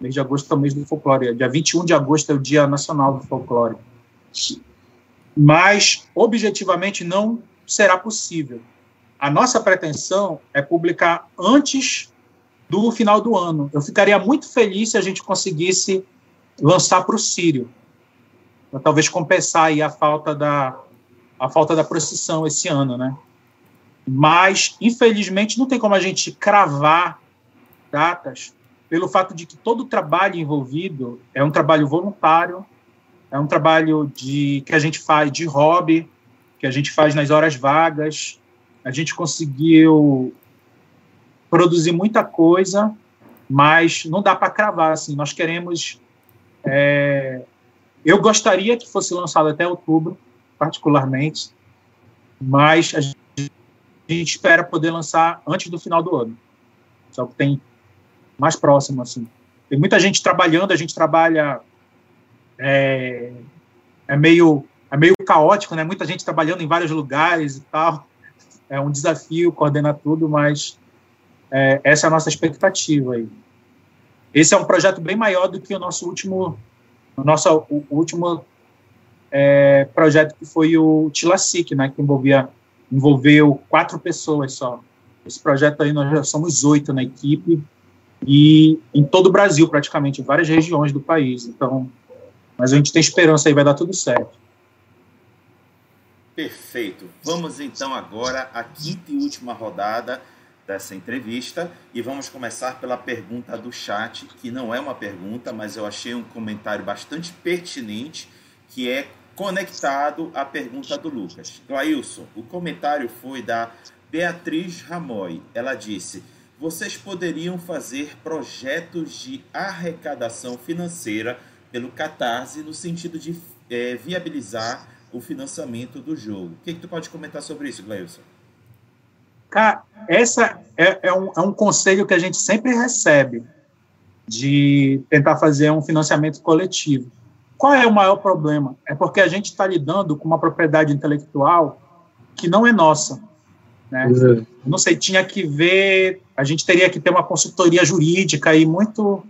Mês de agosto é o mês do folclore. Dia 21 de agosto é o Dia Nacional do Folclore. Mas, objetivamente, não será possível. a nossa pretensão é publicar antes do final do ano. Eu ficaria muito feliz se a gente conseguisse lançar para o Sírio, para talvez compensar aí a falta da a falta da procissão esse ano, né? Mas infelizmente não tem como a gente cravar datas pelo fato de que todo o trabalho envolvido é um trabalho voluntário, é um trabalho de que a gente faz de hobby, que a gente faz nas horas vagas. A gente conseguiu produzir muita coisa, mas não dá para cravar assim. Nós queremos é, eu gostaria que fosse lançado até outubro, particularmente, mas a gente, espera poder lançar antes do final do ano. Só que tem mais próximo, assim. Tem muita gente trabalhando, a gente trabalha. É, é, meio, é meio caótico, né? Muita gente trabalhando em vários lugares e tal. É um desafio coordenar tudo, mas é, essa é a nossa expectativa aí. Esse é um projeto bem maior do que o nosso último o nosso último é, projeto que foi o Tilasic, né, que envolvia envolveu quatro pessoas só. Esse projeto aí nós já somos oito na equipe e em todo o Brasil praticamente, em várias regiões do país. Então, mas a gente tem esperança aí vai dar tudo certo. Perfeito. Vamos então agora à quinta e última rodada dessa entrevista e vamos começar pela pergunta do chat, que não é uma pergunta, mas eu achei um comentário bastante pertinente, que é conectado à pergunta do Lucas. Glailson, o comentário foi da Beatriz Ramoy. Ela disse: vocês poderiam fazer projetos de arrecadação financeira pelo Catarse no sentido de é, viabilizar o financiamento do jogo. O que, que tu pode comentar sobre isso, Glailson? Cara, essa é, é, um, é um conselho que a gente sempre recebe de tentar fazer um financiamento coletivo. Qual é o maior problema? É porque a gente está lidando com uma propriedade intelectual que não é nossa. Né? Uhum. Não sei, tinha que ver, a gente teria que ter uma consultoria jurídica aí muito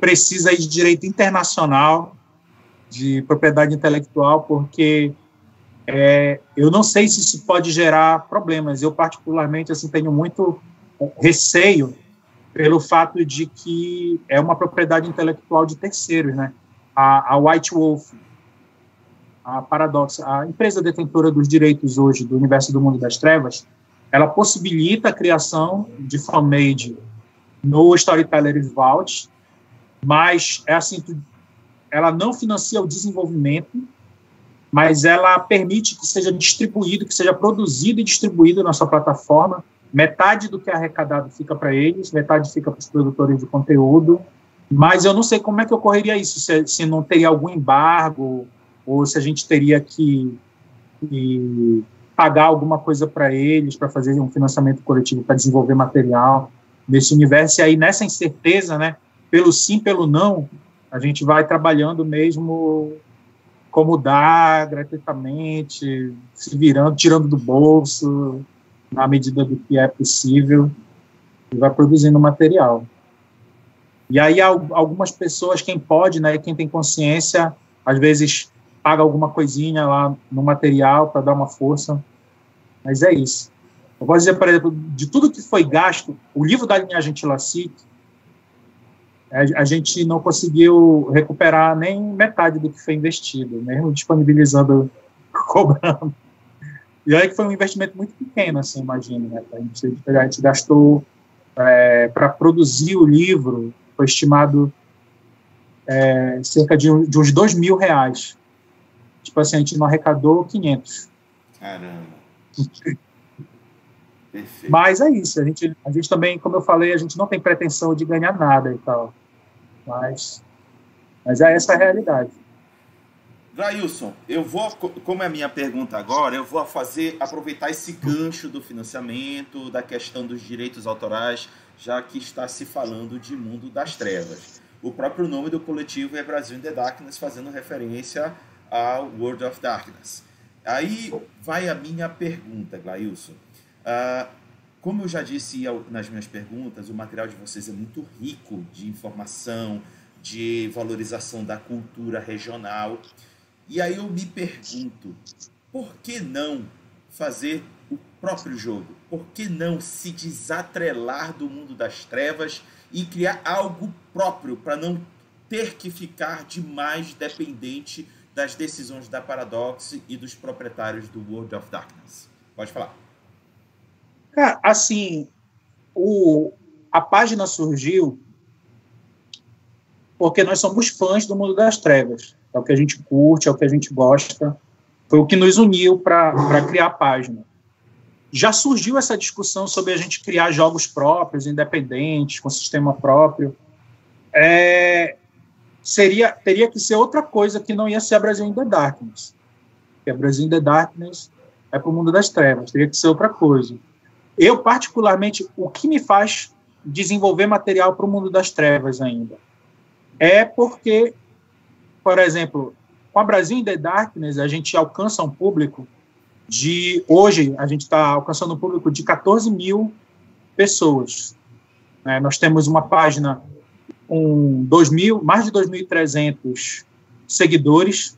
precisa de direito internacional de propriedade intelectual, porque é, eu não sei se isso pode gerar problemas. Eu, particularmente, assim, tenho muito receio pelo fato de que é uma propriedade intelectual de terceiros, né? A, a White Wolf, a Paradox, a empresa detentora dos direitos hoje do universo do mundo das trevas, ela possibilita a criação de fanmade no Storyteller's Vault, mas é assim, ela não financia o desenvolvimento, mas ela permite que seja distribuído, que seja produzido e distribuído na sua plataforma. Metade do que é arrecadado fica para eles, metade fica para os produtores de conteúdo. Mas eu não sei como é que ocorreria isso, se, se não teria algum embargo, ou se a gente teria que, que pagar alguma coisa para eles, para fazer um financiamento coletivo, para desenvolver material nesse universo. E aí, nessa incerteza, né, pelo sim, pelo não, a gente vai trabalhando mesmo como dar gratuitamente, se virando, tirando do bolso, na medida do que é possível, e vai produzindo material. E aí algumas pessoas, quem pode, né, quem tem consciência, às vezes paga alguma coisinha lá no material para dar uma força, mas é isso. Eu vou dizer, por exemplo, de tudo que foi gasto, o livro da linhagem Tilacic, a, gente não conseguiu recuperar nem metade do que foi investido, mesmo disponibilizando, cobrando. E aí que foi um investimento muito pequeno, assim, imagina, né? A gente, a gente gastou é, para produzir o livro, foi estimado é, cerca de, de, uns dois mil reais. Tipo assim, a gente não arrecadou 500. Caramba. Perfeito. Mas é isso, a gente, a gente também, como eu falei, a gente não tem pretensão de ganhar nada e tal. Mas, mas é essa a realidade. Grailson, eu vou, como é a minha pergunta agora, eu vou fazer, aproveitar esse gancho do financiamento, da questão dos direitos autorais, já que está se falando de mundo das trevas. O próprio nome do coletivo é Brasil in the Darkness, fazendo referência ao World of Darkness. Aí vai a minha pergunta, Glailson. Uh, como eu já disse nas minhas perguntas, o material de vocês é muito rico de informação, de valorização da cultura regional. E aí eu me pergunto, por que não fazer o próprio jogo? Por que não se desatrelar do mundo das trevas e criar algo próprio para não ter que ficar demais dependente das decisões da Paradox e dos proprietários do World of Darkness? Pode falar. É, assim, o, a página surgiu porque nós somos fãs do mundo das trevas. É o que a gente curte, é o que a gente gosta. Foi o que nos uniu para criar a página. Já surgiu essa discussão sobre a gente criar jogos próprios, independentes, com sistema próprio. É, seria teria que ser outra coisa que não ia ser a Brasil in the Darkness. Porque a Brasil in the Darkness é para o mundo das trevas, teria que ser outra coisa. Eu, particularmente, o que me faz desenvolver material para o mundo das trevas ainda é porque, por exemplo, com a Brasil in the Darkness, a gente alcança um público de. Hoje, a gente está alcançando um público de 14 mil pessoas. Né? Nós temos uma página com 2 mil, mais de 2.300 seguidores,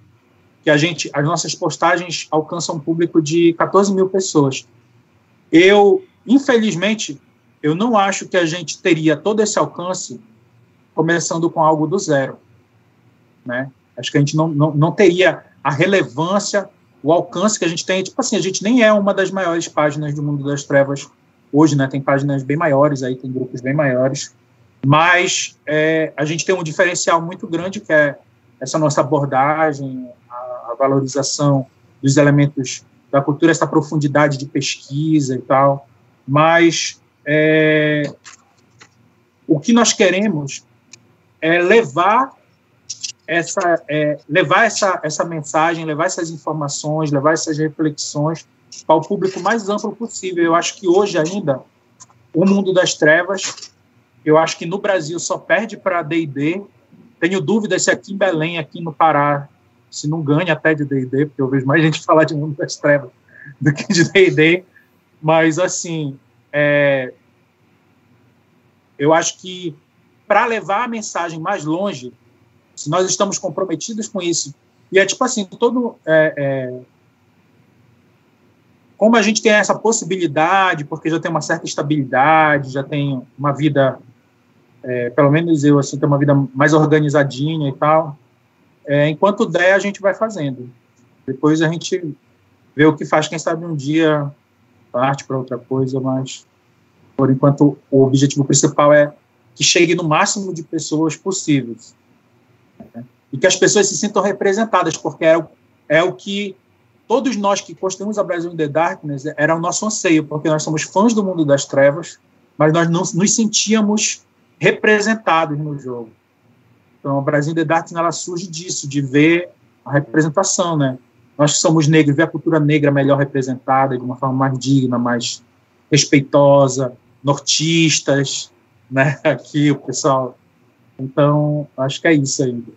que a gente, as nossas postagens alcançam um público de 14 mil pessoas. Eu, infelizmente, eu não acho que a gente teria todo esse alcance começando com algo do zero, né? Acho que a gente não, não, não teria a relevância, o alcance que a gente tem. Tipo assim, a gente nem é uma das maiores páginas do mundo das trevas hoje, né? Tem páginas bem maiores aí, tem grupos bem maiores, mas é, a gente tem um diferencial muito grande que é essa nossa abordagem, a, a valorização dos elementos da cultura, essa profundidade de pesquisa e tal. Mas é, o que nós queremos é levar essa, é, levar essa, essa mensagem, levar essas informações, levar essas reflexões para o público mais amplo possível. Eu acho que hoje ainda o mundo das trevas, eu acho que no Brasil só perde para D&D. Tenho dúvidas se aqui em Belém, aqui no Pará, se não ganha até de D&D, porque eu vejo mais gente falar de mundo das trevas do que de D&D. Mas, assim, é, eu acho que para levar a mensagem mais longe, se nós estamos comprometidos com isso, e é tipo assim, todo. É, é, como a gente tem essa possibilidade, porque já tem uma certa estabilidade, já tem uma vida, é, pelo menos eu, assim, tenho uma vida mais organizadinha e tal, é, enquanto der, a gente vai fazendo. Depois a gente vê o que faz, quem sabe um dia parte para outra coisa, mas por enquanto o objetivo principal é que chegue no máximo de pessoas possíveis. Né? E que as pessoas se sintam representadas, porque é o, é o que todos nós que construímos a Brasil in the Darkness era o nosso anseio, porque nós somos fãs do mundo das trevas, mas nós não nos sentíamos representados no jogo. Então, a Brasil the Darkness ela surge disso, de ver a representação, né? Nós que somos negros, ver a cultura negra melhor representada, de uma forma mais digna, mais respeitosa, nortistas, né? Aqui o pessoal. Então, acho que é isso ainda.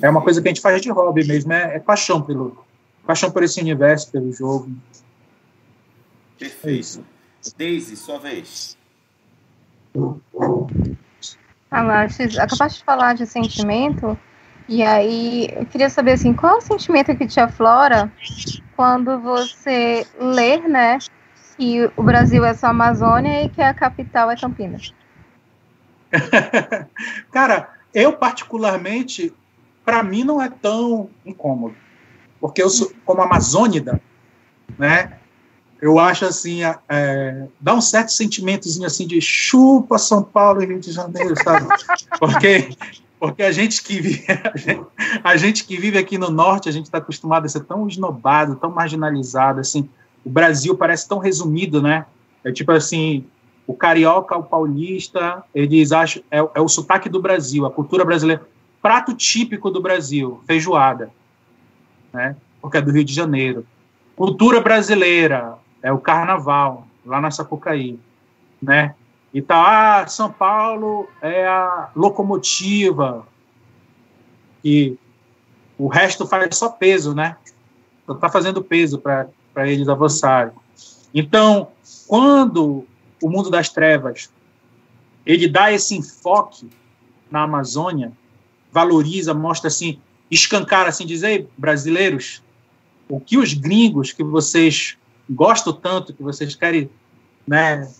É uma coisa que a gente faz de hobby mesmo, é, é paixão pelo paixão por esse universo, pelo jogo. Perfeito. É isso. Daisy, sua vez. Acabaste, acabaste de falar de sentimento, e aí eu queria saber assim, qual é o sentimento que te aflora quando você lê, né, que o Brasil é só Amazônia e que a capital é Campinas? Cara, eu particularmente, para mim não é tão incômodo, porque eu sou como amazônida, né? Eu acho assim, é, dá um certo sentimentozinho assim de chupa São Paulo e Rio de Janeiro, sabe? Porque porque a gente que vive, a gente, a gente que vive aqui no norte, a gente está acostumado a ser tão esnobado, tão marginalizado, assim o Brasil parece tão resumido, né? É tipo assim, o carioca, o paulista, eles acham, é, é o sotaque do Brasil, a cultura brasileira. Prato típico do Brasil, feijoada, né? Porque é do Rio de Janeiro. Cultura brasileira, é o carnaval, lá na Sapucaí, né? E tá, ah, São Paulo é a locomotiva, e o resto faz só peso, né? Tá fazendo peso para eles avançarem. Então, quando o mundo das trevas ele dá esse enfoque na Amazônia, valoriza, mostra assim, escancara assim, dizer, brasileiros, o que os gringos que vocês gosto tanto, que vocês querem né,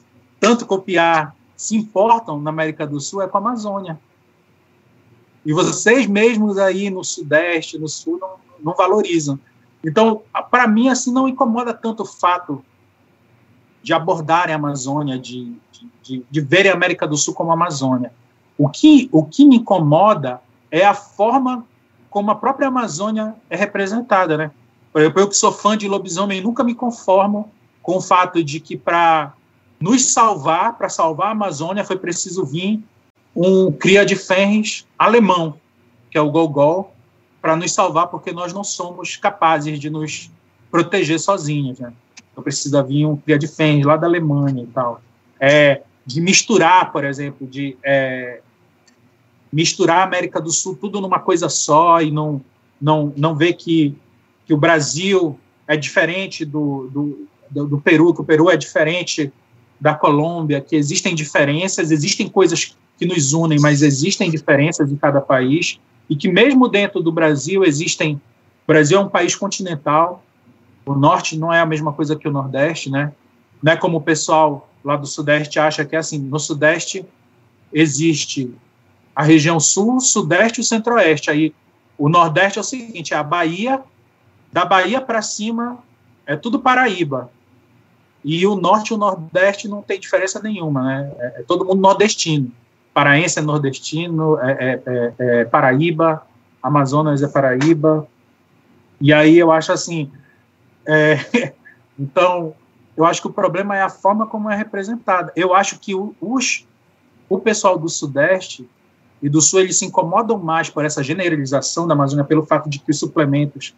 tanto copiar, se importam na América do Sul é com a Amazônia. E vocês mesmos aí no Sudeste, no Sul, não, não valorizam. Então, para mim, assim, não incomoda tanto o fato de abordarem a Amazônia, de, de, de verem a América do Sul como Amazônia. O que, o que me incomoda é a forma como a própria Amazônia é representada, né? Por exemplo, eu que sou fã de lobisomem, nunca me conformo com o fato de que para nos salvar, para salvar a Amazônia, foi preciso vir um cria de ferros alemão, que é o Gogol, para nos salvar, porque nós não somos capazes de nos proteger sozinhos. Né? Então precisa vir um cria de ferros lá da Alemanha e tal. É, de misturar, por exemplo, de é, misturar a América do Sul tudo numa coisa só e não, não, não ver que, que o Brasil é diferente do, do, do, do Peru, que o Peru é diferente da Colômbia, que existem diferenças, existem coisas que nos unem, mas existem diferenças em cada país, e que mesmo dentro do Brasil existem. O Brasil é um país continental, o norte não é a mesma coisa que o nordeste, né? Não é como o pessoal lá do sudeste acha que é assim. No sudeste existe a região sul, sudeste e centro-oeste. Aí o nordeste é o seguinte: é a Bahia, da Bahia para cima é tudo Paraíba. E o norte e o nordeste não tem diferença nenhuma, né? É, é todo mundo nordestino. Paraense é nordestino, é, é, é, é, Paraíba, Amazonas é Paraíba. E aí eu acho assim. É, então, eu acho que o problema é a forma como é representada. Eu acho que o, os, o pessoal do Sudeste e do Sul eles se incomodam mais por essa generalização da Amazônia, pelo fato de que os suplementos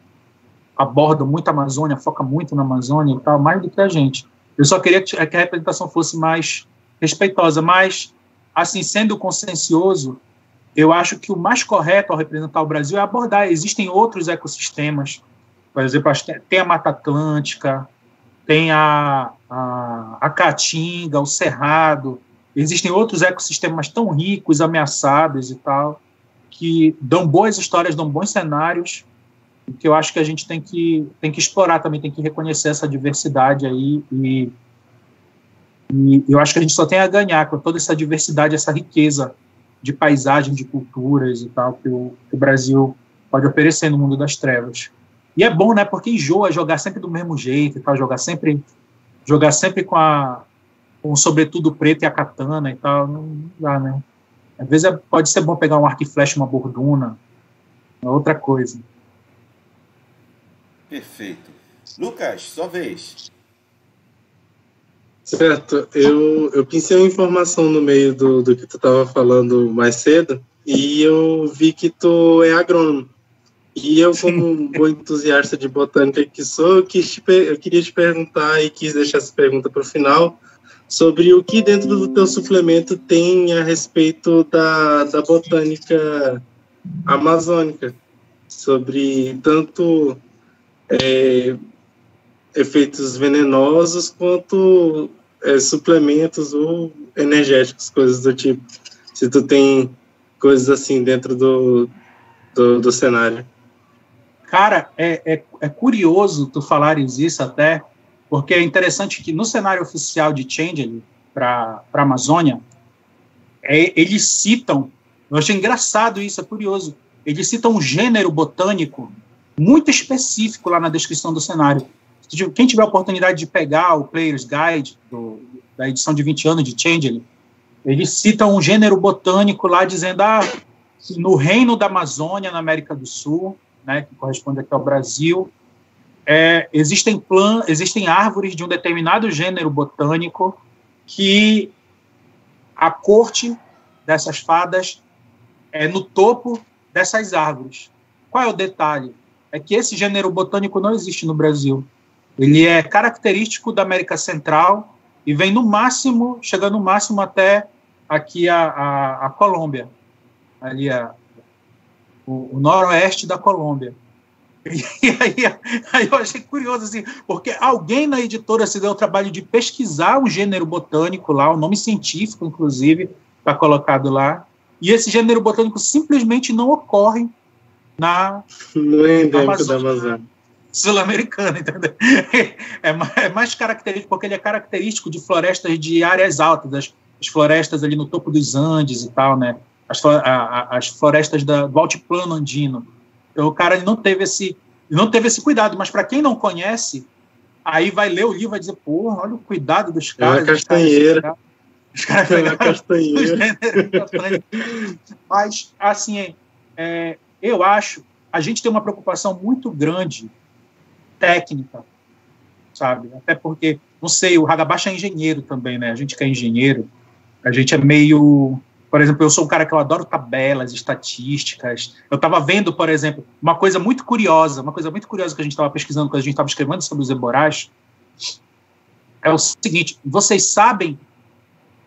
abordam muito a Amazônia, foca muito na Amazônia e tal, mais do que a gente. Eu só queria que a representação fosse mais respeitosa, mas, assim, sendo consciencioso, eu acho que o mais correto ao representar o Brasil é abordar. Existem outros ecossistemas, por exemplo, tem a Mata Atlântica, tem a, a, a Caatinga, o Cerrado, existem outros ecossistemas tão ricos, ameaçados e tal, que dão boas histórias, dão bons cenários, que eu acho que a gente tem que, tem que explorar também, tem que reconhecer essa diversidade aí e, e eu acho que a gente só tem a ganhar com toda essa diversidade, essa riqueza de paisagem, de culturas e tal que o, que o Brasil pode oferecer no mundo das trevas. E é bom, né, porque enjoa jogar sempre do mesmo jeito tal, jogar sempre jogar sempre com a com o sobretudo preto e a katana e tal, não dá, né? Às vezes é, pode ser bom pegar um arco e flecha, uma borduna, outra coisa. Perfeito. Lucas, sua vez. Certo, eu, eu pensei uma informação no meio do, do que tu estava falando mais cedo e eu vi que tu é agrônomo. E eu, como um bom entusiasta de botânica que sou, eu, quis te, eu queria te perguntar e quis deixar essa pergunta para o final sobre o que dentro do teu suplemento tem a respeito da, da botânica amazônica, sobre tanto é, efeitos venenosos quanto é, suplementos ou energéticos, coisas do tipo. Se tu tem coisas assim dentro do, do, do cenário. Cara, é, é, é, curioso tu falares isso até, porque é interessante que no cenário oficial de Changeling para a Amazônia, é, eles citam, eu achei engraçado isso, é curioso, eles citam um gênero botânico muito específico lá na descrição do cenário. Quem tiver a oportunidade de pegar o Player's Guide do, da edição de 20 anos de Changeling, eles citam um gênero botânico lá dizendo ah, no reino da Amazônia, na América do Sul, né, que corresponde aqui ao Brasil, é, existem, plan, existem árvores de um determinado gênero botânico que a corte dessas fadas é no topo dessas árvores. Qual é o detalhe? É que esse gênero botânico não existe no Brasil. Ele é característico da América Central e vem no máximo, chegando no máximo até aqui a, a, a Colômbia, ali a, o, o, noroeste da Colômbia. E aí, aí eu achei curioso, assim, porque alguém na editora se deu o trabalho de pesquisar o gênero botânico lá, o nome científico, inclusive, está colocado lá, e esse gênero botânico simplesmente não ocorre na no endêmico da Amazônia. sul-americana, entendeu? É, é, mais característico, porque ele é característico de florestas de áreas altas, as, as florestas ali no topo dos Andes e tal, né? As, a, as florestas da, do altiplano andino. Então, o cara não teve esse não teve esse cuidado, mas para quem não conhece, aí vai ler o livro e vai dizer, porra, olha o cuidado dos é caras. É castanheira. Os caras pegaram castanheira. Mas, assim, é, eu acho, a gente tem uma preocupação muito grande técnica, sabe? Até porque, não sei, o Hagabashi é engenheiro também, né? A gente que é engenheiro, a gente é meio por exemplo, eu sou um cara que eu adoro tabelas, estatísticas. Eu estava vendo, por exemplo, uma coisa muito curiosa, uma coisa muito curiosa que a gente estava pesquisando quando a gente estava escrevendo sobre os eborais, é o seguinte: vocês sabem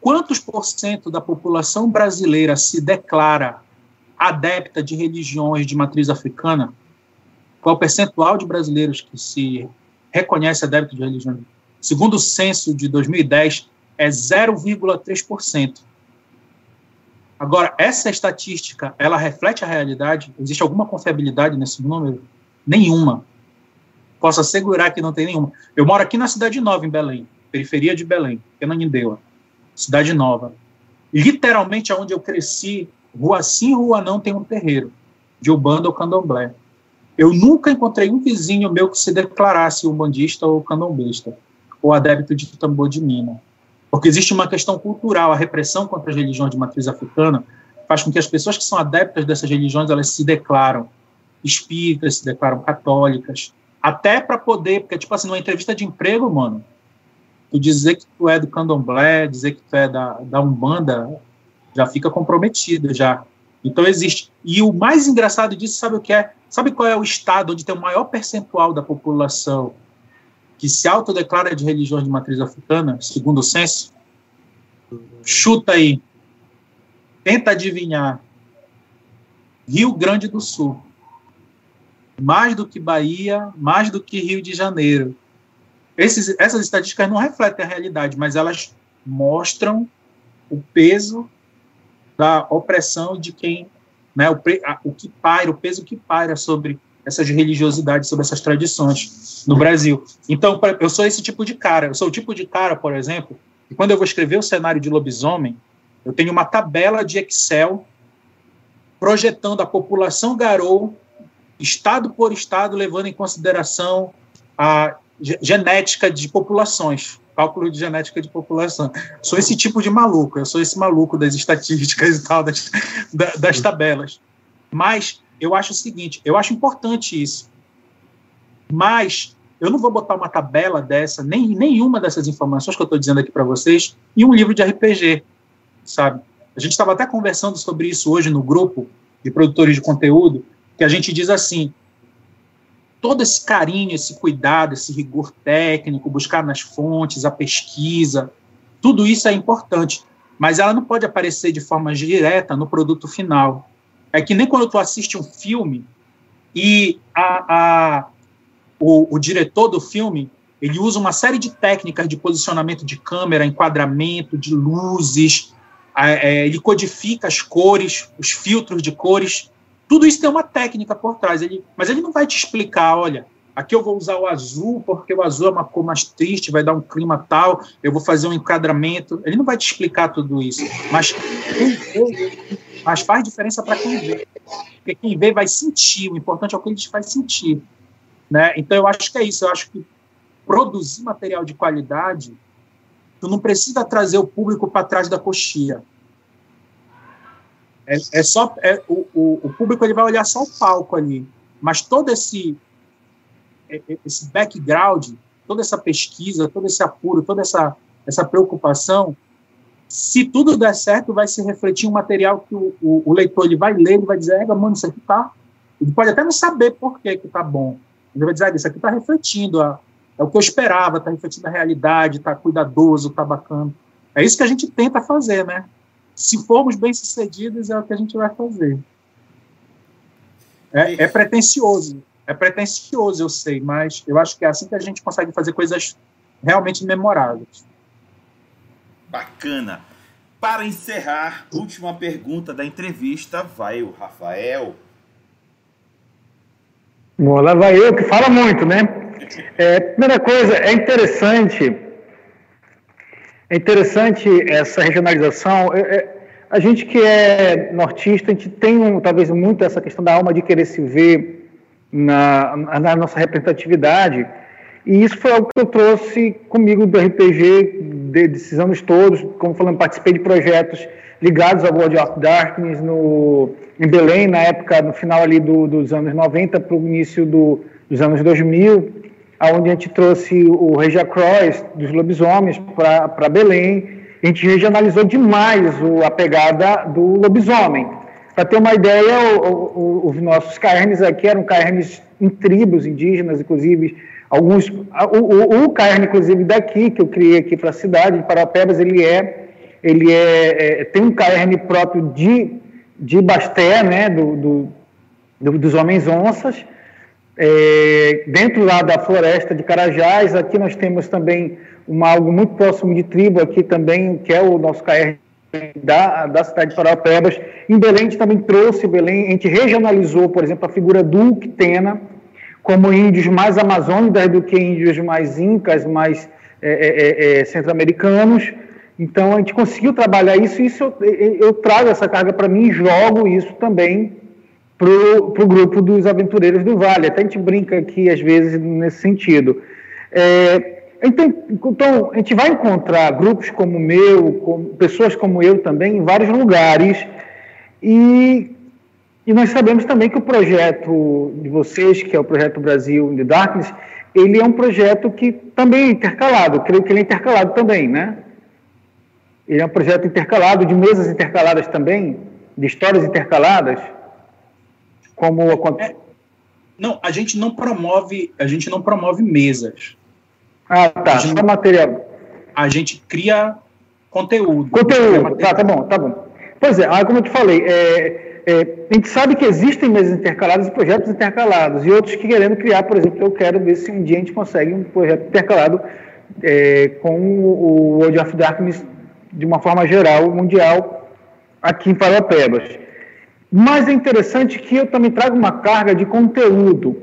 quantos por cento da população brasileira se declara adepta de religiões de matriz africana? Qual o percentual de brasileiros que se reconhece adepto de religião? Segundo o censo de 2010, é 0,3%. Agora, essa estatística, ela reflete a realidade? Existe alguma confiabilidade nesse número? Nenhuma. Posso assegurar que não tem nenhuma. Eu moro aqui na Cidade Nova, em Belém, periferia de Belém, Penanindeua, Cidade Nova. Literalmente, onde eu cresci, rua sim, rua não, tem um terreiro, de Ubanda ou Candomblé. Eu nunca encontrei um vizinho meu que se declarasse umbandista ou candomblista, ou adepto de tambor de mina. Porque existe uma questão cultural, a repressão contra as religiões de matriz africana faz com que as pessoas que são adeptas dessas religiões, elas se declaram espíritas, se declaram católicas, até para poder, porque tipo assim, numa entrevista de emprego, mano, tu dizer que tu é do candomblé, dizer que tu é da, da Umbanda, já fica comprometido já. Então existe. E o mais engraçado disso, sabe o que é? Sabe qual é o estado onde tem o maior percentual da população que se autodeclara de religiões de matriz africana, segundo o censo, chuta aí, tenta adivinhar. Rio Grande do Sul. Mais do que Bahia, mais do que Rio de Janeiro. Esses, essas estatísticas não refletem a realidade, mas elas mostram o peso da opressão de quem, né, o, o que paira, o peso que paira sobre essas religiosidades, sobre essas tradições no Brasil. Então, eu sou esse tipo de cara. Eu sou o tipo de cara, por exemplo, que quando eu vou escrever o cenário de lobisomem, eu tenho uma tabela de Excel projetando a população garou, estado por estado, levando em consideração a genética de populações, cálculo de genética de população. Sou esse tipo de maluco, eu sou esse maluco das estatísticas e tal, das, das tabelas. Mas eu acho o seguinte, eu acho importante isso. Mas eu não vou botar uma tabela dessa, nem nenhuma dessas informações que eu estou dizendo aqui para vocês, em um livro de RPG, sabe? A gente estava até conversando sobre isso hoje no grupo de produtores de conteúdo, que a gente diz assim: todo esse carinho, esse cuidado, esse rigor técnico, buscar nas fontes, a pesquisa, tudo isso é importante, mas ela não pode aparecer de forma direta no produto final. É que nem quando tu assiste um filme e a, a, o, o diretor do filme ele usa uma série de técnicas de posicionamento de câmera, enquadramento, de luzes, é, ele codifica as cores, os filtros de cores, tudo isso tem uma técnica por trás, ele, mas ele não vai te explicar, olha, aqui eu vou usar o azul porque o azul é uma cor mais triste, vai dar um clima tal, eu vou fazer um enquadramento, ele não vai te explicar tudo isso, mas mas faz diferença para quem vê. Porque quem vê vai sentir, o importante é o que eles vai sentir. Né? Então, eu acho que é isso. Eu acho que produzir material de qualidade, tu não precisa trazer o público para trás da coxia. É, é só é, o, o, o, público ele vai olhar só o palco ali, mas todo esse é, é, esse background, toda essa pesquisa, todo esse apuro, toda essa essa preocupação se tudo der certo, vai se refletir um material que o, o, o leitor ele vai ler, ele vai dizer, mano, isso aqui tá. Ele pode até não saber por que, que tá bom. Ele vai dizer, isso aqui tá refletindo, a, é o que eu esperava, tá refletindo a realidade, tá cuidadoso, tá bacana. É isso que a gente tenta fazer, né? Se formos bem-sucedidos, é o que a gente vai fazer. É, é pretencioso, é pretencioso, eu sei, mas eu acho que é assim que a gente consegue fazer coisas realmente memoráveis. Bacana. Para encerrar, última pergunta da entrevista, vai o Rafael. Bom, lá vai eu que fala muito, né? É, primeira coisa, é interessante, é interessante essa regionalização. É, é, a gente que é nortista, a gente tem um, talvez muito essa questão da alma de querer se ver na, na nossa representatividade. E isso foi algo que eu trouxe comigo do RPG de, desses anos todos. Como falando, participei de projetos ligados ao World of Darkness no, em Belém, na época, no final ali do, dos anos 90 para o início do, dos anos 2000, onde a gente trouxe o Regia Cross dos lobisomens para Belém. A gente regionalizou demais o, a pegada do lobisomem. Para ter uma ideia, o, o, os nossos carnes aqui eram carnes em tribos indígenas, inclusive alguns. O, o, carne, inclusive, daqui, que eu criei aqui para a cidade, de Parapebas, ele é. Ele é, é, tem um carne próprio de, de Basté, né, do, do, do dos homens onças, é, dentro lá da floresta de Carajás. Aqui nós temos também uma, algo muito próximo de tribo aqui também, que é o nosso KR da, da cidade de Parapebas. Em Belém, a gente também trouxe Belém, a gente regionalizou, por exemplo, a figura do Quitena, como índios mais amazônicos do que índios mais incas, mais é, é, é, é, centro-americanos. Então, a gente conseguiu trabalhar isso isso eu, eu trago essa carga para mim jogo isso também para o grupo dos aventureiros do Vale. Até a gente brinca aqui, às vezes, nesse sentido. É, então, então, a gente vai encontrar grupos como o meu, como, pessoas como eu também, em vários lugares. E e nós sabemos também que o projeto de vocês, que é o projeto Brasil in the Darkness, ele é um projeto que também é intercalado, creio que ele é intercalado também, né? Ele é um projeto intercalado, de mesas intercaladas também, de histórias intercaladas, como é, Não, a gente não promove, a gente não promove mesas. Ah, tá, gente, só material. A gente cria conteúdo. Conteúdo, tá, tá bom, tá bom. Pois é, ah, como eu te falei, é, é, a gente sabe que existem mesas intercaladas e projetos intercalados, e outros que querendo criar, por exemplo, eu quero ver se um dia a gente consegue um projeto intercalado é, com o World of Darkness de uma forma geral, mundial, aqui em Parapebas. Mas é interessante que eu também trago uma carga de conteúdo.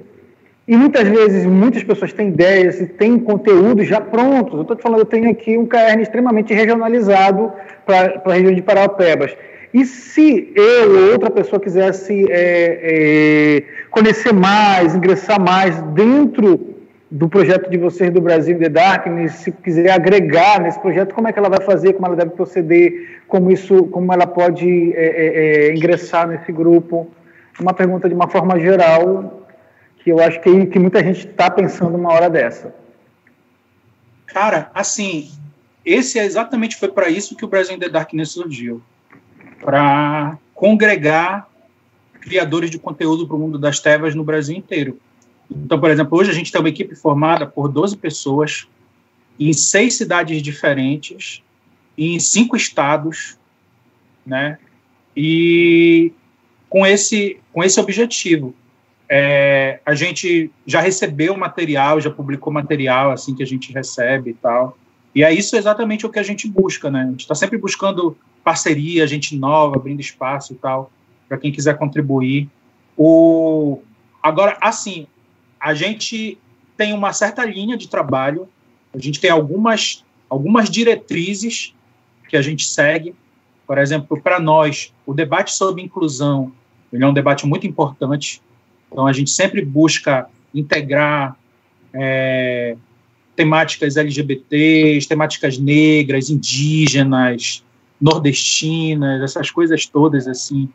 E muitas vezes, muitas pessoas têm ideias e têm conteúdos já prontos. Eu estou te falando, eu tenho aqui um KR extremamente regionalizado para a região de Parapebas. E se eu ou outra pessoa quisesse é, é, conhecer mais, ingressar mais dentro do projeto de vocês do Brasil The Darkness, se quiser agregar nesse projeto, como é que ela vai fazer, como ela deve proceder, como isso, como ela pode é, é, é ingressar nesse grupo? Uma pergunta de uma forma geral que eu acho que, que muita gente está pensando uma hora dessa. Cara, assim, esse é exatamente foi para isso que o Brasil The Darkness surgiu para congregar criadores de conteúdo para o mundo das trevas no Brasil inteiro. Então, por exemplo, hoje a gente tem uma equipe formada por 12 pessoas em seis cidades diferentes, em cinco estados, né? E com esse, com esse objetivo. É, a gente já recebeu material, já publicou material assim que a gente recebe e tal. E é isso exatamente o que a gente busca, né? A gente está sempre buscando parceria, gente nova, abrindo espaço e tal, para quem quiser contribuir. O... Agora, assim, a gente tem uma certa linha de trabalho, a gente tem algumas, algumas diretrizes que a gente segue. Por exemplo, para nós, o debate sobre inclusão é um debate muito importante. Então, a gente sempre busca integrar é, temáticas LGBTs, temáticas negras, indígenas, nordestinas, essas coisas todas, assim,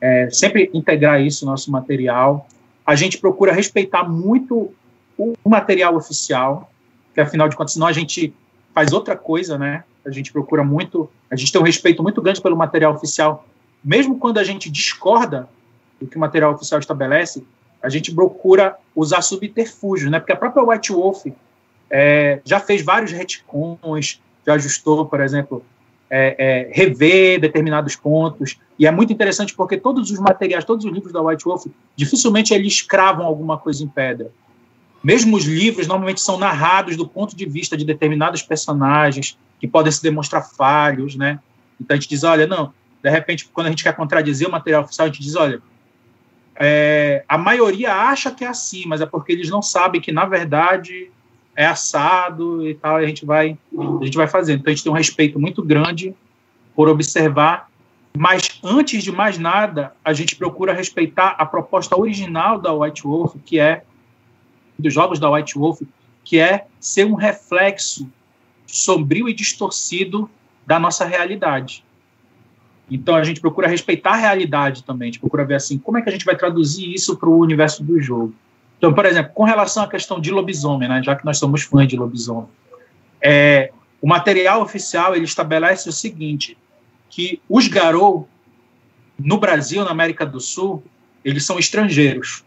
é, sempre integrar isso no nosso material. A gente procura respeitar muito o material oficial, que afinal de contas, senão a gente faz outra coisa, né? A gente procura muito, a gente tem um respeito muito grande pelo material oficial, mesmo quando a gente discorda do que o material oficial estabelece, a gente procura usar subterfúgios, né? Porque a própria White Wolf é, já fez vários retcons, já ajustou, por exemplo, é, é, rever determinados pontos. E é muito interessante porque todos os materiais, todos os livros da White Wolf, dificilmente eles cravam alguma coisa em pedra. Mesmo os livros normalmente são narrados do ponto de vista de determinados personagens que podem se demonstrar falhos, né? Então a gente diz, olha, não, de repente, quando a gente quer contradizer o material oficial, a gente diz, olha, é, a maioria acha que é assim, mas é porque eles não sabem que, na verdade, é assado e tal, e a gente vai, a gente vai fazendo. Então, a gente tem um respeito muito grande por observar, mas, antes de mais nada, a gente procura respeitar a proposta original da White Wolf, que é, dos jogos da White Wolf, que é ser um reflexo sombrio e distorcido da nossa realidade. Então a gente procura respeitar a realidade também, a gente procura ver assim, como é que a gente vai traduzir isso para o universo do jogo. Então, por exemplo, com relação à questão de lobisomem, né, já que nós somos fãs de lobisomem, é, o material oficial ele estabelece o seguinte, que os Garou, no Brasil, na América do Sul, eles são estrangeiros.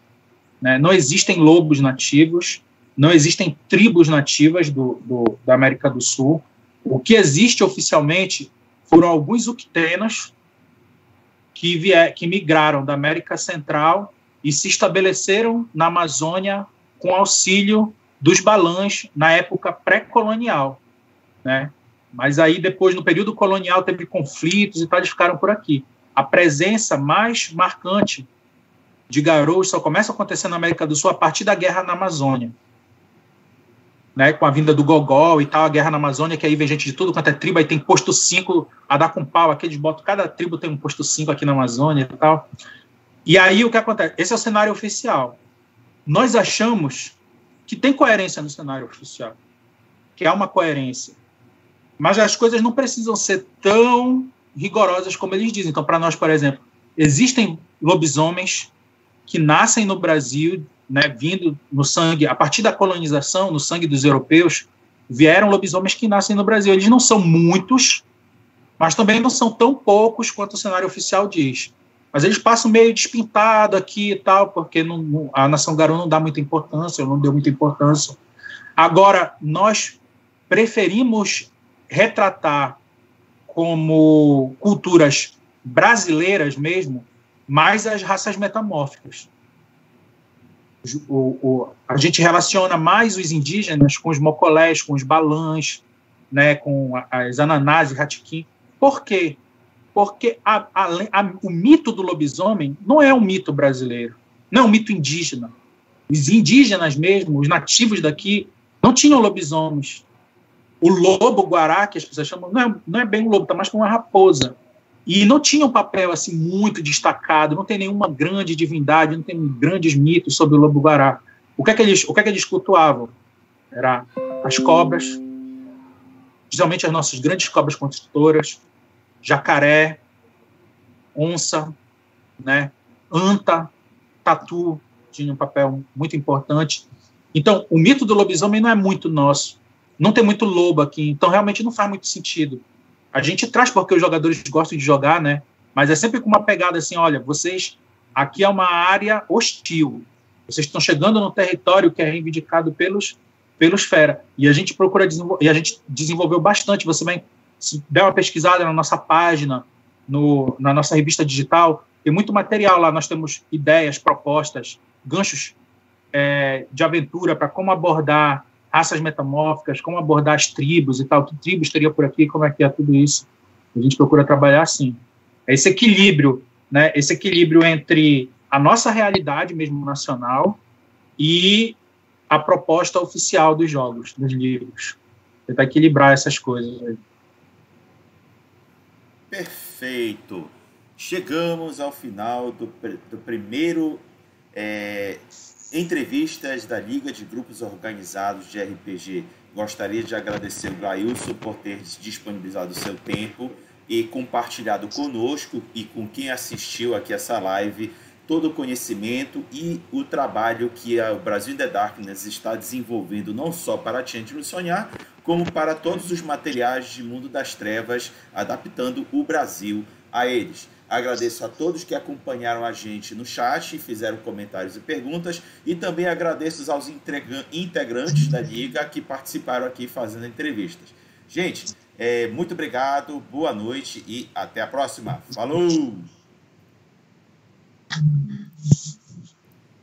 Né? Não existem lobos nativos, não existem tribos nativas do, do, da América do Sul. O que existe oficialmente foram alguns uctenas que, vier, que migraram da América Central e se estabeleceram na Amazônia com auxílio dos balãs na época pré-colonial, né? Mas aí depois no período colonial teve conflitos e tal, eles ficaram por aqui. A presença mais marcante de garotos só começa a acontecer na América do Sul a partir da guerra na Amazônia né, com a vinda do Gogol e tal, a guerra na Amazônia, que aí vem gente de tudo quanto é tribo, aí tem posto 5 a dar com pau, aqui eles botam, cada tribo tem um posto 5 aqui na Amazônia e tal. E aí o que acontece? Esse é o cenário oficial. Nós achamos que tem coerência no cenário oficial, que há uma coerência. Mas as coisas não precisam ser tão rigorosas como eles dizem. Então, para nós, por exemplo, existem lobisomens que nascem no Brasil né, vindo no sangue, a partir da colonização, no sangue dos europeus, vieram lobisomens que nascem no Brasil. Eles não são muitos, mas também não são tão poucos quanto o cenário oficial diz. Mas eles passam meio despintado aqui e tal, porque não, a nação Garou não dá muita importância, não deu muita importância. Agora, nós preferimos retratar como culturas brasileiras mesmo, mais as raças metamórficas o, o, a gente relaciona mais os indígenas com os mocolés, com os balãs, né, com as ananás e ratiquim. Por quê? Porque a, a, a, o mito do lobisomem não é um mito brasileiro, não é um mito indígena. Os indígenas mesmo, os nativos daqui, não tinham lobisomens. O lobo guará, que as pessoas chamam, não é, não é bem um lobo, está mais com uma raposa. E não tinha um papel assim muito destacado, não tem nenhuma grande divindade, não tem grandes mitos sobre o lobo guará. O que é que eles, o que é que eles cultuavam? Era as cobras, geralmente as nossas grandes cobras construtoras, jacaré, onça, né, anta, tatu, tinha um papel muito importante. Então, o mito do lobisomem não é muito nosso. Não tem muito lobo aqui, então realmente não faz muito sentido a gente traz porque os jogadores gostam de jogar, né? Mas é sempre com uma pegada assim, olha, vocês aqui é uma área hostil. Vocês estão chegando no território que é reivindicado pelos pelos fera. E a gente procura desenvolver, e a gente desenvolveu bastante. Você vai se der uma pesquisada na nossa página, no, na nossa revista digital, tem muito material lá. Nós temos ideias, propostas, ganchos é, de aventura para como abordar raças metamórficas, como abordar as tribos e tal, que tribos teria por aqui, como é que é tudo isso. A gente procura trabalhar assim. É esse equilíbrio, né? Esse equilíbrio entre a nossa realidade mesmo nacional e a proposta oficial dos jogos, dos livros. Tentar equilibrar essas coisas. Aí. Perfeito. Chegamos ao final do, do primeiro é, Entrevistas da Liga de Grupos Organizados de RPG. Gostaria de agradecer o Gailson por ter disponibilizado o seu tempo e compartilhado conosco e com quem assistiu aqui essa live todo o conhecimento e o trabalho que o Brasil in the Darkness está desenvolvendo não só para Tiante no Sonhar, como para todos os materiais de Mundo das Trevas, adaptando o Brasil a eles. Agradeço a todos que acompanharam a gente no chat, fizeram comentários e perguntas, e também agradeço aos integrantes da Liga que participaram aqui fazendo entrevistas. Gente, é, muito obrigado, boa noite e até a próxima. Falou!